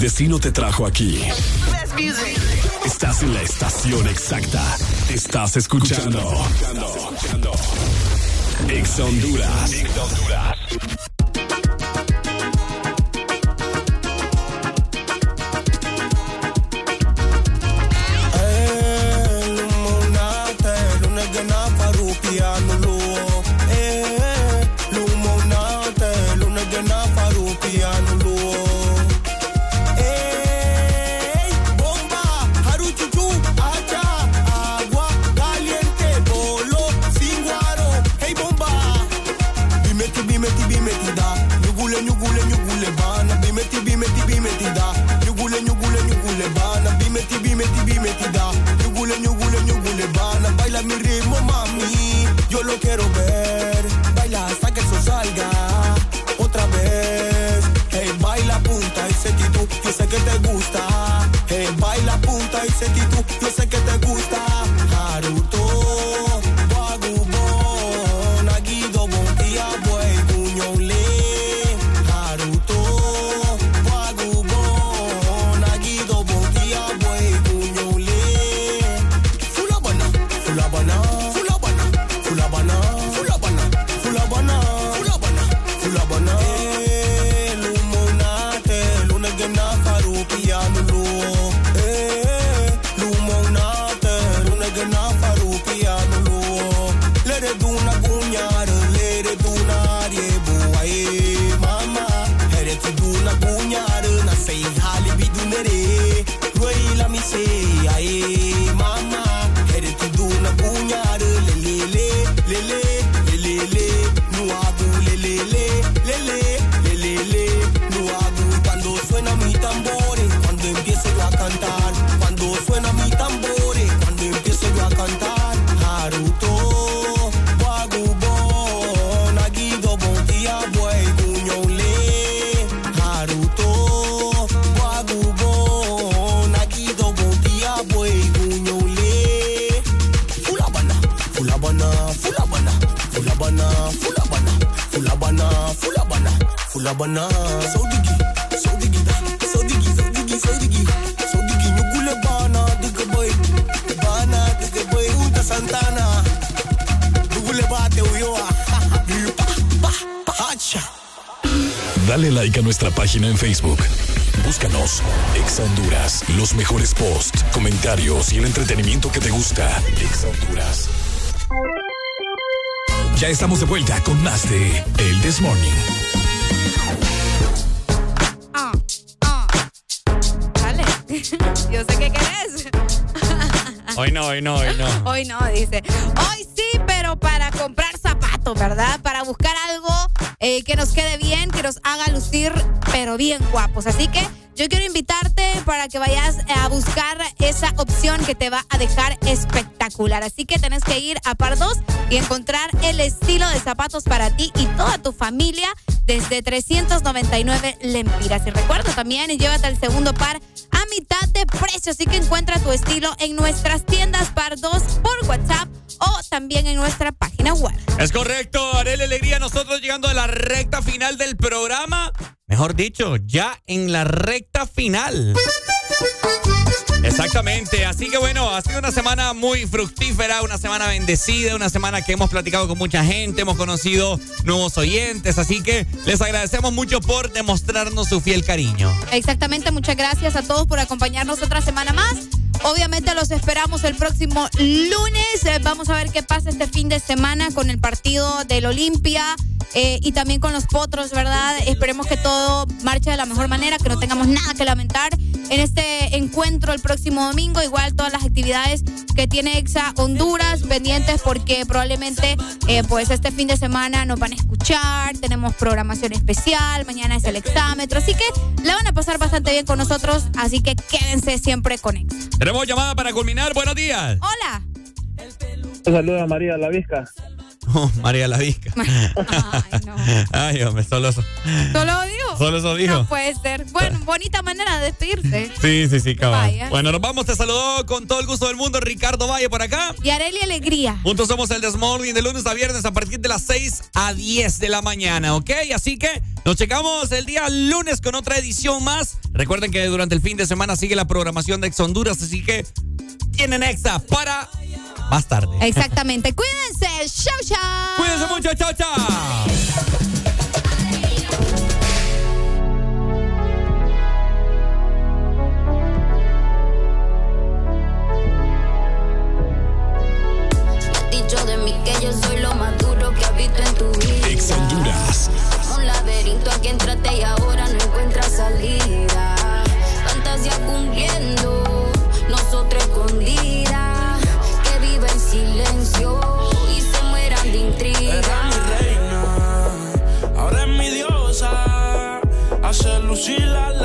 El destino te trajo aquí. Estás en la estación exacta. Estás escuchando. Ex Honduras. Lumonate, estamos de vuelta con más de El This Morning. Ah, ah. Dale. (laughs) Yo sé que querés. Hoy no, hoy no, hoy no. Hoy no, dice. Hoy sí, pero para comprar zapatos, ¿verdad? Para buscar algo eh, que nos quede bien, que nos haga lucir, pero bien guapos. Así que yo quiero invitarte para que vayas a buscar esa opción que te va a dejar espectacular. Así que tenés que ir a Par 2 y encontrar el estilo de zapatos para ti y toda tu familia desde 399 lempiras. Y recuerda también, llévate el segundo par a mitad de precio. Así que encuentra tu estilo en nuestras tiendas Par 2 por WhatsApp o también en nuestra página web. Es correcto, Arele Alegría, nosotros llegando a la recta final del programa. Mejor dicho, ya en la recta final. Exactamente, así que bueno, ha sido una semana muy fructífera, una semana bendecida, una semana que hemos platicado con mucha gente, hemos conocido nuevos oyentes, así que les agradecemos mucho por demostrarnos su fiel cariño. Exactamente, muchas gracias a todos por acompañarnos otra semana más. Obviamente los esperamos el próximo lunes. Eh, vamos a ver qué pasa este fin de semana con el partido del Olimpia. eh, y también con los potros, ¿verdad? Esperemos que todo marche de la mejor manera, que no tengamos nada que lamentar en este encuentro el próximo domingo. Igual todas las actividades que tiene EXA Honduras pendientes porque probablemente eh, pues este fin de semana nos van a escuchar, tenemos programación especial, mañana es el exámetro, así que la van a pasar bastante bien con nosotros, así que quédense siempre con EXA. Tenemos llamada para culminar. Buenos días. Hola. Saluda a María La Vizca. (laughs) Oh, María la Vizca. (laughs) (laughs) Ay, hombre, solo eso. ¿Solo digo? Solo eso dijo. No puede ser. Bueno, bonita manera de despedirse. Sí, sí, sí, cabal. Vaya. Bueno, nos vamos. Te saludó con todo el gusto del mundo Ricardo Valle por acá. Y Areli Alegría. Juntos somos el Desmorning de lunes a viernes a partir de las 6 a 10 de la mañana, ¿ok? Así que nos checamos el día lunes con otra edición más. Recuerden que durante el fin de semana sigue la programación de Ex Honduras, así que tienen Exa para más tarde. Exactamente. Cuídense. Chau, chau. Cuídense mucho. Chao, chao. dicho de mí que yo soy lo más duro que habito en tu vida. Ex Honduras. Un laberinto y ahora she la